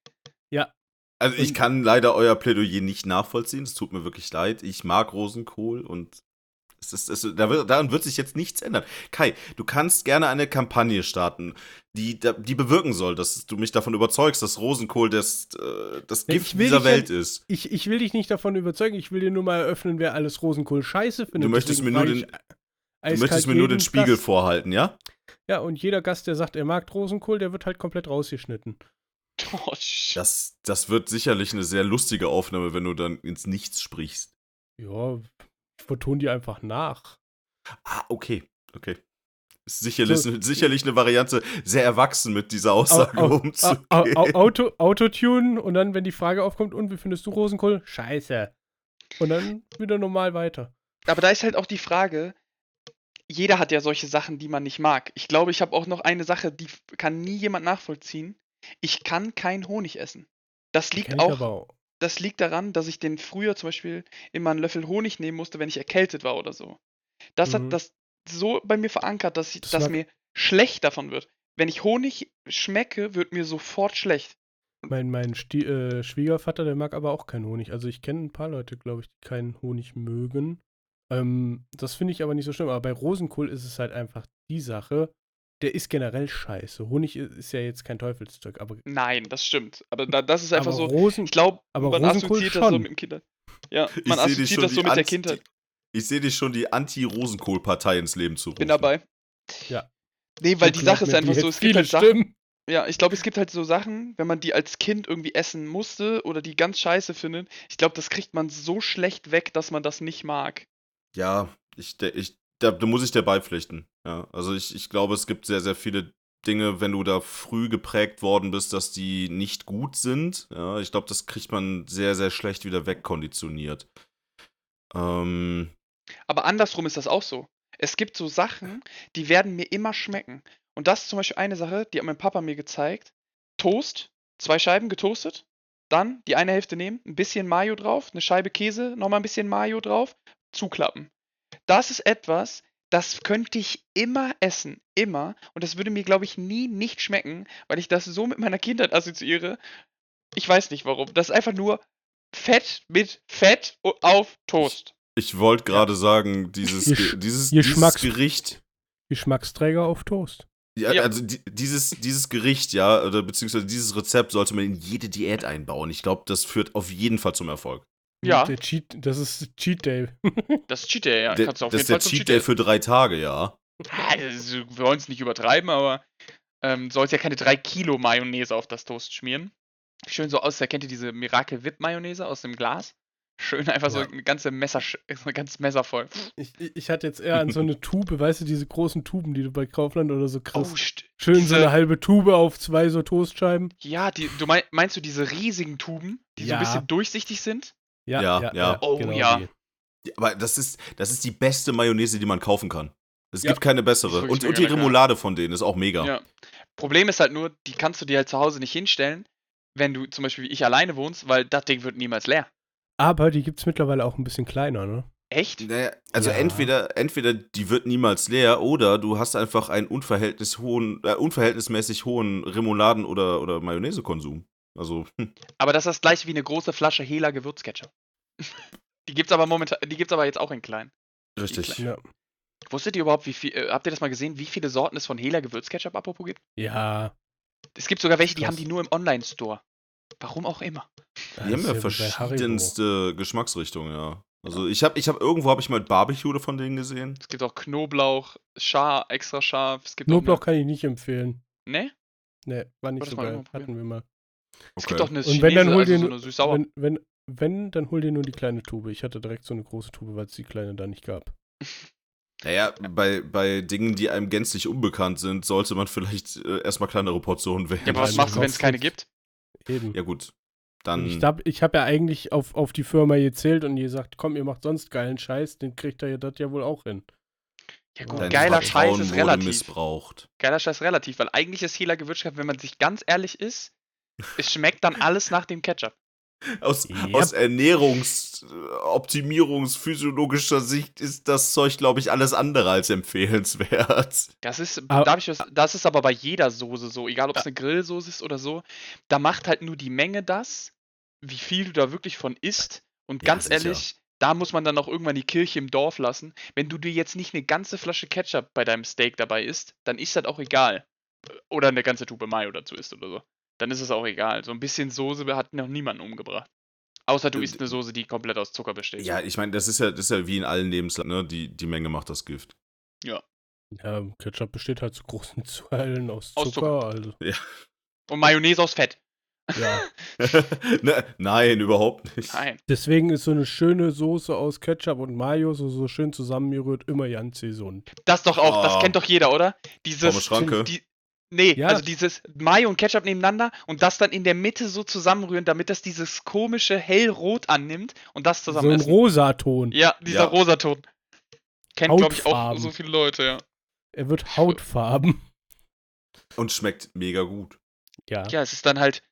Also ich kann leider euer Plädoyer nicht nachvollziehen. Es tut mir wirklich leid. Ich mag Rosenkohl und es ist, es, da wird, daran wird sich jetzt nichts ändern. Kai, du kannst gerne eine Kampagne starten, die, die bewirken soll, dass du mich davon überzeugst, dass Rosenkohl das, äh, das Gift dieser dich ja- Welt ist. Ich, ich will dich nicht davon überzeugen, ich will dir nur mal eröffnen, wer alles Rosenkohl scheiße findet. Du möchtest Deswegen mir nur den- Du möchtest mir nur den Spiegel Gast. vorhalten, ja? Ja, und jeder Gast, der sagt, er mag Rosenkohl, der wird halt komplett rausgeschnitten. Oh, Das, das wird sicherlich eine sehr lustige Aufnahme, wenn du dann ins Nichts sprichst. Ja, ich vertone die einfach nach. Ah, okay, okay. Ist sicherlich, sicherlich eine Variante, sehr erwachsen mit dieser Aussage Au- au- umzugehen. Au- Au- Auto, Autotune und dann, wenn die Frage aufkommt, und wie findest du Rosenkohl? Scheiße. Und dann wieder normal weiter. Aber da ist halt auch die Frage, jeder hat ja solche Sachen, die man nicht mag. Ich glaube, ich habe auch noch eine Sache, die kann nie jemand nachvollziehen. Ich kann kein Honig essen. Das liegt auch, aber auch. Das liegt daran, dass ich den früher zum Beispiel immer einen Löffel Honig nehmen musste, wenn ich erkältet war oder so. Das Mhm. hat das so bei mir verankert, dass, ich, Das dass mir schlecht davon wird. Wenn ich Honig schmecke, wird mir sofort schlecht. Mein, mein Sti äh, Schwiegervater, der mag aber auch keinen Honig. Also ich kenne ein paar Leute, glaube ich, die keinen Honig mögen. Ähm, das finde ich aber nicht so schlimm. Aber bei Rosenkohl ist es halt einfach die Sache, der ist generell scheiße. Honig ist ja jetzt kein Teufelszeug, aber, Nein, das stimmt. Aber da, das ist einfach aber so. Rosen, Ich glaube, aber man Rosenkohl assoziiert das so schon. mit dem Kindern. Ja, Ich man assoziiert schon das so mit der Anti- Kindheit. Ich sehe dich schon die Anti-Rosenkohl-Partei ins Leben zu rufen. Bin dabei. Ja. Nee, weil Und die Sache ist einfach so, es gibt halt Sachen, Stimmen. ja, ich glaube, es gibt halt so Sachen, wenn man die als Kind irgendwie essen musste oder die ganz scheiße findet, ich glaube, das kriegt man so schlecht weg, dass man das nicht mag. Ja, ich, ich, da, da muss ich dir beipflichten. Ja, also ich, ich glaube, es gibt sehr, sehr viele Dinge, wenn du da früh geprägt worden bist, dass die nicht gut sind. Ja, ich glaube, das kriegt man sehr, sehr schlecht wieder wegkonditioniert. Ähm, Aber andersrum ist das auch so. Es gibt so Sachen, die werden mir immer schmecken. Und das ist zum Beispiel eine Sache, die hat mein Papa mir gezeigt. Toast, zwei Scheiben getoastet, dann die eine Hälfte nehmen, ein bisschen Mayo drauf, eine Scheibe Käse, nochmal ein bisschen Mayo drauf, zuklappen. Das ist etwas, das könnte ich immer essen, immer. Und das würde mir, glaube ich, nie nicht schmecken, weil ich das so mit meiner Kindheit assoziiere. Ich weiß nicht warum. Das ist einfach nur Fett mit Fett auf Toast. ich wollte gerade sagen, dieses, Ihr Ge- Sch- dieses, dieses Gericht, Geschmacksträger auf Toast. ja, Ja. also di- dieses, dieses Gericht, ja, oder beziehungsweise dieses Rezept sollte man in jede Diät einbauen. Ich glaube, das führt auf jeden Fall zum Erfolg. Ja. Der Cheat, das ist Cheat Day. [laughs] Das ist Cheat Day, ja. Der, Kannst du auf das jeden ist der Fall zum Cheat Day für drei Tage, [laughs] ja. Das ist- Wir wollen es nicht übertreiben, aber ähm, sollst ja keine 3 Kilo Mayonnaise auf das Toast schmieren. Schön so aus, kennt ihr diese Miracle Whip Mayonnaise aus dem Glas? Schön einfach so Ja. eine ganze Messer, [laughs] so ein ganzes Messer voll. Ich, ich hatte jetzt eher an so eine Tube, weißt du, diese großen Tuben, die du bei Kaufland oder so kriegst. Oh, Schön so diese- eine halbe Tube auf zwei so Toastscheiben. ja, die, du mein, meinst du diese riesigen Tuben, die so Ja. ein bisschen durchsichtig sind? Ja, Ja, ja, ja. Oh, ja. die. Aber das ist, das ist die beste Mayonnaise, die man kaufen kann. Es Ja. gibt keine bessere. Und, und die lecker. Remoulade von denen ist auch mega. Ja. Problem ist halt nur, die kannst du dir halt zu Hause nicht hinstellen, wenn du zum Beispiel wie ich alleine wohnst, weil das Ding wird niemals leer. Aber die gibt es mittlerweile auch ein bisschen kleiner, ne? Echt? Naja, also Ja. entweder, entweder die wird niemals leer oder du hast einfach einen unverhältnis hohen, äh, unverhältnismäßig hohen Remouladen- oder, oder Mayonnaise-Konsum. Also, hm. Aber das ist das gleiche wie eine große Flasche Hela Gewürzketchup. [laughs] die gibt's aber momentan, die gibt's aber jetzt auch in klein. richtig. Ja. Wusstet ihr überhaupt, wie viel, äh, habt ihr das mal gesehen, wie viele Sorten es von Hela Gewürzketchup apropos gibt? Ja. Es gibt sogar welche, die Krass. haben die nur im Online-Store. Warum auch immer. Die haben ja verschiedenste Geschmacksrichtungen, ja. Also ich habe, ich hab, irgendwo habe ich mal Barbecue von denen gesehen. Es gibt auch Knoblauch, scharf, extra scharf. Es gibt Knoblauch auch kann ich nicht empfehlen. ne? Ne, war nicht so geil. Hatten wir mal. Es gibt auch eine Und wenn, dann hol also dir so nur- eine süß-sauer. wenn, wenn, wenn, dann hol dir nur die kleine Tube. Ich hatte direkt so eine große Tube, weil es die kleine da nicht gab. [laughs] Naja, bei, bei Dingen, die einem gänzlich unbekannt sind, sollte man vielleicht äh, erstmal kleinere Portionen wählen. Ja, aber was Ja, [laughs] machst du, wenn es keine gibt? Eben. Ja, gut. Dann. ich hab, ich habe ja eigentlich auf, auf die Firma gezählt und ihr sagt, komm, ihr macht sonst geilen Scheiß, den kriegt ihr ja das ja wohl auch hin. Ja gut, dein geiler Scheiß Vertrauen ist wurde relativ. missbraucht. Geiler Scheiß relativ, weil eigentlich ist Hela Gewürztraminer, wenn man sich ganz ehrlich ist, es schmeckt dann alles nach dem Ketchup. Aus, Yep. aus Ernährungs-, äh, Optimierungs-physiologischer Sicht ist das Zeug, glaube ich, alles andere als empfehlenswert. Das ist, Aber- darf ich was, das ist aber bei jeder Soße so, egal ob es eine Grillsoße ist oder so. Da macht halt nur die Menge das, wie viel du da wirklich von isst. Und Ja, ganz sicher. ehrlich, da muss man dann auch irgendwann die Kirche im Dorf lassen. Wenn du dir jetzt nicht eine ganze Flasche Ketchup bei deinem Steak dabei isst, dann ist das auch egal. Oder eine ganze Tube Mayo dazu isst oder so. Dann ist es auch egal. So ein bisschen Soße hat noch niemanden umgebracht. Außer du Und- isst eine Soße, die komplett aus Zucker besteht. Ja, ich meine, das ist ja, das ist ja wie in allen Lebensländern, ne? Die, die Menge macht das Gift. Ja, Ketchup besteht halt zu großen [laughs] Teilen aus Aus Zucker, also. Und Mayonnaise aus Fett. Ja. [laughs] ne, nein, überhaupt nicht. Nein. Deswegen ist so eine schöne Soße aus Ketchup und Mayo, so, so schön zusammengerührt, immer ganz gesund. Das doch auch, das Oh. kennt doch jeder, oder? Dieses. Die, nee, Ja. also dieses Mayo und Ketchup nebeneinander und das dann in der Mitte so zusammenrühren, damit das dieses komische hellrot annimmt und das So zusammen ein essen. Rosaton. Ja, dieser Ja. Rosaton. Kennt, glaube ich, auch so viele Leute, ja. Er wird hautfarben. Und schmeckt mega gut. Ja. Ja, es ist dann halt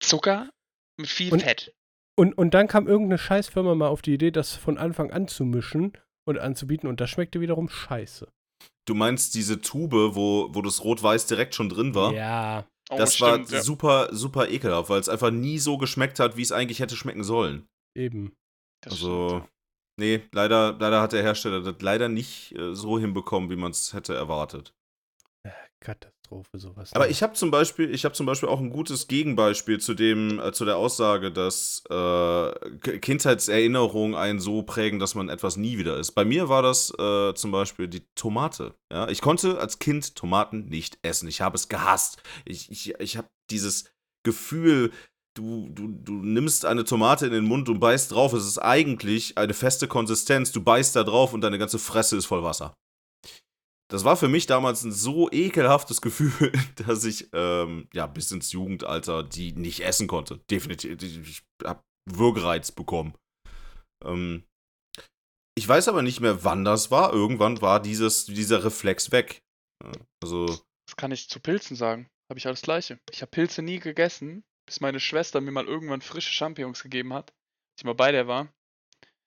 Zucker mit viel Und- Fett. Und, und dann kam irgendeine Scheißfirma mal auf die Idee, das von Anfang an zu mischen und anzubieten und das schmeckte wiederum scheiße. Du meinst diese Tube, wo, wo das Rot-Weiß direkt schon drin war? Ja. Oh, das stimmt, war ja. super, super ekelhaft, weil es einfach nie so geschmeckt hat, wie es eigentlich hätte schmecken sollen. Eben. Das also, stimmt, nee, leider, leider hat der Hersteller das leider nicht äh, so hinbekommen, wie man es hätte erwartet. Katastrophe, sowas. Aber ich habe zum Beispiel, ich habe zum Beispiel auch ein gutes Gegenbeispiel zu dem, äh, zu der Aussage, dass äh, Kindheitserinnerungen einen so prägen, dass man etwas nie wieder isst. Bei mir war das äh, zum Beispiel die Tomate. Ja, ich konnte als Kind Tomaten nicht essen. Ich habe es gehasst. Ich, ich, ich habe dieses Gefühl, du, du, du nimmst eine Tomate in den Mund und beißt drauf. Es ist eigentlich eine feste Konsistenz. Du beißt da drauf und deine ganze Fresse ist voll Wasser. Das war für mich damals ein so ekelhaftes [laughs] Gefühl, dass ich ähm, ja bis ins Jugendalter die nicht essen konnte. Definitiv. Ich habe Würgereiz bekommen. Ähm, ich weiß aber nicht mehr, wann das war. Irgendwann war dieses, dieser Reflex weg. Also, Das kann ich zu Pilzen sagen. Habe ich alles Gleiche. Ich habe Pilze nie gegessen, bis meine Schwester mir mal irgendwann frische Champignons gegeben hat. Als ich mal bei der war.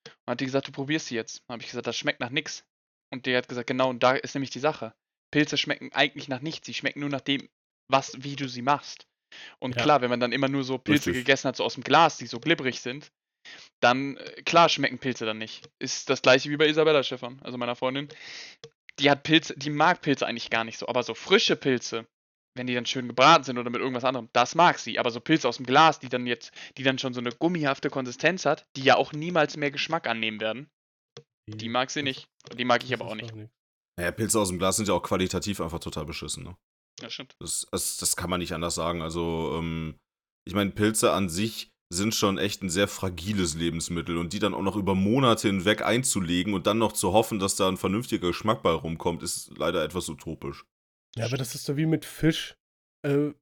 Und hat die gesagt, du probierst die jetzt. Habe ich gesagt, das schmeckt nach nix. Und die hat gesagt, genau, und da ist nämlich die Sache. Pilze schmecken eigentlich nach nichts. Sie schmecken nur nach dem, was, wie du sie machst. Und Ja. klar, wenn man dann immer nur so Pilze Richtig. gegessen hat, so aus dem Glas, die so glibberig sind, dann, äh, klar, schmecken Pilze dann nicht. Ist das gleiche wie bei Isabella Stefan, also meiner Freundin. Die hat Pilze, die mag Pilze eigentlich gar nicht so, aber so frische Pilze, wenn die dann schön gebraten sind oder mit irgendwas anderem, das mag sie. Aber so Pilze aus dem Glas, die dann jetzt, die dann schon so eine gummihafte Konsistenz hat, die ja auch niemals mehr Geschmack annehmen werden, die mag sie nicht. Die mag ich aber auch nicht. naja, Pilze aus dem Glas sind ja auch qualitativ einfach total beschissen. Ne? Ja, stimmt. Das, das, das kann man nicht anders sagen. Also, ähm, ich meine, Pilze an sich sind schon echt ein sehr fragiles Lebensmittel und die dann auch noch über Monate hinweg einzulegen und dann noch zu hoffen, dass da ein vernünftiger Geschmack bei rumkommt, ist leider etwas utopisch. Ja, aber das ist so wie mit Fisch. Äh,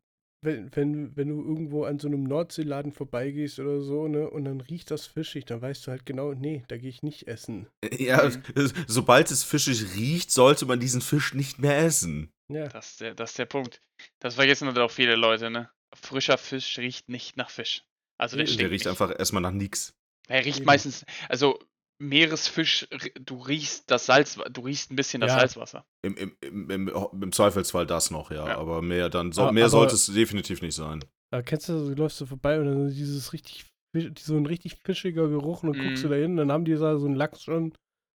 wenn, wenn, wenn du irgendwo an so einem Nordseeladen vorbeigehst oder so, ne, und dann riecht das fischig, dann weißt du halt genau, nee, da gehe ich nicht essen. Ja, Mhm. sobald es fischig riecht, sollte man diesen Fisch nicht mehr essen. Ja. Das ist der, das ist der Punkt. Das vergessen halt auch viele Leute, ne? Frischer Fisch riecht nicht nach Fisch. Also der Der riecht nicht. einfach erstmal nach nix. Er riecht meistens, also Meeresfisch, du riechst das Salz, du riechst ein bisschen das Ja. Salzwasser. Im, im, im, im, Im Zweifelsfall das noch, ja. Ja. Aber mehr dann so, Aber- mehr aber- sollte es definitiv nicht sein. Da kennst du, du läufst so vorbei und dann dieses richtig, so ein richtig fischiger Geruch und dann guckst du Mhm. da hin, dann haben die da so einen Lachs schon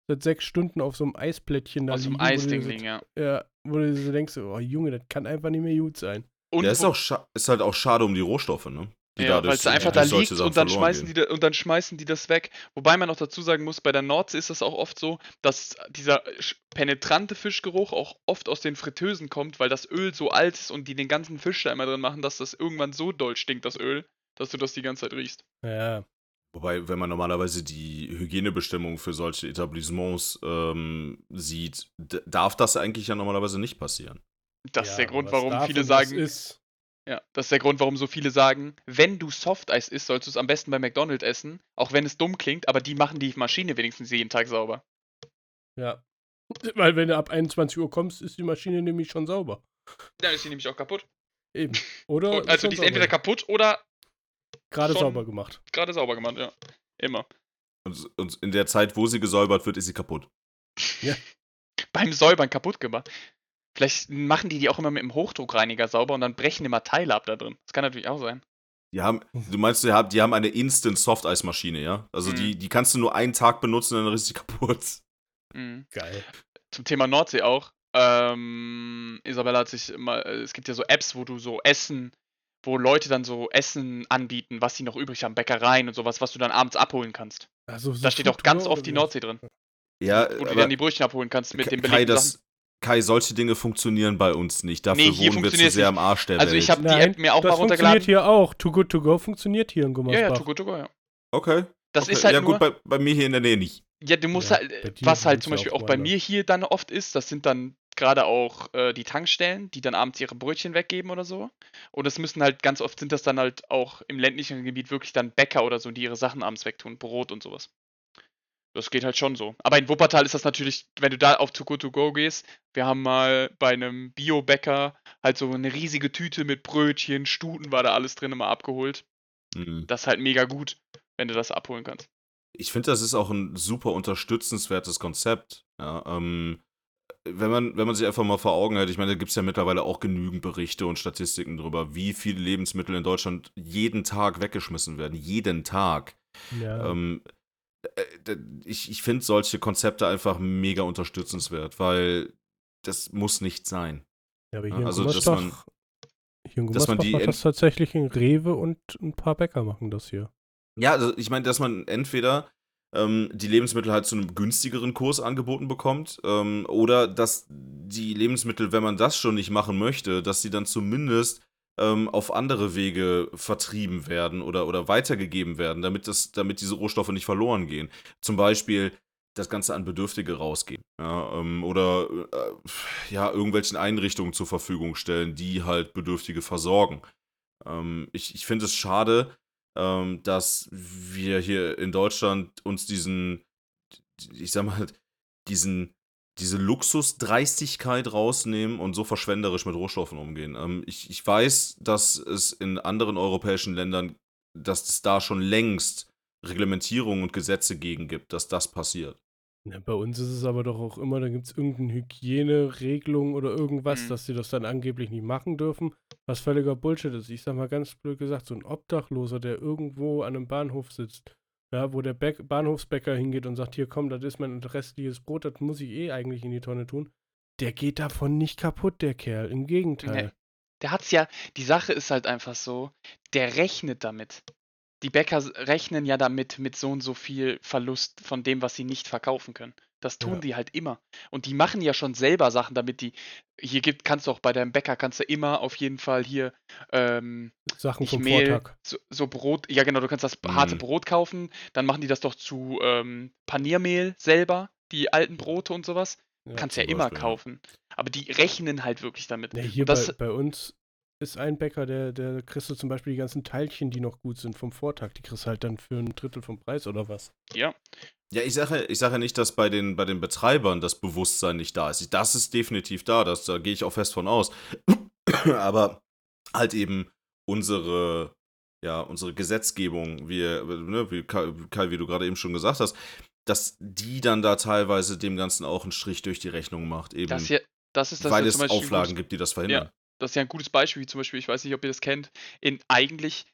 seit sechs Stunden auf so einem Eisplättchen da Aus liegen, du Eisding so- liegen, ja. Ja, wo du so denkst, oh Junge, das kann einfach nicht mehr gut sein. Und Ja, ist, auch ist halt auch schade um die Rohstoffe, ne? Die Ja, weil es einfach da liegt und dann, schmeißen gehen. die da, und dann schmeißen die das weg. Wobei man noch dazu sagen muss, bei der Nordsee ist das auch oft so, dass dieser penetrante Fischgeruch auch oft aus den Fritteusen kommt, weil das Öl so alt ist und die den ganzen Fisch da immer drin machen, dass das irgendwann so doll stinkt, das Öl, dass du das die ganze Zeit riechst. Ja, Wobei, wenn man normalerweise die Hygienebestimmungen für solche Etablissements ähm, sieht, darf das eigentlich ja normalerweise nicht passieren. Das Ja, ist der Grund, warum viele sagen, Ist, ja, das ist der Grund, warum so viele sagen, wenn du Softeis isst, sollst du es am besten bei McDonald's essen, auch wenn es dumm klingt, aber die machen die Maschine wenigstens jeden Tag sauber. ja. Weil wenn du ab 21 Uhr kommst, ist die Maschine nämlich schon sauber. Dann ist sie nämlich auch kaputt. Eben. Oder? Und, also die ist entweder kaputt oder Gerade schon- sauber gemacht. gerade sauber gemacht, ja. Immer. Und, und in der Zeit, wo sie gesäubert wird, ist sie kaputt. [laughs] Beim Säubern kaputt gemacht. Vielleicht machen die die auch immer mit dem Hochdruckreiniger sauber und dann brechen immer Teile ab da drin. Das kann natürlich auch sein. Die haben, du meinst, die haben, die haben eine Instant Softeismaschine, ja? Also Mhm. die, die kannst du nur einen Tag benutzen und dann ist sie kaputt. Mhm. Geil. Zum Thema Nordsee auch. Ähm, Isabella hat sich immer, äh, es gibt ja so Apps, wo du so Essen, wo Leute dann so Essen anbieten, was sie noch übrig haben, Bäckereien und sowas, was du dann abends abholen kannst. Also, so Da steht auch ganz oft die wie? Nordsee drin, Ja, wo du aber dann die Brötchen abholen kannst mit den Kai, das. Kai, solche Dinge funktionieren bei uns nicht. Dafür Nee, hier wohnen wir zu sehr nicht. am Arsch der Also Welt. ich habe die App mir auch das mal funktioniert runtergeladen. hier auch. Too Good To Go funktioniert hier in Ja, Gummersbach. ja, to go to go, ja. okay. Das okay. ist halt ja, gut, bei, bei mir hier in der Nähe nicht. ja, du musst Ja, halt, was halt zum Beispiel auch auch bei mir hier dann oft ist, das sind dann gerade auch äh, die Tankstellen, die dann abends ihre Brötchen weggeben oder so. Und es müssen halt, ganz oft sind das dann halt auch im ländlichen Gebiet wirklich dann Bäcker oder so, die ihre Sachen abends wegtun, Brot und sowas. Das geht halt schon so. Aber in Wuppertal ist das natürlich, wenn du da auf To Go To Go gehst, wir haben mal bei einem Bio-Bäcker halt so eine riesige Tüte mit Brötchen, Stuten war da alles drin immer abgeholt. Mhm. Das ist halt mega gut, wenn du das abholen kannst. Ich finde, das ist auch ein super unterstützenswertes Konzept. Ja, ähm, wenn, man, wenn man sich einfach mal vor Augen hält, ich meine, da gibt es ja mittlerweile auch genügend Berichte und Statistiken darüber, wie viele Lebensmittel in Deutschland jeden Tag weggeschmissen werden. Jeden Tag. Ja. Ähm, äh, ich ich finde solche Konzepte einfach mega unterstützenswert, weil das muss nicht sein. ja, aber ja, hier in also, dass Gummersbach, man- hier in dass man die macht das tatsächlich ein Rewe und ein paar Bäcker machen das hier. Ja, also ich meine, dass man entweder ähm, die Lebensmittel halt zu einem günstigeren Kurs angeboten bekommt ähm, oder dass die Lebensmittel, wenn man das schon nicht machen möchte, dass sie dann zumindest ähm, auf andere Wege vertrieben werden oder, oder weitergegeben werden, damit, das, damit diese Rohstoffe nicht verloren gehen. Zum Beispiel das Ganze an Bedürftige rausgehen. Ja, ähm, oder äh, ja, irgendwelchen Einrichtungen zur Verfügung stellen, die halt Bedürftige versorgen. Ähm, ich ich finde es schade, ähm, dass wir hier in Deutschland uns diesen, ich sag mal, diesen, diese Luxusdreistigkeit rausnehmen und so verschwenderisch mit Rohstoffen umgehen. Ähm, ich, ich weiß, dass es in anderen europäischen Ländern, dass es da schon längst Reglementierungen und Gesetze gegen gibt, dass das passiert. Ja, bei uns ist es aber doch auch immer, da gibt es irgendeine Hygieneregelung oder irgendwas, Mhm. dass sie das dann angeblich nicht machen dürfen, was völliger Bullshit ist. Ich sag mal ganz blöd gesagt, so ein Obdachloser, der irgendwo an einem Bahnhof sitzt, ja, wo der Bäck Bahnhofsbäcker hingeht und sagt, hier komm, das ist mein restliches Brot, das muss ich eh eigentlich in die Tonne tun, der geht davon nicht kaputt, der Kerl. Im Gegenteil. Der hat's ja, die Sache ist halt einfach so, der rechnet damit. Die Bäcker rechnen ja damit mit so und so viel Verlust von dem, was sie nicht verkaufen können. Das tun Ja. die halt immer. Und die machen ja schon selber Sachen, damit die. Hier gibt, kannst du auch bei deinem Bäcker kannst du immer auf jeden Fall hier ähm, Sachen vom Mehl, Vortag. so, so Brot, ja genau, du kannst das harte Mhm. Brot kaufen, dann machen die das doch zu ähm, Paniermehl selber, die alten Brote und sowas. Ja. kannst ja immer Beispiel, ja. kaufen. Aber die rechnen halt wirklich damit. Ja, hier das, bei, bei uns ist ein Bäcker, der, der kriegst du zum Beispiel die ganzen Teilchen, die noch gut sind vom Vortag, die kriegst du halt dann für ein Drittel vom Preis oder was. ja. Ja, ich sage, ich sage nicht, dass bei den, bei den Betreibern das Bewusstsein nicht da ist. Das ist definitiv da, das, da gehe ich auch fest von aus. [clears throat] Aber halt eben unsere, ja, unsere Gesetzgebung, wie, ne, wie Kai, wie du gerade eben schon gesagt hast, dass die dann da teilweise dem Ganzen auch einen Strich durch die Rechnung macht, eben Das, hier, das ist das weil ja es Auflagen gutes, gibt, die das verhindern. das ist ja ein gutes Beispiel, wie zum Beispiel, ich weiß nicht, ob ihr das kennt, in eigentlich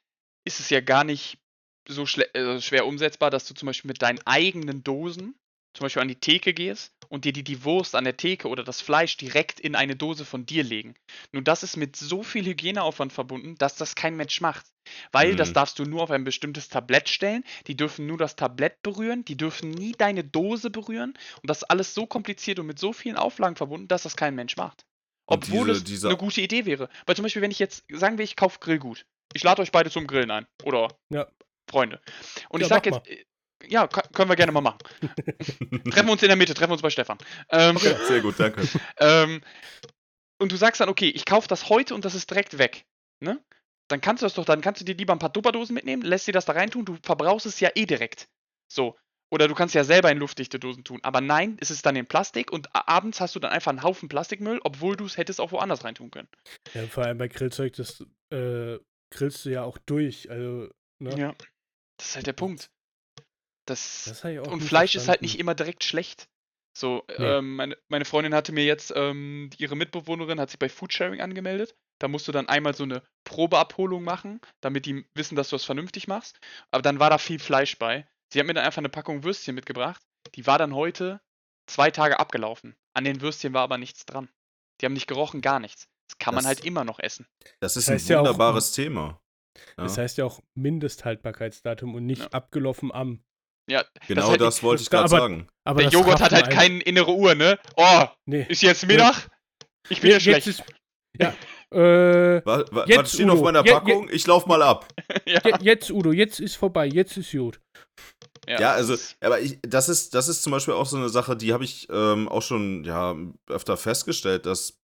ist es ja gar nicht so äh, schwer umsetzbar, dass du zum Beispiel mit deinen eigenen Dosen zum Beispiel an die Theke gehst und dir die, die Wurst an der Theke oder das Fleisch direkt in eine Dose von dir legen. Nun, das ist mit so viel Hygieneaufwand verbunden, dass das kein Mensch macht. Weil das Mhm. darfst du nur auf ein bestimmtes Tablett stellen, die dürfen nur das Tablett berühren, die dürfen nie deine Dose berühren und das ist alles so kompliziert und mit so vielen Auflagen verbunden, dass das kein Mensch macht. Obwohl diese- es dieser- eine gute Idee wäre. Weil zum Beispiel, wenn ich jetzt, sagen wir, ich kaufe Grillgut. Ich lade euch beide zum Grillen ein. Oder Ja. Freunde. Und Ja, ich sag jetzt, äh, ja, können wir gerne mal machen. [laughs] treffen wir uns in der Mitte, treffen wir uns bei Stefan. Ähm, Sehr gut, danke. ähm, und du sagst dann, okay, ich kaufe das heute und das ist direkt weg. Ne? Dann kannst du das doch, dann kannst du dir lieber ein paar Tupperdosen mitnehmen, lässt dir das da reintun, du verbrauchst es ja eh direkt. So. Oder du kannst ja selber in luftdichte Dosen tun. Aber nein, es ist dann in Plastik und abends hast du dann einfach einen Haufen Plastikmüll, obwohl du es hättest auch woanders reintun können. Ja, vor allem bei Grillzeug, das äh, grillst du ja auch durch. Also, ne? Ja. Das ist halt der Punkt. Das, Das hab ich auch und Fleisch ist halt verstanden. nicht immer direkt schlecht. So, Nee. ähm, meine, meine Freundin hatte mir jetzt, ähm, ihre Mitbewohnerin hat sich bei Foodsharing angemeldet. Da musst du dann einmal so eine Probeabholung machen, damit die wissen, dass du das vernünftig machst. Aber dann war da viel Fleisch bei. Sie hat mir dann einfach eine Packung Würstchen mitgebracht. Die war dann heute zwei Tage abgelaufen. An den Würstchen war aber nichts dran. Die haben nicht gerochen, gar nichts. Das kann man Das- halt immer noch essen. Das ist Das heißt ein ja auch- wunderbares Thema. Ja. Das heißt ja auch Mindesthaltbarkeitsdatum und nicht Ja. abgelaufen am. Ja, genau halt das, wollte ich gerade sagen. Aber der das Joghurt hat halt ein- keine innere Uhr, ne? Oh, Nee. ist jetzt Mittag? Ich bin ja schlecht. Jetzt ist, ja, äh, Wa- wa- Jetzt, was steht auf Udo, meiner je- Packung? Ich lauf mal ab. [laughs] ja. je, jetzt, Udo, jetzt ist vorbei, jetzt ist gut. Ja, also, das- aber ich, das ist, das ist zum Beispiel auch so eine Sache, die habe ich ähm, auch schon ja, öfter festgestellt, dass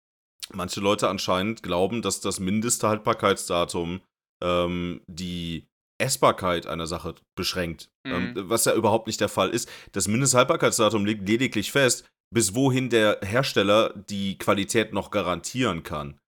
manche Leute anscheinend glauben, dass das Mindesthaltbarkeitsdatum ähm, die Essbarkeit einer Sache beschränkt. Mhm. Ähm, was ja überhaupt nicht der Fall ist. Das Mindesthaltbarkeitsdatum legt lediglich fest, bis wohin der Hersteller die Qualität noch garantieren kann.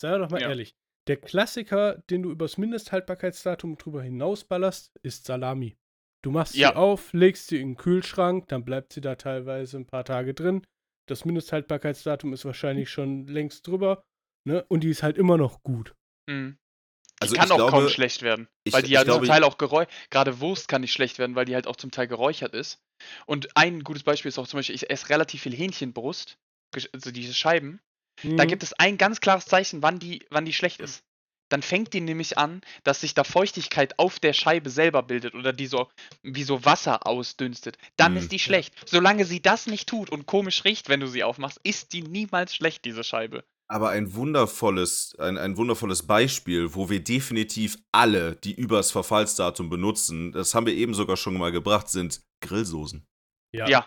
Sei doch mal Ja. ehrlich. Der Klassiker, den du übers Mindesthaltbarkeitsdatum drüber hinausballerst, ist Salami. Du machst Ja. sie auf, legst sie in den Kühlschrank, dann bleibt sie da teilweise ein paar Tage drin. Das Mindesthaltbarkeitsdatum ist wahrscheinlich schon längst drüber. Ne? Und die ist halt immer noch gut. Mhm. Die Also kann ich auch glaube, kaum schlecht werden. ich- weil die ja glaube, zum Teil auch geräuchert, gerade Wurst kann nicht schlecht werden, weil die halt auch zum Teil geräuchert ist. Und ein gutes Beispiel ist auch zum Beispiel, ich esse relativ viel Hähnchenbrust, also diese Scheiben. Da Mhm. gibt es ein ganz klares Zeichen, wann die, wann die schlecht ist. Dann fängt die nämlich an, dass sich da Feuchtigkeit auf der Scheibe selber bildet oder die so wie so Wasser ausdünstet. Dann Mhm. ist die schlecht. Solange sie das nicht tut und komisch riecht, wenn du sie aufmachst, ist die niemals schlecht, diese Scheibe. Aber ein wundervolles, ein, ein wundervolles Beispiel, wo wir definitiv alle, die übers Verfallsdatum benutzen, das haben wir eben sogar schon mal gebracht, sind Grillsoßen. ja. Ja.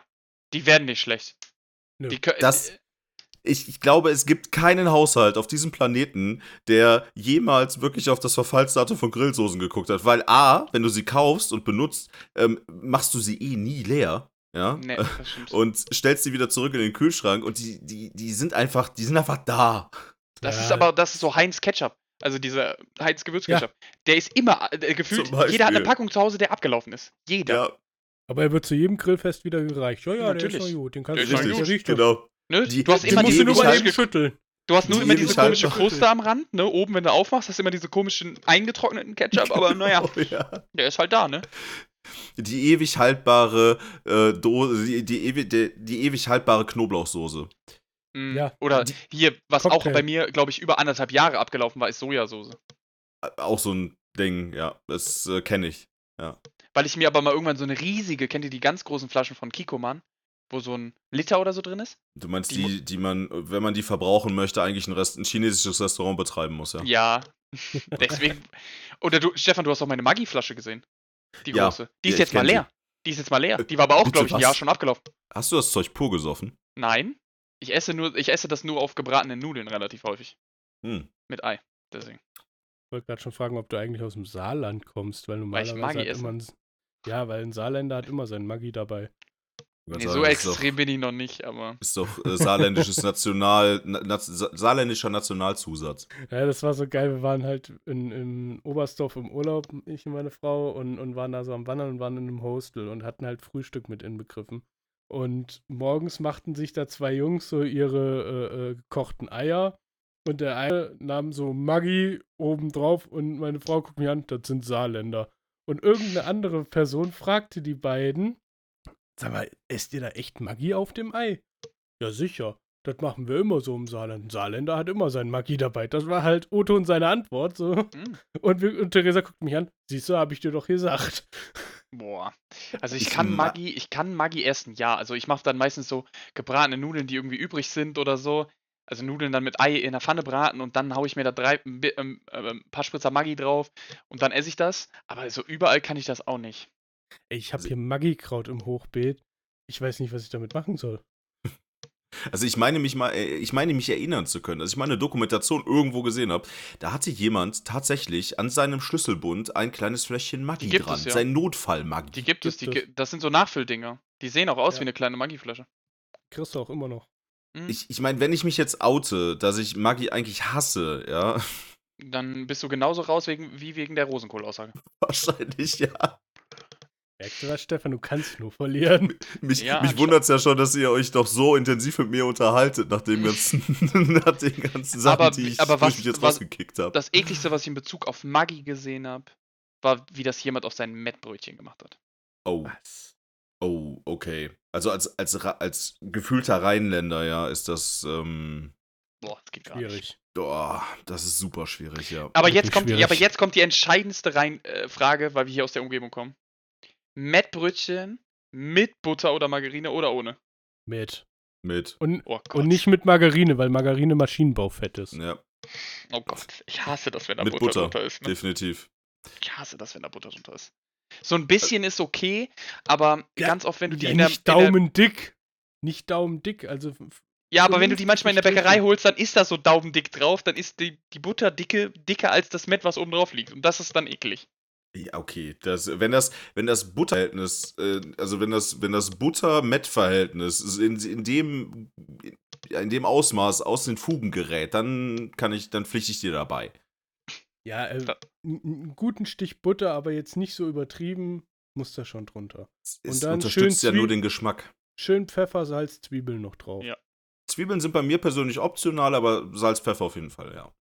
Die werden nicht schlecht. Nö. Die Das- äh, Ich, ich glaube, es gibt keinen Haushalt auf diesem Planeten, der jemals wirklich auf das Verfallsdatum von Grillsoßen geguckt hat. Weil A, wenn du sie kaufst und benutzt, ähm, machst du sie eh nie leer. Ja. Nee, das stimmt. [laughs] Und stellst sie wieder zurück in den Kühlschrank und die, die, die sind einfach, die sind einfach da. Das Ja. ist aber, das ist so Heinz Ketchup. Also dieser Heinz Gewürzketchup. Der ist immer, äh, gefühlt, jeder hat eine Packung zu Hause, der abgelaufen ist. Jeder. Ja, Aber er wird zu jedem Grillfest wieder gereicht. Ja, ja, der Natürlich. ist noch gut. Den kannst Der du gut, riechen. genau. Ne? Die- du hast die immer musst die du nur mal eben schütteln. du hast nur die immer diese komische Kruste am Rand, ne? Oben, wenn du aufmachst, hast du immer diese komischen eingetrockneten Ketchup, aber naja, [laughs] Oh, ja. der ist halt da, ne? Die ewig haltbare äh, Dose, die, die, ewig, die, die ewig haltbare Knoblauchsoße. Mm, Ja. Oder Die- hier, was auch Cocktail. bei mir, glaube ich, über anderthalb Jahre abgelaufen war, ist Sojasauce. Äh, Auch so ein Ding, ja. Das äh, kenne ich. Weil ich mir aber mal irgendwann so eine riesige, kennt ihr die ganz großen Flaschen von Kikoman, wo so ein Liter oder so drin ist? Du meinst Die die, die man, wenn man die verbrauchen möchte, eigentlich ein, Rest, ein chinesisches Restaurant betreiben muss, ja. Ja. [laughs] Deswegen. Oder du, Stefan, du hast auch meine Maggi-Flasche gesehen. Die Ja. große. Die ist Ja, jetzt mal leer. Die ist jetzt mal leer. Die war aber auch, glaube ich, ein? Jahr schon abgelaufen. Hast du das Zeug pur gesoffen? Nein. Ich esse nur, ich esse das nur auf gebratenen Nudeln relativ häufig. Hm. Mit Ei. Deswegen. Ich wollte gerade schon fragen, ob du eigentlich aus dem Saarland kommst, weil Weil ich normalerweise Maggi hat esse. immer ein, Ja, weil ein Saarländer hat immer sein Maggi dabei. Nee, sagen, so ist doch- extrem bin ich noch nicht, aber. [laughs] Ist doch äh, saarländisches National, na, na, sa- saarländischer Nationalzusatz. Ja, das war so geil. Wir waren halt in, in Oberstdorf im Urlaub, ich und meine Frau, und, und waren da so am Wandern und waren in einem Hostel und hatten halt Frühstück mit inbegriffen. Und morgens machten sich da zwei Jungs so ihre äh, äh, gekochten Eier. Und der eine nahm so Maggi obendrauf und meine Frau guckt mich an, das sind Saarländer. Und irgendeine andere Person fragte die beiden, sag mal, esst ihr da echt Maggi auf dem Ei? Ja, sicher. Das machen wir immer so im Saarland. Ein Saarländer hat immer sein Maggi dabei. Das war halt Otto und seine Antwort. So. Hm, Und, wir, und Theresa guckt mich an. Siehst du, habe ich dir doch gesagt. boah. Also ich kann ma- Maggi, ich kann Maggi essen, ja. Also ich mache dann meistens so gebratene Nudeln, die irgendwie übrig sind oder so. Also Nudeln dann mit Ei in der Pfanne braten und dann haue ich mir da drei, ein ähm, äh, ein paar Spritzer Maggi drauf und dann esse ich das. Aber so überall kann ich das auch nicht. Ey, ich habe Also- hier Maggi-Kraut im Hochbeet. Ich weiß nicht, was ich damit machen soll. Also ich meine mich mal, äh, ich meine mich erinnern zu können, dass ich mal eine Dokumentation irgendwo gesehen habe. Da hatte jemand tatsächlich an seinem Schlüsselbund ein kleines Fläschchen Maggi Die dran. es, ja. Sein Notfall-Maggi. Die gibt es, die, Gibt es. gi- das sind so Nachfülldinger. Die sehen auch aus Ja. wie eine kleine Maggi-Flasche. Kriegst du auch immer noch. Hm? Ich, ich meine, wenn ich mich jetzt oute, dass ich Maggi eigentlich hasse, ja, Dann bist du genauso raus wegen, wie wegen der Rosenkohl-Aussage. [laughs] wahrscheinlich ja. Merkst du was, Stefan? Du kannst nur verlieren. [laughs] Mich, Ja, mich wundert es ja schon, dass ihr euch doch so intensiv mit mir unterhaltet nach dem ganzen, [laughs] nach den ganzen Sachen, Aber- die ich, aber was- ich mich jetzt was- rausgekickt habe. Das ekligste, was ich in Bezug auf Maggi gesehen habe, war, wie das jemand auf sein Mettbrötchen gemacht hat. Oh, Was? oh, okay. Also als, als, als gefühlter Rheinländer, ja, ist das, ähm, Boah, das geht gar nicht. Schwierig. oh, das ist super schwierig, ja. Aber Wirklich jetzt, kommt, ja, schwierig. aber jetzt kommt die entscheidendste rein, äh, Frage, weil wir hier aus der Umgebung kommen. Mettbrötchen mit Butter oder Margarine oder ohne? Mit. Mit, Und, Oh und nicht mit Margarine, weil Margarine Maschinenbaufett ist. ja, Oh Gott, ich hasse das, wenn da mit Butter, Butter, drunter ist. Ne? definitiv. Ich hasse das, wenn da Butter drunter ist. So ein bisschen ist okay, aber Ja, ganz oft, wenn du die Ja, in der, nicht in der daumendick. Nicht daumendick. Also Ja, aber wenn du die manchmal in der 50 Bäckerei holst, dann ist da so daumendick drauf, dann ist die, die Butter dicke, dicker als das Mett, was oben drauf liegt. Und das ist dann eklig. Ja, okay. Das, wenn das, wenn das Butterverhältnis, äh, also wenn das, wenn das Butter-Met-Verhältnis in, in dem, in dem Ausmaß aus den Fugen gerät, dann kann ich, dann pflichte ich dir dabei. Ja, äh, einen guten Stich Butter, aber jetzt nicht so übertrieben, muss da schon drunter. Es Und dann unterstützt schön ja nur den Geschmack. Schön Pfeffer, Salz, Zwiebeln noch drauf. Ja. Zwiebeln sind bei mir persönlich optional, aber Salz, Pfeffer auf jeden Fall, ja.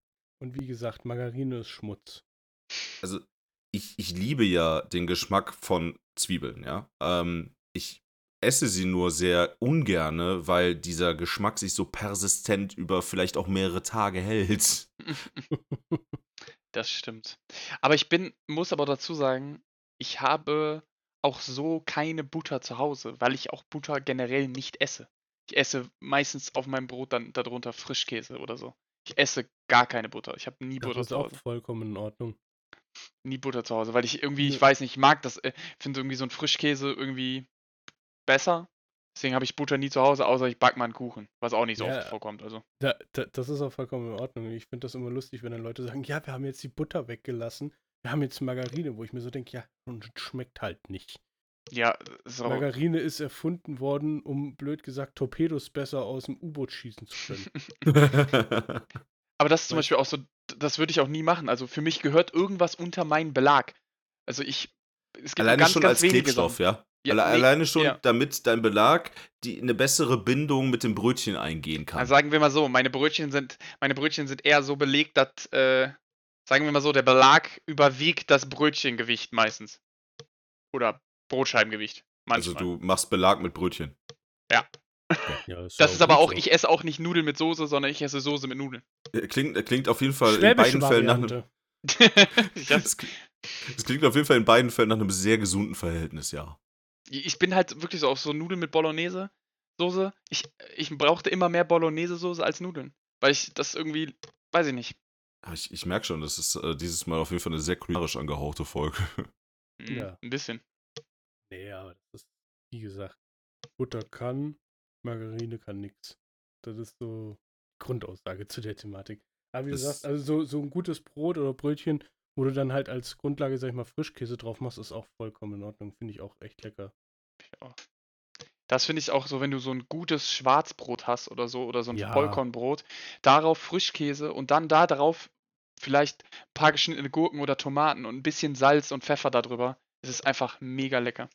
Und wie gesagt, Margarine ist Schmutz. Also, ich, ich liebe ja den Geschmack von Zwiebeln, ja. Ähm, ich esse sie nur sehr ungerne, weil dieser Geschmack sich so persistent über vielleicht auch mehrere Tage hält. Das stimmt. Aber ich bin, muss aber dazu sagen, ich habe auch so keine Butter zu Hause, weil ich auch Butter generell nicht esse. Ich esse meistens auf meinem Brot dann darunter Frischkäse oder so. Ich esse gar keine Butter. Ich habe nie Das Butter ist zu auch Hause. vollkommen in Ordnung. Nie Butter zu Hause, weil ich irgendwie, ich weiß nicht, ich mag das, äh, finde irgendwie so ein Frischkäse irgendwie besser. Deswegen habe ich Butter nie zu Hause, außer ich backe mal einen Kuchen, was auch nicht so Ja. oft vorkommt. Also. Da, da, das ist auch vollkommen in Ordnung. Ich finde das immer lustig, wenn dann Leute sagen, ja, wir haben jetzt die Butter weggelassen. Wir haben jetzt Margarine, wo ich mir so denke, ja, und schmeckt halt nicht. Ja, so. Margarine ist erfunden worden, um blöd gesagt Torpedos besser aus dem U-Boot schießen zu können. [laughs] Aber das ist zum Beispiel auch so, das würde ich auch nie machen. Also für mich gehört irgendwas unter meinen Belag. Also ich, es gibt Alleine ganz, schon ganz als Klebstoff, Sachen. ja? Ja, Alle, nee, alleine schon, ja. damit dein Belag die, eine bessere Bindung mit dem Brötchen eingehen kann. Also sagen wir mal so, meine Brötchen sind, meine Brötchen sind eher so belegt, dass, äh, sagen wir mal so, der Belag überwiegt das Brötchengewicht meistens. Oder Brotscheibengewicht. also Manchmal. du machst Belag mit Brötchen. Ja, ja ist aber gut auch, so. ich esse auch nicht Nudeln mit Soße, sondern ich esse Soße mit Nudeln. Äh, Klingt, äh, klingt auf jeden Fall in beiden Fällen nach einem. [laughs] Es klingt- auf jeden Fall in beiden Fällen nach einem sehr gesunden Verhältnis, ja. ich bin halt wirklich so auf so Nudeln mit Bolognese Soße. Ich, ich brauchte immer mehr Bolognese Soße als Nudeln. Weil ich das irgendwie, weiß ich nicht. Aber Ich, ich merke schon, das ist äh, dieses Mal auf jeden Fall eine sehr kulinarisch angehauchte Folge. Hm, Ja. Ein bisschen. Nee, aber das ist, wie gesagt, Butter kann, Margarine kann nix. Das ist so Grundaussage zu der Thematik. Aber wie Das- gesagt, also so, so ein gutes Brot oder Brötchen, wo du dann halt als Grundlage, sag ich mal, Frischkäse drauf machst, ist auch vollkommen in Ordnung. Finde ich auch echt lecker. Das finde ich auch so, wenn du so ein gutes Schwarzbrot hast oder so, oder so ein Ja. Vollkornbrot, darauf Frischkäse und dann da drauf vielleicht ein paar geschnittene Gurken oder Tomaten und ein bisschen Salz und Pfeffer darüber. Es ist einfach mega lecker.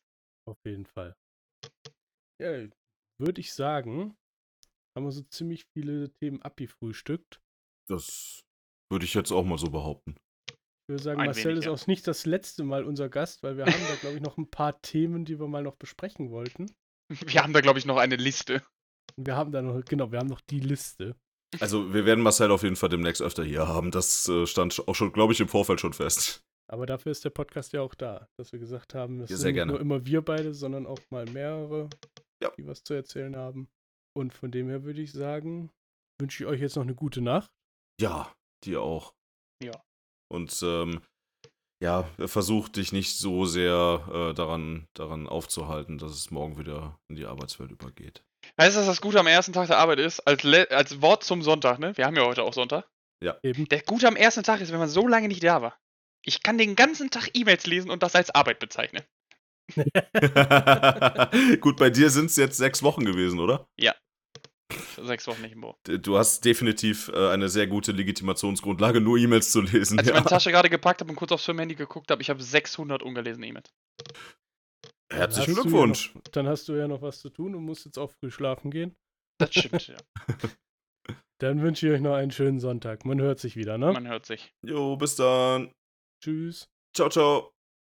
Auf jeden Fall. Ja, würde ich sagen, haben wir so ziemlich viele Themen abgefrühstückt. Das würde ich jetzt auch mal so behaupten. Ich würde sagen, Ein Marcel wenig, ist ja. auch nicht das letzte Mal unser Gast, weil wir haben da, glaube ich, noch ein paar Themen, die wir mal noch besprechen wollten. [laughs] Wir haben da, glaube ich, noch eine Liste. Und wir haben da noch, genau, wir haben noch die Liste. Also, wir werden Marcel auf jeden Fall demnächst öfter hier haben. Das äh, stand auch schon, glaube ich, im Vorfeld schon fest. Aber dafür ist der Podcast ja auch da, dass wir gesagt haben, es Ja, sind nicht nur immer wir beide, sondern auch mal mehrere, Ja. die was zu erzählen haben. Und von dem her würde ich sagen, wünsche ich euch jetzt noch eine gute Nacht. Ja, dir auch. Ja. Und ähm, ja, versuch dich nicht so sehr äh, daran, daran aufzuhalten, dass es morgen wieder in die Arbeitswelt übergeht. Weißt du, was das Gute am ersten Tag der Arbeit ist? Als, Le als Wort zum Sonntag, ne? Wir haben ja heute auch Sonntag. Eben. Der Gute am ersten Tag ist, wenn man so lange nicht da war. Ich kann den ganzen Tag E-Mails lesen und das als Arbeit bezeichnen. [laughs] Gut, bei dir sind es jetzt sechs Wochen gewesen, oder? Sechs Wochen nicht im Büro. Du hast definitiv äh, eine sehr gute Legitimationsgrundlage, nur E-Mails zu lesen. Als ich ja. meine Tasche gerade gepackt habe und kurz aufs Firmenhandy geguckt habe, ich habe 600 ungelesene E-Mails. Herzlichen Glückwunsch. Ja noch, dann hast du ja noch was zu tun und musst jetzt auch früh schlafen gehen. Das stimmt, ja. [laughs] Dann wünsche ich euch noch einen schönen Sonntag. Man hört sich wieder, ne? Man hört sich. Jo, bis dann. Tschüss. Ciao, ciao.